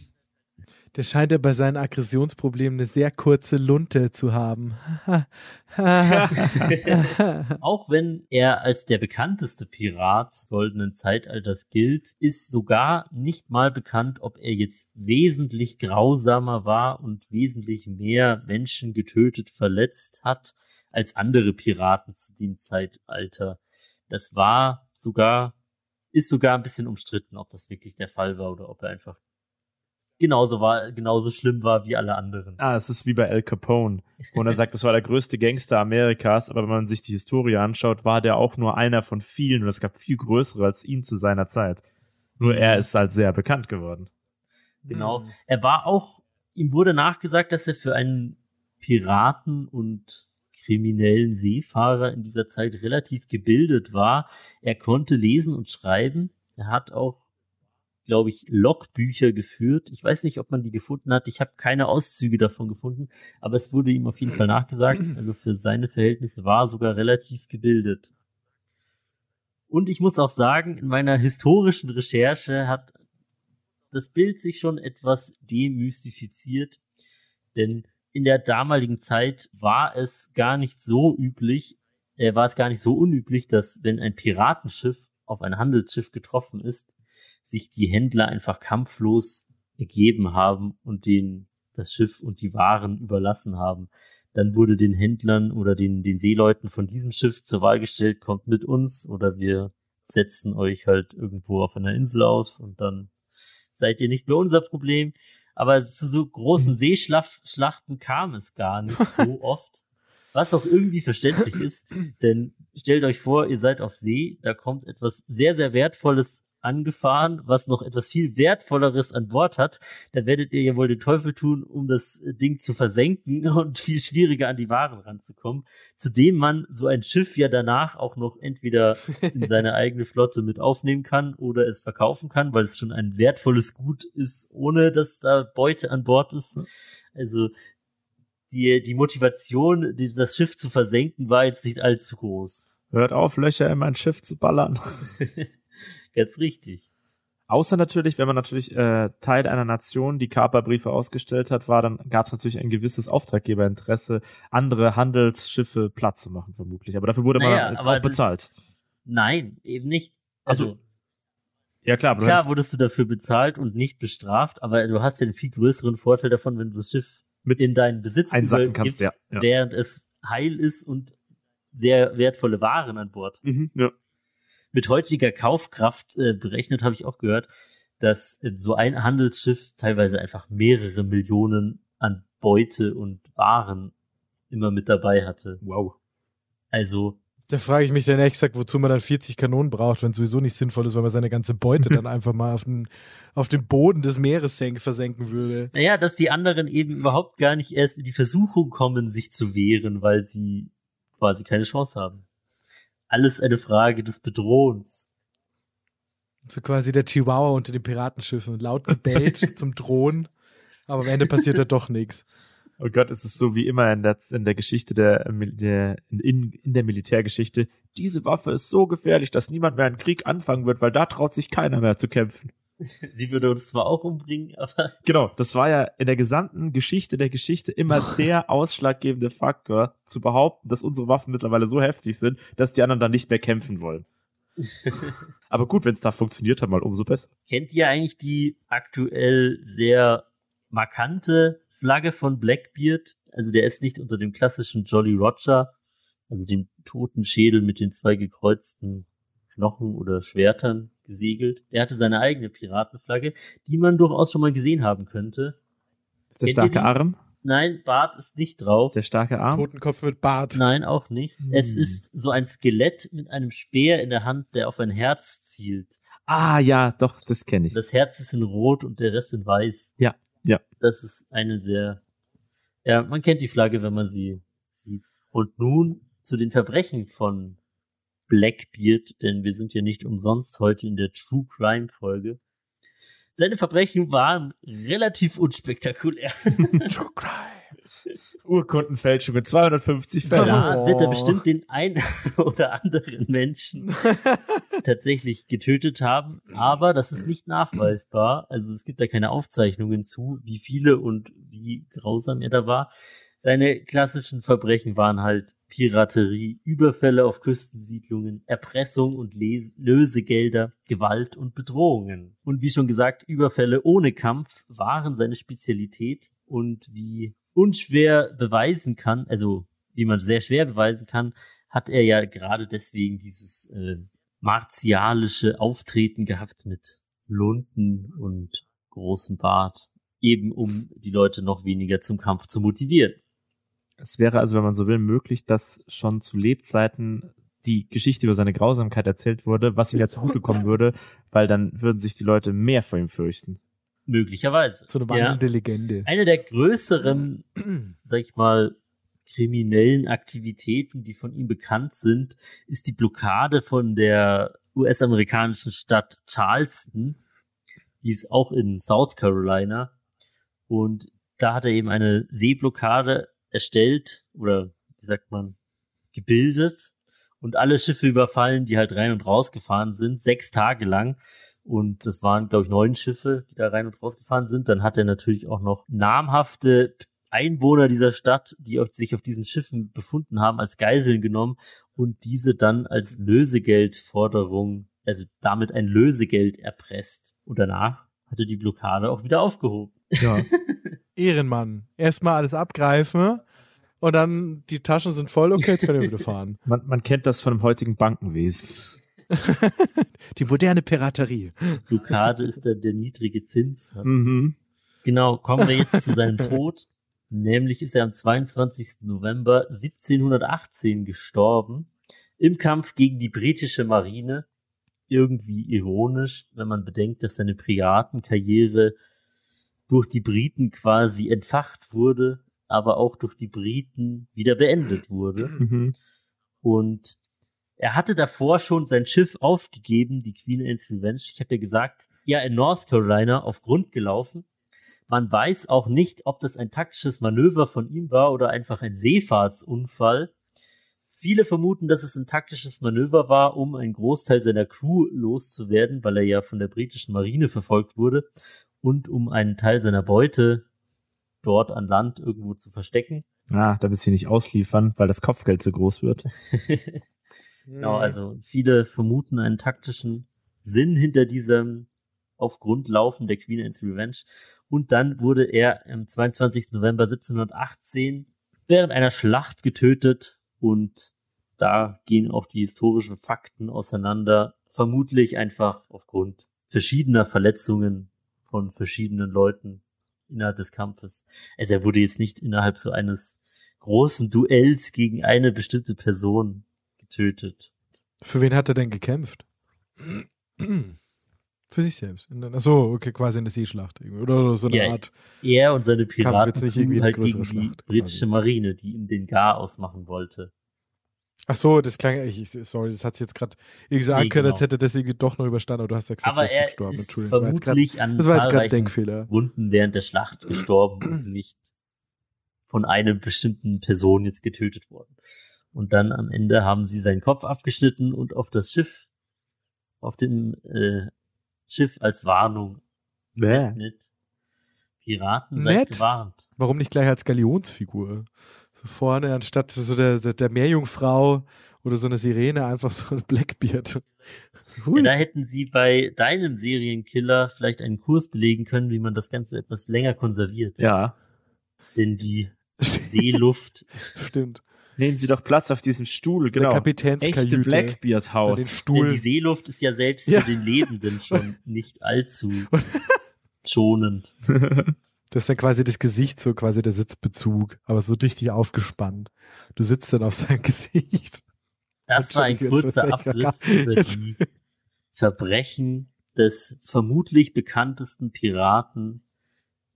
Der scheint ja bei seinen Aggressionsproblemen eine sehr kurze Lunte zu haben. Auch wenn er als der bekannteste Pirat des goldenen Zeitalters gilt, ist sogar nicht mal bekannt, ob er jetzt wesentlich grausamer war und wesentlich mehr Menschen getötet, verletzt hat als andere Piraten zu dem Zeitalter. Das war sogar, ist sogar ein bisschen umstritten, ob das wirklich der Fall war oder ob er einfach genauso war, genauso schlimm war wie alle anderen. Ah, es ist wie bei Al Capone. Und er sagt, das war der größte Gangster Amerikas, aber wenn man sich die Historie anschaut, war der auch nur einer von vielen und es gab viel größere als ihn zu seiner Zeit. Nur er ist halt sehr bekannt geworden. Genau. Er war auch, ihm wurde nachgesagt, dass er für einen Piraten und kriminellen Seefahrer in dieser Zeit relativ gebildet war. Er konnte lesen und schreiben. Er hat auch, glaube ich, Logbücher geführt. Ich weiß nicht, ob man die gefunden hat. Ich habe keine Auszüge davon gefunden, aber es wurde ihm auf jeden Fall nachgesagt. Also für seine Verhältnisse war er sogar relativ gebildet. Und ich muss auch sagen, in meiner historischen Recherche hat das Bild sich schon etwas demystifiziert, denn in der damaligen Zeit war es gar nicht so üblich, äh, war es gar nicht so unüblich, dass wenn ein Piratenschiff auf ein Handelsschiff getroffen ist, sich die Händler einfach kampflos ergeben haben und den das Schiff und die Waren überlassen haben. Dann wurde den Händlern oder den, den Seeleuten von diesem Schiff zur Wahl gestellt, kommt mit uns oder wir setzen euch halt irgendwo auf einer Insel aus und dann seid ihr nicht mehr unser Problem. Aber zu so großen Mhm. Seeschlachten kam es gar nicht so oft. Was auch irgendwie verständlich ist, denn stellt euch vor, ihr seid auf See, da kommt etwas sehr, sehr Wertvolles angefahren, was noch etwas viel Wertvolleres an Bord hat, da werdet ihr ja wohl den Teufel tun, um das Ding zu versenken und viel schwieriger an die Waren ranzukommen, zudem man so ein Schiff ja danach auch noch entweder in seine eigene Flotte mit aufnehmen kann oder es verkaufen kann, weil es schon ein wertvolles Gut ist, ohne dass da Beute an Bord ist. Also die, die Motivation, das Schiff zu versenken, war jetzt nicht allzu groß. Hört auf, Löcher in mein Schiff zu ballern. Ganz richtig. Außer natürlich, wenn man natürlich äh, Teil einer Nation die Kaperbriefe ausgestellt hat, war, dann gab es natürlich ein gewisses Auftraggeberinteresse, andere Handelsschiffe platt zu machen, vermutlich. Aber dafür wurde Naja, man auch bezahlt. Nein, eben nicht. Also, Also, Ja, klar, aber klar wurdest du dafür bezahlt und nicht bestraft, aber du hast ja einen viel größeren Vorteil davon, wenn du das Schiff mit in deinen Besitz übergibst, ja, ja. während es heil ist und sehr wertvolle Waren an Bord. mhm, ja. Mit heutiger Kaufkraft äh, berechnet habe ich auch gehört, dass äh, so ein Handelsschiff teilweise einfach mehrere Millionen an Beute und Waren immer mit dabei hatte. Wow. Also Da frage ich mich dann exakt, wozu man dann 40 Kanonen braucht, wenn es sowieso nicht sinnvoll ist, weil man seine ganze Beute dann einfach mal auf den, auf den Boden des Meeres senk, versenken würde. Naja, dass die anderen eben überhaupt gar nicht erst in die Versuchung kommen, sich zu wehren, weil sie quasi keine Chance haben. Alles eine Frage des Bedrohens. So quasi der Chihuahua unter den Piratenschiffen. Laut gebellt zum Drohen. Aber am Ende passiert da doch nichts. Oh Gott, es ist so wie immer in der, in der Geschichte der, der in, in der Militärgeschichte. Diese Waffe ist so gefährlich, dass niemand mehr einen Krieg anfangen wird, weil da traut sich keiner mehr zu kämpfen. Sie würde uns zwar auch umbringen, aber Genau, das war ja in der gesamten Geschichte der Geschichte immer der ausschlaggebende Faktor, zu behaupten, dass unsere Waffen mittlerweile so heftig sind, dass die anderen dann nicht mehr kämpfen wollen. Aber gut, wenn es da funktioniert hat, mal umso besser. kennt ihr eigentlich die aktuell sehr markante Flagge von Blackbeard? Also der ist nicht unter dem klassischen Jolly Roger, also dem toten Schädel mit den zwei gekreuzten Knochen oder Schwertern gesegelt. Er hatte seine eigene Piratenflagge, die man durchaus schon mal gesehen haben könnte. Ist der Kennt starke? Arm? Nein, Bart ist nicht drauf. Der starke Arm? Totenkopf mit Bart. Nein, auch nicht. Es Hm. ist so ein Skelett mit einem Speer in der Hand, der auf ein Herz zielt. Ah, ja, doch, das kenne ich. Das Herz ist in Rot und der Rest in Weiß. Ja, ja. Das ist eine sehr, ja, man kennt die Flagge, wenn man sie sieht. Und nun zu den Verbrechen von Blackbeard, denn wir sind ja nicht umsonst heute in der True Crime Folge. Seine Verbrechen waren relativ unspektakulär. True Crime. Urkundenfälschung mit 250 Fällen. Klar Oh. wird er bestimmt den einen oder anderen Menschen tatsächlich getötet haben, aber das ist nicht nachweisbar. Also es gibt da keine Aufzeichnungen zu, wie viele und wie grausam er da war. Seine klassischen Verbrechen waren halt Piraterie, Überfälle auf Küstensiedlungen, Erpressung und Les Lösegelder, Gewalt und Bedrohungen. Und wie schon gesagt, Überfälle ohne Kampf waren seine Spezialität und wie unschwer beweisen kann, also wie man sehr schwer beweisen kann, hat er ja gerade deswegen dieses äh, martialische Auftreten gehabt mit Lunden und großem Bart, eben um die Leute noch weniger zum Kampf zu motivieren. Es wäre also, wenn man so will, möglich, dass schon zu Lebzeiten die Geschichte über seine Grausamkeit erzählt wurde, was ihm ja zugutekommen würde, weil dann würden sich die Leute mehr vor ihm fürchten. Möglicherweise. So eine Ja. wandelnde Legende. Eine der größeren, sag ich mal, kriminellen Aktivitäten, die von ihm bekannt sind, ist die Blockade von der US-amerikanischen Stadt Charleston. Die ist auch in South Carolina. Und da hat er eben eine Seeblockade erstellt oder wie sagt man, gebildet und alle Schiffe überfallen, die halt rein und raus gefahren sind, sechs Tage lang. Und das waren, glaube ich, neun Schiffe, die da rein und raus gefahren sind. Dann hat er natürlich auch noch namhafte Einwohner dieser Stadt, die auf, sich auf diesen Schiffen befunden haben, als Geiseln genommen und diese dann als Lösegeldforderung, also damit ein Lösegeld erpresst. Und danach hatte die Blockade auch wieder aufgehoben. Ja. Ehrenmann. Erstmal alles abgreifen und dann die Taschen sind voll, okay, jetzt können wir wieder fahren. Man, man kennt das von dem heutigen Bankenwesen. Die moderne Piraterie. Blockade ist dann der niedrige Zins. Mhm. Genau, kommen wir jetzt zu seinem Tod. Nämlich ist er am 22. November 1718 gestorben im Kampf gegen die britische Marine. Irgendwie ironisch, wenn man bedenkt, dass seine Piratenkarriere durch die Briten quasi entfacht wurde, aber auch durch die Briten wieder beendet wurde. Mhm. Und er hatte davor schon sein Schiff aufgegeben, die Queen Anne's Revenge. Ich habe ja gesagt, ja, in North Carolina auf Grund gelaufen. Man weiß auch nicht, ob das ein taktisches Manöver von ihm war oder einfach ein Seefahrtsunfall. Viele vermuten, dass es ein taktisches Manöver war, um einen Großteil seiner Crew loszuwerden, weil er ja von der britischen Marine verfolgt wurde und um einen Teil seiner Beute dort an Land irgendwo zu verstecken. Ah, damit sie nicht ausliefern, weil das Kopfgeld zu groß wird. Genau, also viele vermuten einen taktischen Sinn hinter diesem auf Grund laufen der Queen Anne's Revenge. Und dann wurde er am 22. November 1718 während einer Schlacht getötet und da gehen auch die historischen Fakten auseinander. Vermutlich einfach aufgrund verschiedener Verletzungen von verschiedenen Leuten innerhalb des Kampfes. Also er wurde jetzt nicht innerhalb so eines großen Duells gegen eine bestimmte Person getötet. Für wen hat er denn gekämpft? Für sich selbst. In der- Ach so, okay, quasi in der Seeschlacht. Oder so eine Ja, Art. Er und seine Kampf Piraten jetzt nicht irgendwie eine halt gegen die Schlacht, britische quasi. Marine, die ihm den Gar ausmachen wollte. Ach so, das klang, ich, sorry, das hat sich jetzt gerade irgendwie so Nee, angehört, als genau. hätte das irgendwie doch noch überstanden, aber du hast ja gesagt, Aber er ist gestorben. ist Entschuldigung, das war jetzt grad- vermutlich an das war jetzt zahlreichen Denkfehler. Wunden während der Schlacht gestorben und nicht von einer bestimmten Person jetzt getötet worden. Und dann am Ende haben sie seinen Kopf abgeschnitten und auf das Schiff, auf dem äh, Schiff als Warnung Bäh. mit Piraten seid gewarnt. Warum nicht gleich als Galionsfigur? So vorne, anstatt so der, der, der Meerjungfrau oder so eine Sirene, einfach so ein Blackbeard. Ja, Hui. da hätten sie bei deinem Serienkiller vielleicht einen Kurs belegen können, wie man das Ganze etwas länger konserviert. Ja. Denn die Seeluft Stimmt. Nehmen Sie doch Platz auf diesem Stuhl, Der genau. Kapitänskajüte. Echte Blackbeard-Haut. den Denn Stuhl. die Seeluft ist ja selbst Ja. zu den Lebenden schon nicht allzu schonend. Das ist dann quasi das Gesicht, so quasi der Sitzbezug, aber so richtig aufgespannt. Du sitzt dann auf seinem Gesicht. Das war ein kurzer Abriss über die Verbrechen des vermutlich bekanntesten Piraten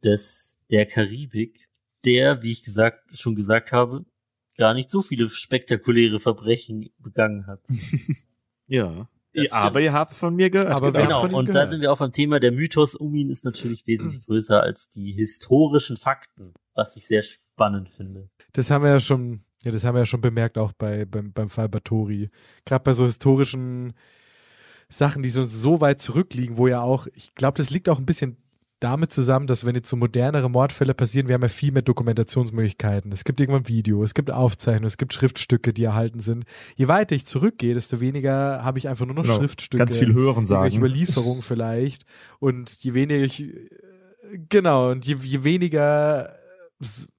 des, der Karibik, der, wie ich gesagt, schon gesagt habe, gar nicht so viele spektakuläre Verbrechen begangen hat. Ja. Das stimmt. Aber ihr habt von mir gehört. Aber Genau, ihm und da gehört. sind wir auch beim Thema, der Mythos um ihn ist natürlich wesentlich größer als die historischen Fakten, was ich sehr spannend finde. Das haben wir ja schon, ja, das haben wir ja schon bemerkt, auch bei, beim, beim Fall Batori. Gerade bei so historischen Sachen, die so, so weit zurückliegen, wo ja auch, ich glaube, das liegt auch ein bisschen damit zusammen, dass wenn jetzt so modernere Mordfälle passieren, wir haben ja viel mehr Dokumentationsmöglichkeiten. Es gibt irgendwann Video, es gibt Aufzeichnungen, es gibt Schriftstücke, die erhalten sind. Je weiter ich zurückgehe, desto weniger habe ich einfach nur noch Genau. Schriftstücke. Ganz viel hören sagen. Überlieferungen vielleicht. Und je weniger ich, genau, und je, je weniger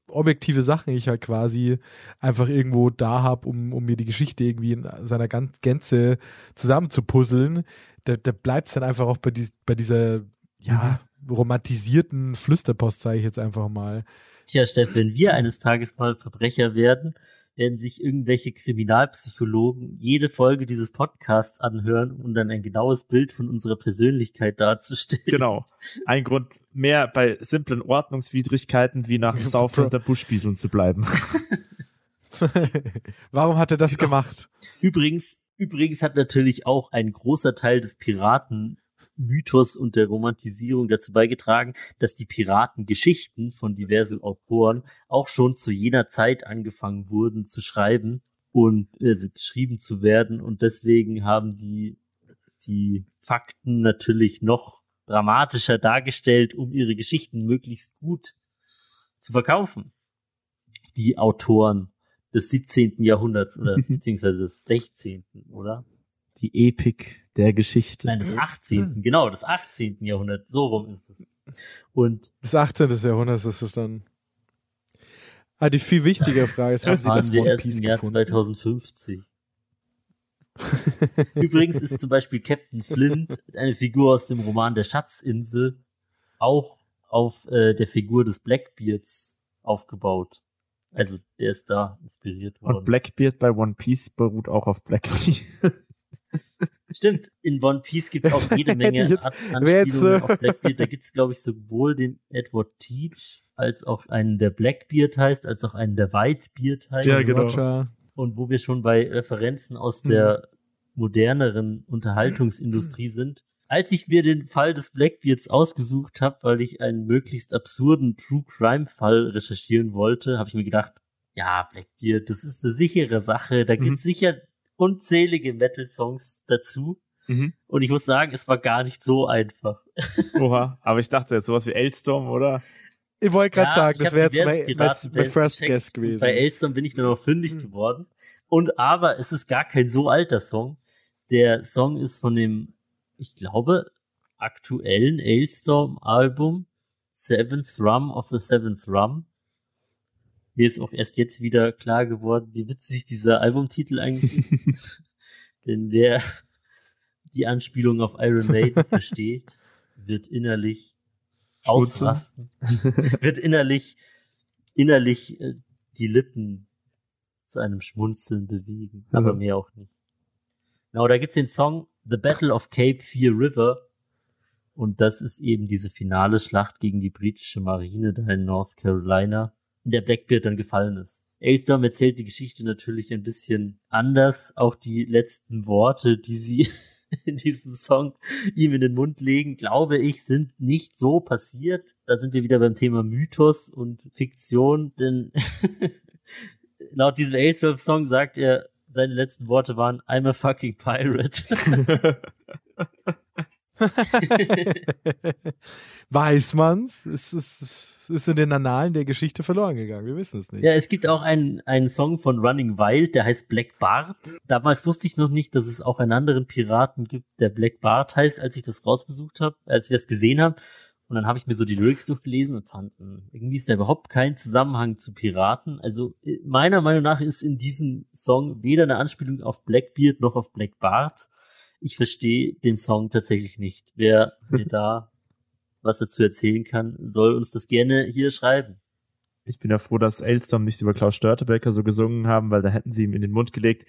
objektive Sachen ich halt quasi einfach irgendwo da habe, um, um mir die Geschichte irgendwie in seiner Gänze zusammenzupuzzeln, da, da bleibt es dann einfach auch bei, die, bei dieser, ja, romantisierten Flüsterpost, sage ich jetzt einfach mal. Tja, Steff, wenn wir eines Tages mal Verbrecher werden, werden sich irgendwelche Kriminalpsychologen jede Folge dieses Podcasts anhören, um dann ein genaues Bild von unserer Persönlichkeit darzustellen. Genau. Ein Grund mehr bei simplen Ordnungswidrigkeiten wie nach dem Saufen unter Buschbieseln zu bleiben. Warum hat er das Genau. gemacht? Übrigens, übrigens hat natürlich auch ein großer Teil des Piratenmythos und der Romantisierung dazu beigetragen, dass die Piratengeschichten von diversen Autoren auch schon zu jener Zeit angefangen wurden zu schreiben und also geschrieben zu werden und deswegen haben die die Fakten natürlich noch dramatischer dargestellt, um ihre Geschichten möglichst gut zu verkaufen. Die Autoren des 17. Jahrhunderts oder beziehungsweise des 16. oder? Die Epik der Geschichte. Nein, des 18. Genau, des 18. Jahrhunderts. So rum ist es. Und Bis 18. Jahrhundert ist es dann. Ah, die viel wichtigere Frage ist, haben Sie das waren wir One erst Piece im Jahr gefunden? 2050. Übrigens ist zum Beispiel Captain Flint eine Figur aus dem Roman Der Schatzinsel auch auf äh, der Figur des Blackbeards aufgebaut. Also der ist da inspiriert worden. Und Blackbeard bei One Piece beruht auch auf Blackbeard. Stimmt, in One Piece gibt es auch jede Menge jetzt- jetzt, Anspielungen äh, auf Blackbeard. Da gibt es, glaube ich, sowohl den Edward Teach als auch einen, der Blackbeard heißt, als auch einen, der Whitebeard heißt. Ja, genau. Und wo wir schon bei Referenzen aus der moderneren Unterhaltungsindustrie sind. Als ich mir den Fall des Blackbeards ausgesucht habe, weil ich einen möglichst absurden True Crime Fall recherchieren wollte, habe ich mir gedacht, ja, Blackbeard, das ist eine sichere Sache. Da Mhm. gibt's sicher unzählige Metal-Songs dazu. Mhm. Und ich muss sagen, es war gar nicht so einfach. Oha. Aber ich dachte jetzt sowas wie Elstorm, oder? Ich wollte gerade Ja, sagen, das wäre jetzt mein, mein, mein Piratenbands First Guess gewesen. Bei Elstorm bin ich dann noch fündig Mhm. geworden. Und aber es ist gar kein so alter Song. Der Song ist von dem, ich glaube, aktuellen Elstorm-Album Seventh Rum of the Seventh Rum. Mir ist auch erst jetzt wieder klar geworden, wie witzig dieser Albumtitel eigentlich ist. Denn wer die Anspielung auf Iron Maiden versteht, wird innerlich Schmunzeln. ausrasten. wird innerlich, innerlich äh, die Lippen zu einem Schmunzeln bewegen. Aber Mhm. mehr auch nicht. Genau, da gibt's den Song The Battle of Cape Fear River. Und das ist eben diese finale Schlacht gegen die britische Marine da in North Carolina, in der Blackbeard dann gefallen ist. Aylstorm erzählt die Geschichte natürlich ein bisschen anders. Auch die letzten Worte, die sie in diesem Song ihm in den Mund legen, glaube ich, sind nicht so passiert. Da sind wir wieder beim Thema Mythos und Fiktion, denn laut diesem Aylstorm-Song sagt er, seine letzten Worte waren, I'm a fucking pirate. Weiß man's? Es ist, ist in den Annalen der Geschichte verloren gegangen. Wir wissen es nicht. Ja, es gibt auch einen, einen Song von Running Wild, der heißt Black Bart. Damals wusste ich noch nicht, dass es auch einen anderen Piraten gibt, der Black Bart heißt, als ich das rausgesucht habe, als ich das gesehen habe. Und dann habe ich mir so die Lyrics durchgelesen und fand, hm, irgendwie ist da überhaupt kein Zusammenhang zu Piraten. Also äh, meiner Meinung nach ist in diesem Song weder eine Anspielung auf Blackbeard noch auf Black Bart. Ich verstehe den Song tatsächlich nicht. Wer mir da was dazu erzählen kann, soll uns das gerne hier schreiben. Ich bin ja froh, dass Elstorm nicht über Klaus Störtebecker so gesungen haben, weil da hätten sie ihm in den Mund gelegt.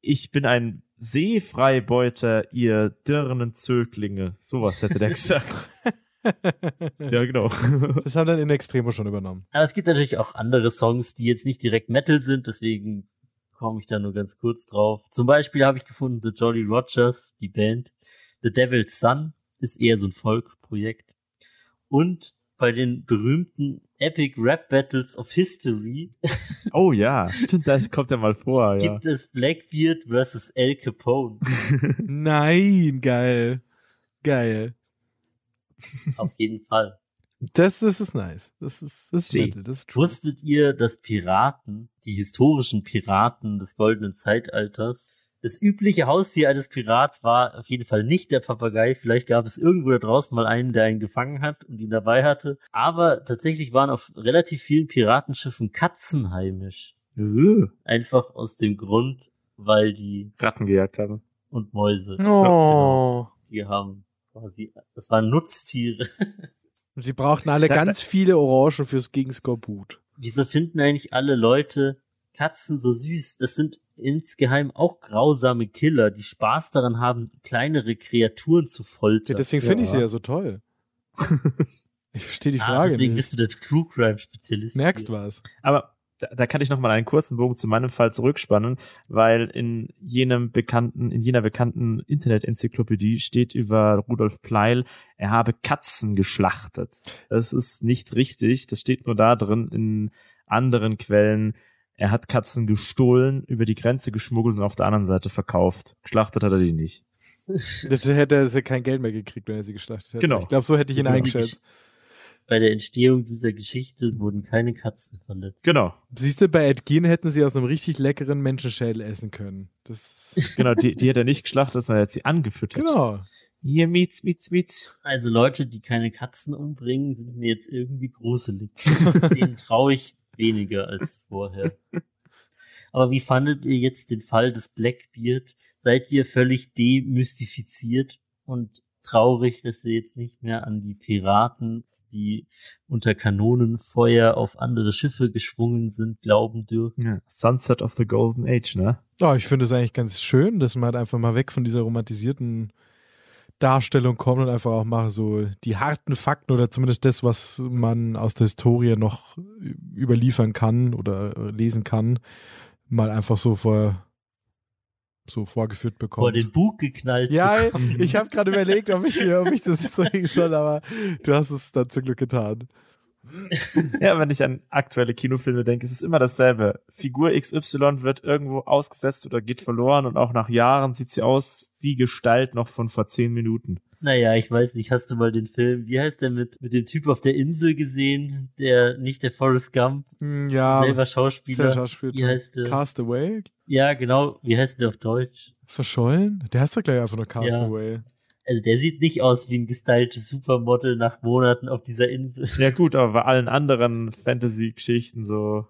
Ich bin ein Seefreibeuter, ihr dirnen Zöglinge. Sowas hätte der gesagt. ja, genau. Das haben dann in Extremo schon übernommen. Aber es gibt natürlich auch andere Songs, die jetzt nicht direkt Metal sind, deswegen komme ich da nur ganz kurz drauf. Zum Beispiel habe ich gefunden The Jolly Rogers, die Band. The Devil's Son ist eher so ein Folk-Projekt. Und bei den berühmten Epic Rap Battles of History Oh ja, stimmt, das kommt ja mal vor, ja. gibt es Blackbeard versus Al Capone. Nein, geil. Geil. Auf jeden Fall. Das, das ist nice. Das ist, das ist. Metal. Das ist true. Wusstet ihr, dass Piraten, die historischen Piraten des goldenen Zeitalters, Das übliche Haustier eines Pirats war auf jeden Fall nicht der Papagei. Vielleicht gab es irgendwo da draußen mal einen, der ihn gefangen hat und ihn dabei hatte. Aber tatsächlich waren auf relativ vielen Piratenschiffen Katzen heimisch. Äh, Einfach aus dem Grund, weil die Ratten gejagt haben. und Mäuse, Oh. die haben quasi, das waren Nutztiere. Und sie brauchten alle Da- ganz viele Orangen fürs gegen Skorbut. Wieso finden eigentlich alle Leute Katzen so süß? Das sind insgeheim auch grausame Killer, die Spaß daran haben, kleinere Kreaturen zu Ja, foltern. deswegen finde ich Ja. sie ja so toll. ich verstehe die Ah, Frage deswegen nicht. bist du der True Crime Spezialist. Merkst hier. was? Aber da, da kann ich noch mal einen kurzen Bogen zu meinem Fall zurückspannen, weil in jenem bekannten, in jener bekannten Internet-Enzyklopädie steht über Rudolf Pleil, er habe Katzen geschlachtet. Das ist nicht richtig. Das steht nur da drin. In anderen Quellen, er hat Katzen gestohlen, über die Grenze geschmuggelt und auf der anderen Seite verkauft. Geschlachtet hat er die nicht. Das hätte er ja kein Geld mehr gekriegt, wenn er sie geschlachtet hätte. Genau. Ich glaube, so hätte ich ihn Genau. eingeschätzt. Bei der Entstehung dieser Geschichte wurden keine Katzen verletzt. Genau. Siehst du, bei Ed Gein hätten sie aus einem richtig leckeren Menschenschädel essen können. Das Genau, die, die hat er nicht geschlachtet, sondern er hat sie angefüttert. genau. Hier, Mietz, Mietz, Mietz. Also Leute, die keine Katzen umbringen, sind mir jetzt irgendwie gruselig. Denen traue ich weniger als vorher. Aber wie fandet ihr jetzt den Fall des Blackbeard? Seid ihr völlig demystifiziert und traurig, dass ihr jetzt nicht mehr an die Piraten, die unter Kanonenfeuer auf andere Schiffe geschwungen sind, glauben dürfen? Ja. Sunset of the Golden Age, ne? Ja, ich finde es eigentlich ganz schön, dass man halt einfach mal weg von dieser romantisierten Darstellung kommt und einfach auch mal so die harten Fakten oder zumindest das, was man aus der Historie noch überliefern kann oder lesen kann, mal einfach so vor so vorgeführt Vor bekommt. den Bug geknallt. Ja, bekommen. ich habe gerade überlegt, ob ich, hier, ob ich das sagen soll, aber du hast es dann zum Glück getan. Ja, wenn ich an aktuelle Kinofilme denke, ist es immer dasselbe. Figur XY wird irgendwo ausgesetzt oder geht verloren und auch nach Jahren sieht sie aus wie Gestalt noch von vor zehn Minuten. Naja, ich weiß nicht, hast du mal den Film, wie heißt der mit, mit dem Typ auf der Insel gesehen, der nicht der Forrest Gump, Hm, Ja, selber Schauspieler. der Schauspieler. Wie heißt der? Castaway? Ja, genau, wie heißt der auf Deutsch? Verschollen? Der heißt doch gleich einfach nur Castaway. Also der sieht nicht aus wie ein gestyltes Supermodel nach Monaten auf dieser Insel. Ja gut, aber bei allen anderen Fantasy-Geschichten so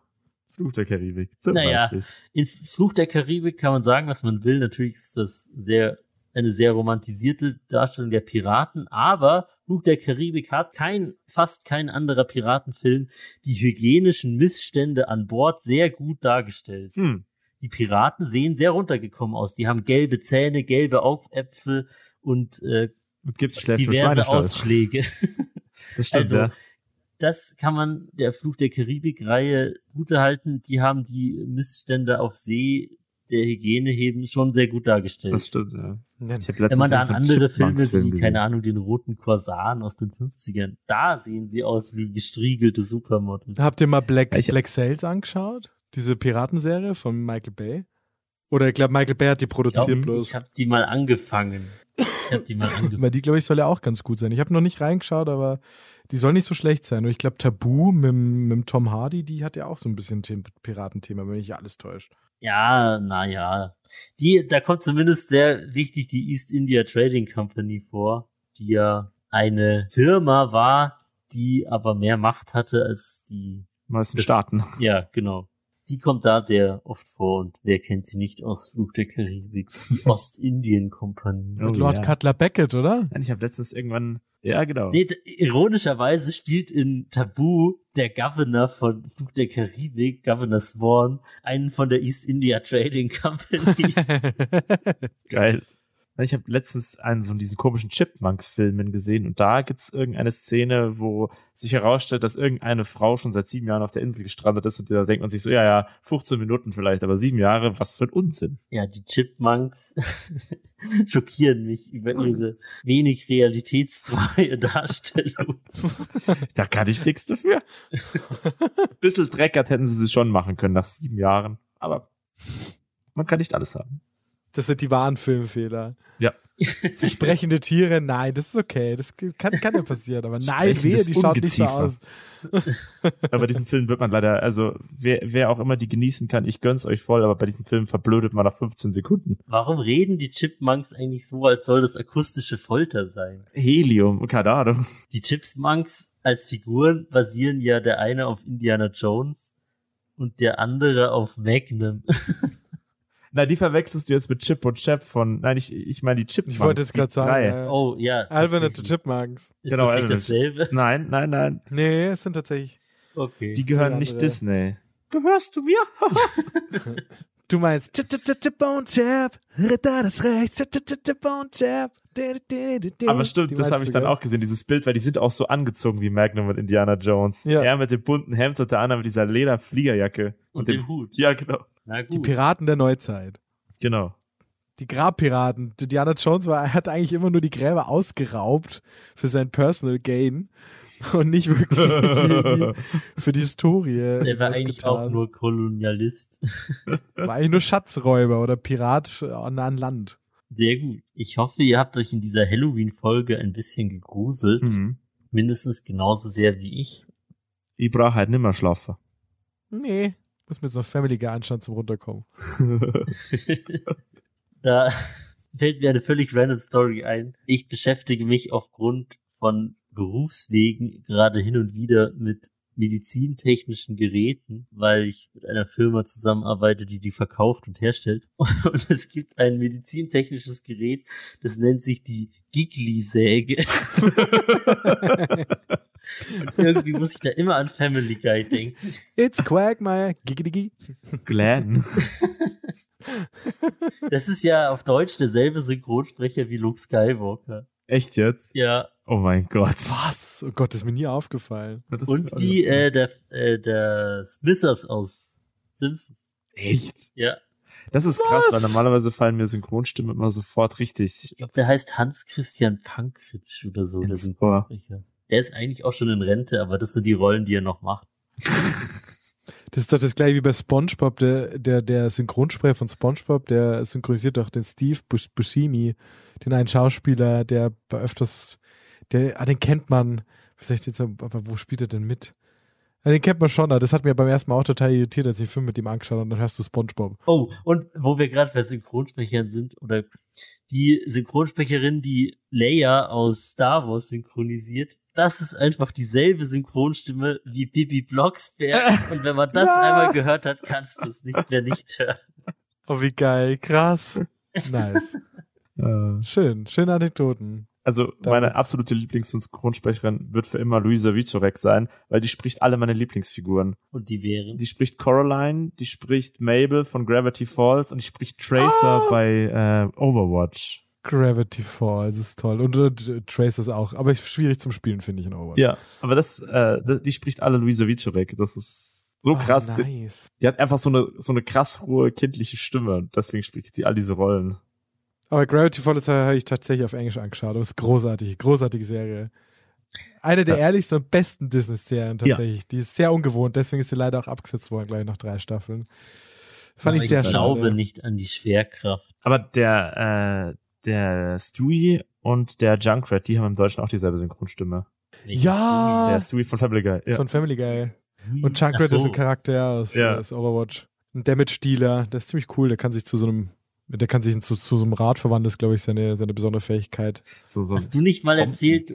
Fluch der Karibik zum Naja. Beispiel. In Fluch der Karibik kann man sagen, was man will. Natürlich ist das sehr, eine sehr romantisierte Darstellung der Piraten, aber Fluch der Karibik hat kein, fast kein anderer Piratenfilm die hygienischen Missstände an Bord sehr gut dargestellt. Hm. Die Piraten sehen sehr runtergekommen aus. Die haben gelbe Zähne, gelbe Augäpfel und äh, Und gibt's für diverse. Ausschläge. Das stimmt, Also, ja. das kann man der Fluch der Karibik-Reihe gutehalten. Die haben die Missstände auf See der Hygiene heben schon sehr gut dargestellt. Das stimmt, ja. Ich habe Wenn man da an so andere Filme wie, gesehen. keine Ahnung, den roten Korsaren aus den 50ern, da sehen sie aus wie gestriegelte Supermodels. Habt ihr mal Black, Ich- Black Sails angeschaut? Diese Piratenserie von Michael Bay? Oder ich glaube, Michael Bay hat die Ich produziert glaube, bloß. ich habe die mal angefangen. Ich habe die mal angefangen. Weil die, glaube ich, soll ja auch ganz gut sein. Ich habe noch nicht reingeschaut, aber die soll nicht so schlecht sein. Und ich glaube, Tabu mit, mit Tom Hardy, die hat ja auch so ein bisschen The Piratenthema, wenn mich nicht alles täuscht. Ja, naja. Die, da kommt zumindest sehr wichtig die East India Trading Company vor, die ja eine Firma war, die aber mehr Macht hatte als die, Meisten Staaten. ja, genau. Die kommt da sehr oft vor und wer kennt sie nicht aus Fluch der Karibik? Die Ostindien-Kompanie. Oh, Mit Lord ja. Cutler Beckett, oder? Nein, ich habe letztens irgendwann, ja genau. Nee, ironischerweise spielt in Tabu der Governor von Fluch der Karibik, Governor Swan, einen von der East India Trading Company. Geil. Ich habe letztens einen von diesen komischen Chipmunks-Filmen gesehen und da gibt's irgendeine Szene, wo sich herausstellt, dass irgendeine Frau schon seit sieben Jahren auf der Insel gestrandet ist und da denkt man sich so, ja, ja, 15 Minuten vielleicht, aber sieben Jahre, was für ein Unsinn. Ja, die Chipmunks schockieren mich über ihre wenig realitätstreue Darstellung. Da kann ich nichts dafür. Bisschen dreckert hätten sie es schon machen können nach sieben Jahren, aber man kann nicht alles haben. Das sind die wahren Filmfehler. Ja, sprechende Tiere, nein, das ist okay. Das kann, kann ja passieren. Aber nein, wehe, die schaut nicht so aus. Aber diesen Film wird man leider, also wer, wer auch immer die genießen kann, ich gönn's euch voll, aber bei diesem Film verblödet man nach 15 Sekunden. Warum reden die Chipmunks eigentlich so, als soll das akustische Folter sein? Helium, keine Ahnung. Die Chipmunks als Figuren basieren ja der eine auf Indiana Jones und der andere auf Magnum. Na, die verwechselst du jetzt mit Chip und Chap von, nein, ich, ich meine die Chipmunks. Ich wollte jetzt die gerade sagen, drei. äh, Oh ja. Alvin tatsächlich. Chipmunks. Ist Genau, das nicht dasselbe? Nein, nein, nein, Nee, es sind tatsächlich. Okay. die gehören andere. nicht Disney. Gehörst du mir? Du meinst Chip, Chip, Chip, Chip und Chap, Ritter des Rechts, Chip, Chip, Chip, Chip und Chap. Aber stimmt, das habe ich dann gell? auch gesehen, dieses Bild, weil die sind auch so angezogen wie Magnum und Indiana Jones. Ja. Er mit dem bunten Hemd und der andere mit dieser Lederfliegerjacke. und dem Hut. Ja, genau. Na Die. Piraten der Neuzeit. Genau. Die Grabpiraten. Indiana Jones war, er hat eigentlich immer nur die Gräber ausgeraubt für sein Personal Gain und nicht wirklich für die Historie. Der war eigentlich getan. auch nur Kolonialist. War eigentlich nur Schatzräuber oder Pirat an, an Land. Sehr gut. Ich hoffe, ihr habt euch in dieser Halloween-Folge ein bisschen gegruselt. Mhm. Mindestens genauso sehr wie ich. Ich brauche halt nimmer schlafen. Nee. Muss mir jetzt noch Family Guy anschauen zum Runterkommen. da fällt mir eine völlig random Story ein. Ich beschäftige mich aufgrund von Berufswegen gerade hin und wieder mit medizintechnischen Geräten, weil ich mit einer Firma zusammenarbeite, die die verkauft und herstellt. Und es gibt ein medizintechnisches Gerät, das nennt sich die Gigli-Säge. Irgendwie muss ich da immer an Family Guy denken. It's Quagmire. Giggity. Glenn. Das ist ja auf Deutsch derselbe Synchronsprecher wie Luke Skywalker. Echt jetzt? Ja, Oh mein Gott. Was? Oh Gott, ist mir nie aufgefallen. Das Und wie äh, der, äh, der Smithers aus Simpsons. Echt? Ja. Das ist krass, weil normalerweise fallen mir Synchronstimmen immer sofort richtig Ich glaube, der heißt Hans-Christian Pankritsch oder so, der. Synchronsprecher. Der ist eigentlich auch schon in Rente, aber das sind die Rollen, die er noch macht. Das ist doch das gleiche wie bei SpongeBob. Der, der, der Synchronsprecher von SpongeBob, der synchronisiert doch den Steve Bus Buscemi, den einen Schauspieler, der bei öfters, der, ah, den kennt man. Ich jetzt aber wo spielt er denn mit? Ja, den kennt man schon, aber das hat mir beim ersten Mal auch total irritiert, als ich den Film mit ihm angeschaut habe und dann hörst du SpongeBob. Oh, und wo wir gerade bei Synchronsprechern sind, oder die Synchronsprecherin, die Leia aus Star Wars synchronisiert, das ist einfach dieselbe Synchronstimme wie Bibi Blocksberg. Und wenn man das Ja. einmal gehört hat, kannst du es nicht mehr nicht hören. Oh, wie geil, krass. Nice. Äh, Schön, schöne Anekdoten. Also Da meine absolute Lieblingssynchronsprecherin wird für immer Luisa Wiczorek sein, weil die spricht alle meine Lieblingsfiguren. Und die wären. Die spricht Coraline, die spricht Mabel von Gravity Falls und die spricht Tracer Ah! bei äh, Overwatch. Gravity Falls ist toll. Und äh, Trace ist auch, aber schwierig zum Spielen, finde ich in Overwatch. Ja, aber das, äh, das- die spricht alle Luisa Wiczorek. Das ist so Oh, krass. Die, nice. die hat einfach so eine so eine krass hohe kindliche Stimme. und Deswegen spricht sie all diese Rollen. Aber Gravity Falls habe ich tatsächlich auf Englisch angeschaut. Das ist großartig, großartige Serie. Eine der Ja. ehrlichsten und besten Disney-Serien tatsächlich. Die ist sehr ungewohnt, deswegen ist sie leider auch abgesetzt worden, gleich nach drei Staffeln. Fand Aber ich sehr ich glaube schade. nicht an die Schwerkraft. Aber der äh, der Stewie und der Junkrat, die haben im Deutschen auch dieselbe Synchronstimme. Ja, Der Stewie von Family Guy. Ja. von Family Guy. Und Junkrat so. ist ein Charakter aus, Ja. aus Overwatch. Ein Damage-Dealer, der ist ziemlich cool. Der kann sich zu so einem, der kann sich zu, zu so einem Rad verwandeln, ist, glaube ich, seine, seine besondere Fähigkeit. So, so. Hast du nicht mal erzählt,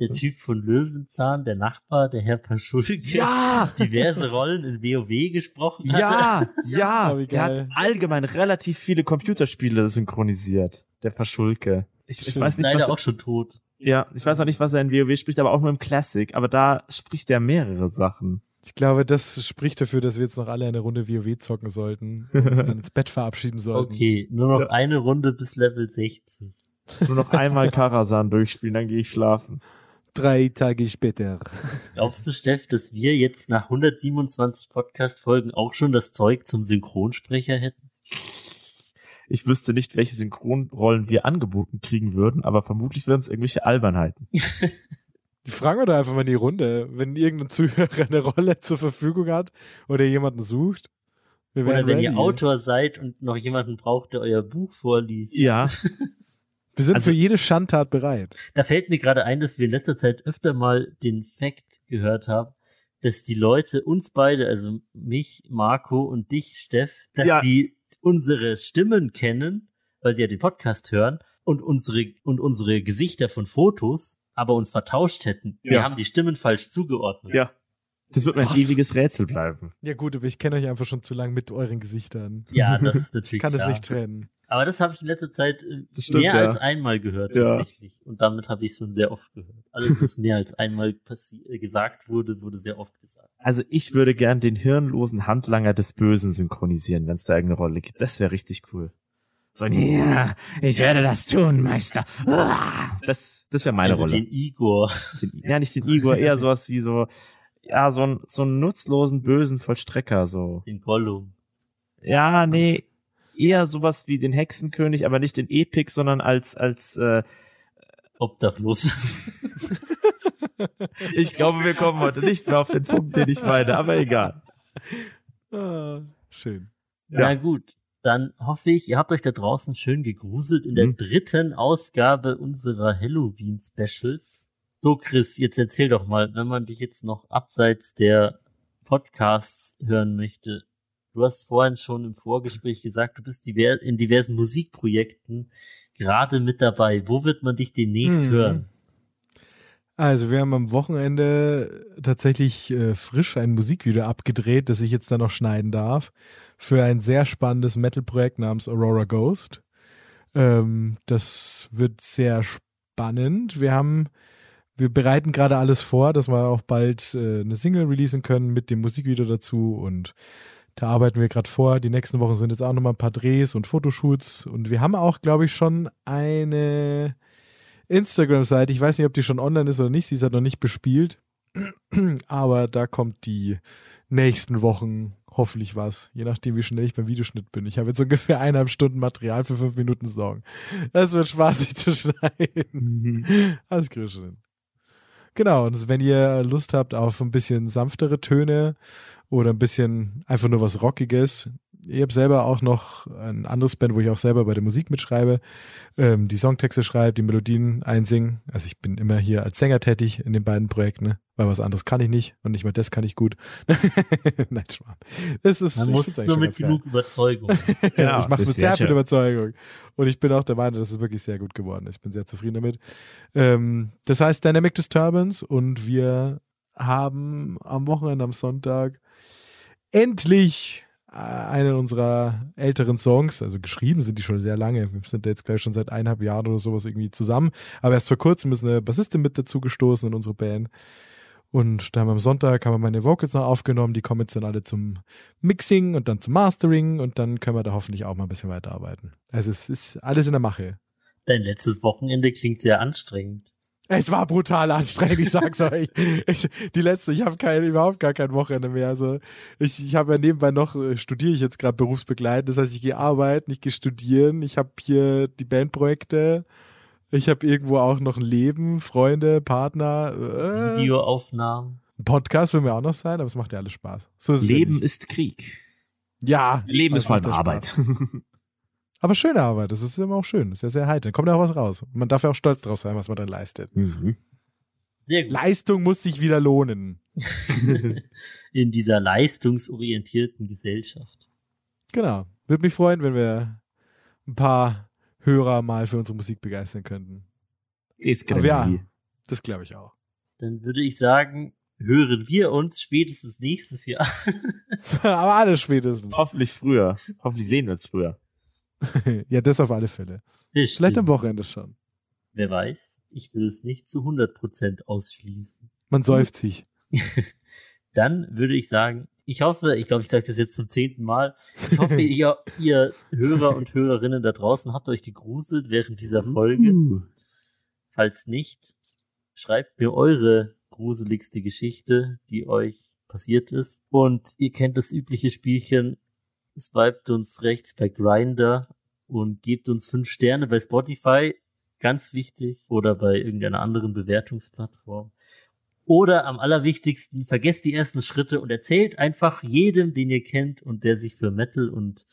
der Typ von Löwenzahn, der Nachbar, der Herr Paschulke, Ja! diverse Rollen in WoW gesprochen hat? Ja, ja, der hat allgemein relativ viele Computerspiele synchronisiert, der Verschulke. Ich, ich weiß nicht, Leider was auch schon tot. ja, ich weiß auch nicht, was er in WoW spricht, aber auch nur im Classic, aber da spricht er mehrere Sachen. Ich glaube, das spricht dafür, dass wir jetzt noch alle eine Runde WoW zocken sollten und uns dann ins Bett verabschieden sollten. Okay, nur noch Ja. eine Runde bis Level 60. Nur noch einmal Karasan durchspielen, dann gehe ich schlafen. Drei Tage später. Glaubst du, Steff, dass wir jetzt nach 127 Podcast-Folgen auch schon das Zeug zum Synchronsprecher hätten? Ich wüsste nicht, welche Synchronrollen wir angeboten kriegen würden, aber vermutlich wären es irgendwelche Albernheiten. Die fragen wir doch einfach mal in die Runde, wenn irgendein Zuhörer eine Rolle zur Verfügung hat oder jemanden sucht. Wir Oder wenn ready. ihr Autor seid und noch jemanden braucht, der euer Buch vorliest. Ja. Wir sind Also- für jede Schandtat bereit. Da fällt mir gerade ein, dass wir in letzter Zeit öfter mal den Fact gehört haben, dass die Leute uns beide, also mich, Marco und dich, Steff, dass Ja. sie unsere Stimmen kennen, weil sie ja den Podcast hören und unsere und unsere Gesichter von Fotos, aber uns vertauscht hätten. Ja. haben die Stimmen falsch zugeordnet. Ja. Das wird mein Was? ewiges Rätsel bleiben. Ja gut, aber ich kenne euch einfach schon zu lang mit euren Gesichtern. Ja, das ist natürlich Kann klar. das nicht trennen. Aber das habe ich in letzter Zeit äh, stimmt, mehr ja. als einmal gehört, Ja. tatsächlich. Und damit habe ich es schon sehr oft gehört. Alles, was mehr als einmal äh, gesagt wurde, wurde sehr oft gesagt. Also ich würde gern den hirnlosen Handlanger des Bösen synchronisieren, wenn es da irgendeine Rolle gibt. Das wäre richtig cool. So ein Ja, ich werde das tun, Meister. Ah. das, das wäre meine also Rolle. den Igor. Den, ja, nicht den Igor, eher sowas wie so, ja, so ein, so einen nutzlosen, bösen Vollstrecker, so. Den Gollum. Ja, nee, eher sowas wie den Hexenkönig, aber nicht den Epic, sondern als, als, äh, Obdachlos. ich glaube, wir kommen heute nicht mehr auf den Punkt, den ich meine, aber egal. Ah, schön. Ja. Na gut, dann hoffe ich, ihr habt euch da draußen schön gegruselt in der Mhm. dritten Ausgabe unserer Halloween-Specials. So, Chris, jetzt erzähl doch mal, wenn man dich jetzt noch abseits der Podcasts hören möchte. Du hast vorhin schon im Vorgespräch gesagt, du bist diver in diversen Musikprojekten gerade mit dabei. Wo wird man dich demnächst Mhm. hören? Also wir haben am Wochenende tatsächlich äh, frisch ein Musikvideo abgedreht, das ich jetzt dann noch schneiden darf, für ein sehr spannendes Metal-Projekt namens Aurora Ghost. Ähm, das wird sehr spannend. Wir haben, wir bereiten gerade alles vor, dass wir auch bald äh, eine Single releasen können mit dem Musikvideo dazu und da arbeiten wir gerade vor. Die nächsten Wochen sind jetzt auch nochmal ein paar Drehs und Fotoshoots und wir haben auch, glaube ich, schon eine Instagram-Seite. Ich weiß nicht, ob die schon online ist oder nicht. Sie ist halt noch nicht bespielt. Aber da kommt die nächsten Wochen hoffentlich was. Je nachdem, wie schnell ich beim Videoschnitt bin. Ich habe jetzt ungefähr eineinhalb Stunden Material für fünf Minuten Song. Das wird spaßig zu schneiden. Alles ich schon hin. Genau, und wenn ihr Lust habt auf ein bisschen sanftere Töne oder ein bisschen einfach nur was Rockiges, ich habe selber auch noch ein anderes Band, wo ich auch selber bei der Musik mitschreibe, ähm, die Songtexte schreibe, die Melodien einsingen. Also ich bin immer hier als Sänger tätig in den beiden Projekten, ne? weil was anderes kann ich nicht und nicht mal das kann ich gut. Nein, Schmarrn. Das ist, Man muss nur mit ganz geil. genug Überzeugung. Genau, ich mache es mit sehr viel. Überzeugung. Und ich bin auch der Meinung, dass es wirklich sehr gut geworden ist. Ich bin sehr zufrieden damit. Ähm, das heißt Dynamic Disturbance und wir haben am Wochenende, am Sonntag, endlich einen unserer älteren Songs, also geschrieben sind die schon sehr lange. Wir sind jetzt gleich schon seit eineinhalb Jahren oder sowas irgendwie zusammen. Aber erst vor kurzem ist eine Bassistin mit dazu gestoßen in unsere Band. Und da haben wir am Sonntag haben wir meine Vocals noch aufgenommen, die kommen jetzt dann alle zum Mixing und dann zum Mastering und dann können wir da hoffentlich auch mal ein bisschen weiterarbeiten. Also es ist alles in der Mache. Dein letztes Wochenende klingt sehr anstrengend. Es war brutal anstrengend, ich sag's euch. Ich, die letzte, ich habe kein, überhaupt gar kein Wochenende mehr. Also ich, ich habe ja nebenbei noch, äh, studiere ich jetzt gerade berufsbegleitend. Das heißt, ich gehe arbeiten, ich gehe studieren, ich habe hier die Bandprojekte, ich habe irgendwo auch noch ein Leben, Freunde, Partner, äh, Videoaufnahmen. ein Podcast will mir auch noch sein, aber es macht ja alles Spaß. So ist ja Leben nicht. ist Krieg. ja, Leben ist das vor allem ja Arbeit. Aber schöne Arbeit, das ist immer auch schön, das ist ja sehr heiter. Dann kommt ja auch was raus. Und man darf ja auch stolz drauf sein, was man dann leistet. Mhm. Sehr gut. Leistung muss sich wieder lohnen. In dieser leistungsorientierten Gesellschaft. Genau. Würde mich freuen, wenn wir ein paar Hörer mal für unsere Musik begeistern könnten. Aber ja, Diskriminierung. das glaube ich auch. Dann würde ich sagen, hören wir uns spätestens nächstes Jahr. Aber alles spätestens. Hoffentlich früher. Hoffentlich sehen wir uns früher. ja, das auf alle Fälle. Vielleicht Bestimmt. am Wochenende schon. Wer weiß, ich will es nicht zu 100% ausschließen. Man säuft sich. Dann würde ich sagen, ich hoffe, ich glaube, ich sage das jetzt zum zehnten Mal, ich hoffe, ihr, ihr Hörer und Hörerinnen da draußen habt euch gegruselt während dieser Folge. Uh. Falls nicht, schreibt mir eure gruseligste Geschichte, die euch passiert ist. Und ihr kennt das übliche Spielchen. Swiped uns rechts bei Grinder und gebt uns fünf Sterne bei Spotify. Ganz wichtig. Oder bei irgendeiner anderen Bewertungsplattform. Oder am allerwichtigsten, vergesst die ersten Schritte und erzählt einfach jedem, den ihr kennt und der sich für Metal und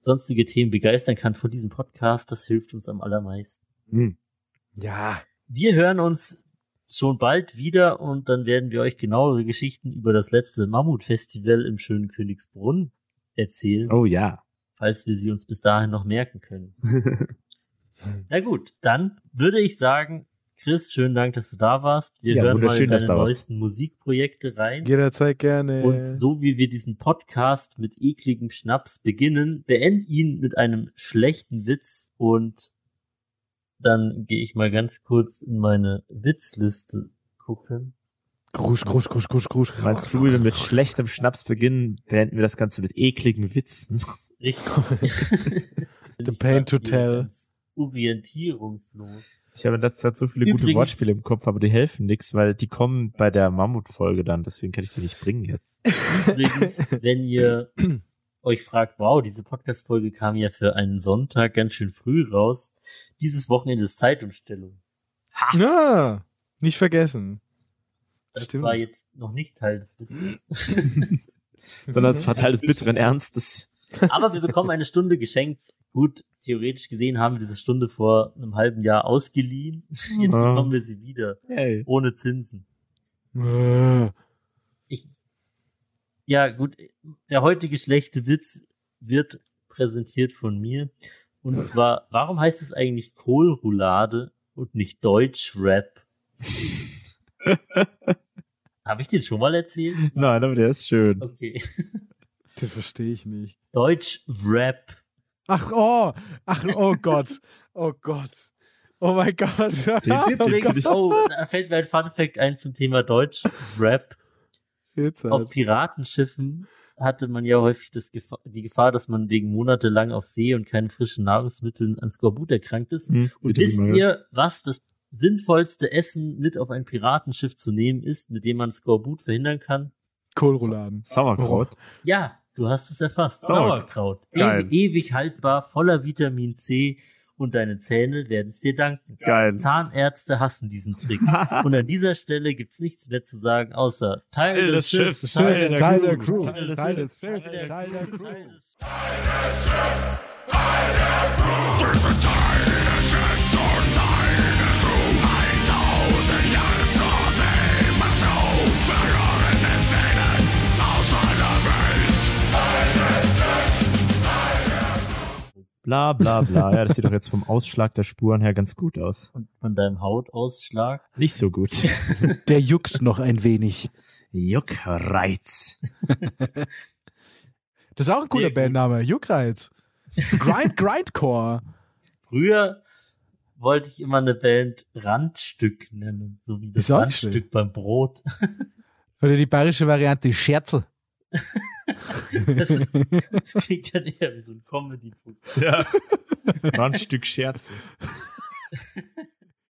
sonstige Themen begeistern kann von diesem Podcast. Das hilft uns am allermeisten. Hm. Ja. Wir hören uns schon bald wieder und dann werden wir euch genauere Geschichten über das letzte Mammutfestival im schönen Königsbrunn erzählen, Oh ja. falls wir sie uns bis dahin noch merken können. Na gut, dann würde ich sagen, Chris, schönen Dank, dass du da warst. Wir Ja, hören mal in deine da warst. neuesten Musikprojekte rein. Jederzeit gerne. Und so wie wir diesen Podcast mit ekligem Schnaps beginnen, beenden ihn mit einem schlechten Witz und dann gehe ich mal ganz kurz in meine Witzliste gucken. Grusch, grusch, grusch, grusch, grusch. Meinst du, mit schlechtem Schnaps beginnen, beenden wir das Ganze mit ekligen Witzen? Richtig. The pain to tell. Orientierungslos. Ich habe in letzter Zeit so viele gute Übrigens- Wortspiele im Kopf, aber die helfen nichts, weil die kommen bei der Mammutfolge dann, deswegen kann ich die nicht bringen jetzt. Übrigens, wenn ihr euch fragt, wow, diese Podcast-Folge kam ja für einen Sonntag ganz schön früh raus. Dieses Wochenende ist Zeitumstellung. Ja, nicht vergessen. Das Stimmt. war jetzt noch nicht Teil des Witzes. Sondern es war Teil des bitteren Ernstes. Aber wir bekommen eine Stunde geschenkt. Gut, theoretisch gesehen haben wir diese Stunde vor einem halben Jahr ausgeliehen. Jetzt bekommen wir sie wieder. Hey. Ohne Zinsen. Äh, Ich, ja, gut, der heutige schlechte Witz wird präsentiert von mir. Und zwar, warum heißt es eigentlich Kohlroulade und nicht Deutschrap? Habe ich den schon mal erzählt? Nein, aber der ist schön. Okay. Den verstehe ich nicht. Deutschrap. Ach, oh, ach, oh Gott, oh Gott. Oh mein Gott. Oh Übrigens, oh, da fällt mir ein Fun Fact ein zum Thema Deutschrap. Jetzt Auf halt. Piratenschiffen hatte man ja häufig das Gefahr, die Gefahr, dass man wegen monatelang auf See und keinen frischen Nahrungsmitteln an Skorbut erkrankt ist. Hm, Und wisst ihr, was das sinnvollste Essen mit auf ein Piratenschiff zu nehmen ist, mit dem man Skorbut verhindern kann? Kohlrouladen. Sauerkraut. Ja, du hast es erfasst. Sauerkraut. Sauerkraut. Ewi ewig haltbar, voller Vitamin C und deine Zähne werden es dir danken. Geil. Zahnärzte hassen diesen Trick. Und an dieser Stelle gibt's nichts mehr zu sagen, außer Teil, Teil des des Schiffs, Schiffs, Teil der, Teil der Crew. Crew. Teil des Teil des Schiffs. Schiffs. Teil der Crew. Teil des Bla bla bla. Ja, das sieht doch jetzt vom Ausschlag der Spuren her ganz gut aus. und von deinem Hautausschlag. Nicht so gut. Der juckt noch ein wenig. Juckreiz. Das ist auch ein cooler gut. Bandname. Juckreiz. Grind, Grindcore. Früher wollte ich immer eine Band Randstück nennen, so wie das Randstück beim Brot. Oder die bayerische Variante Scherzel. Das, das klingt dann eher wie so ein Comedy-Book. Ja. War ein Stück Scherze.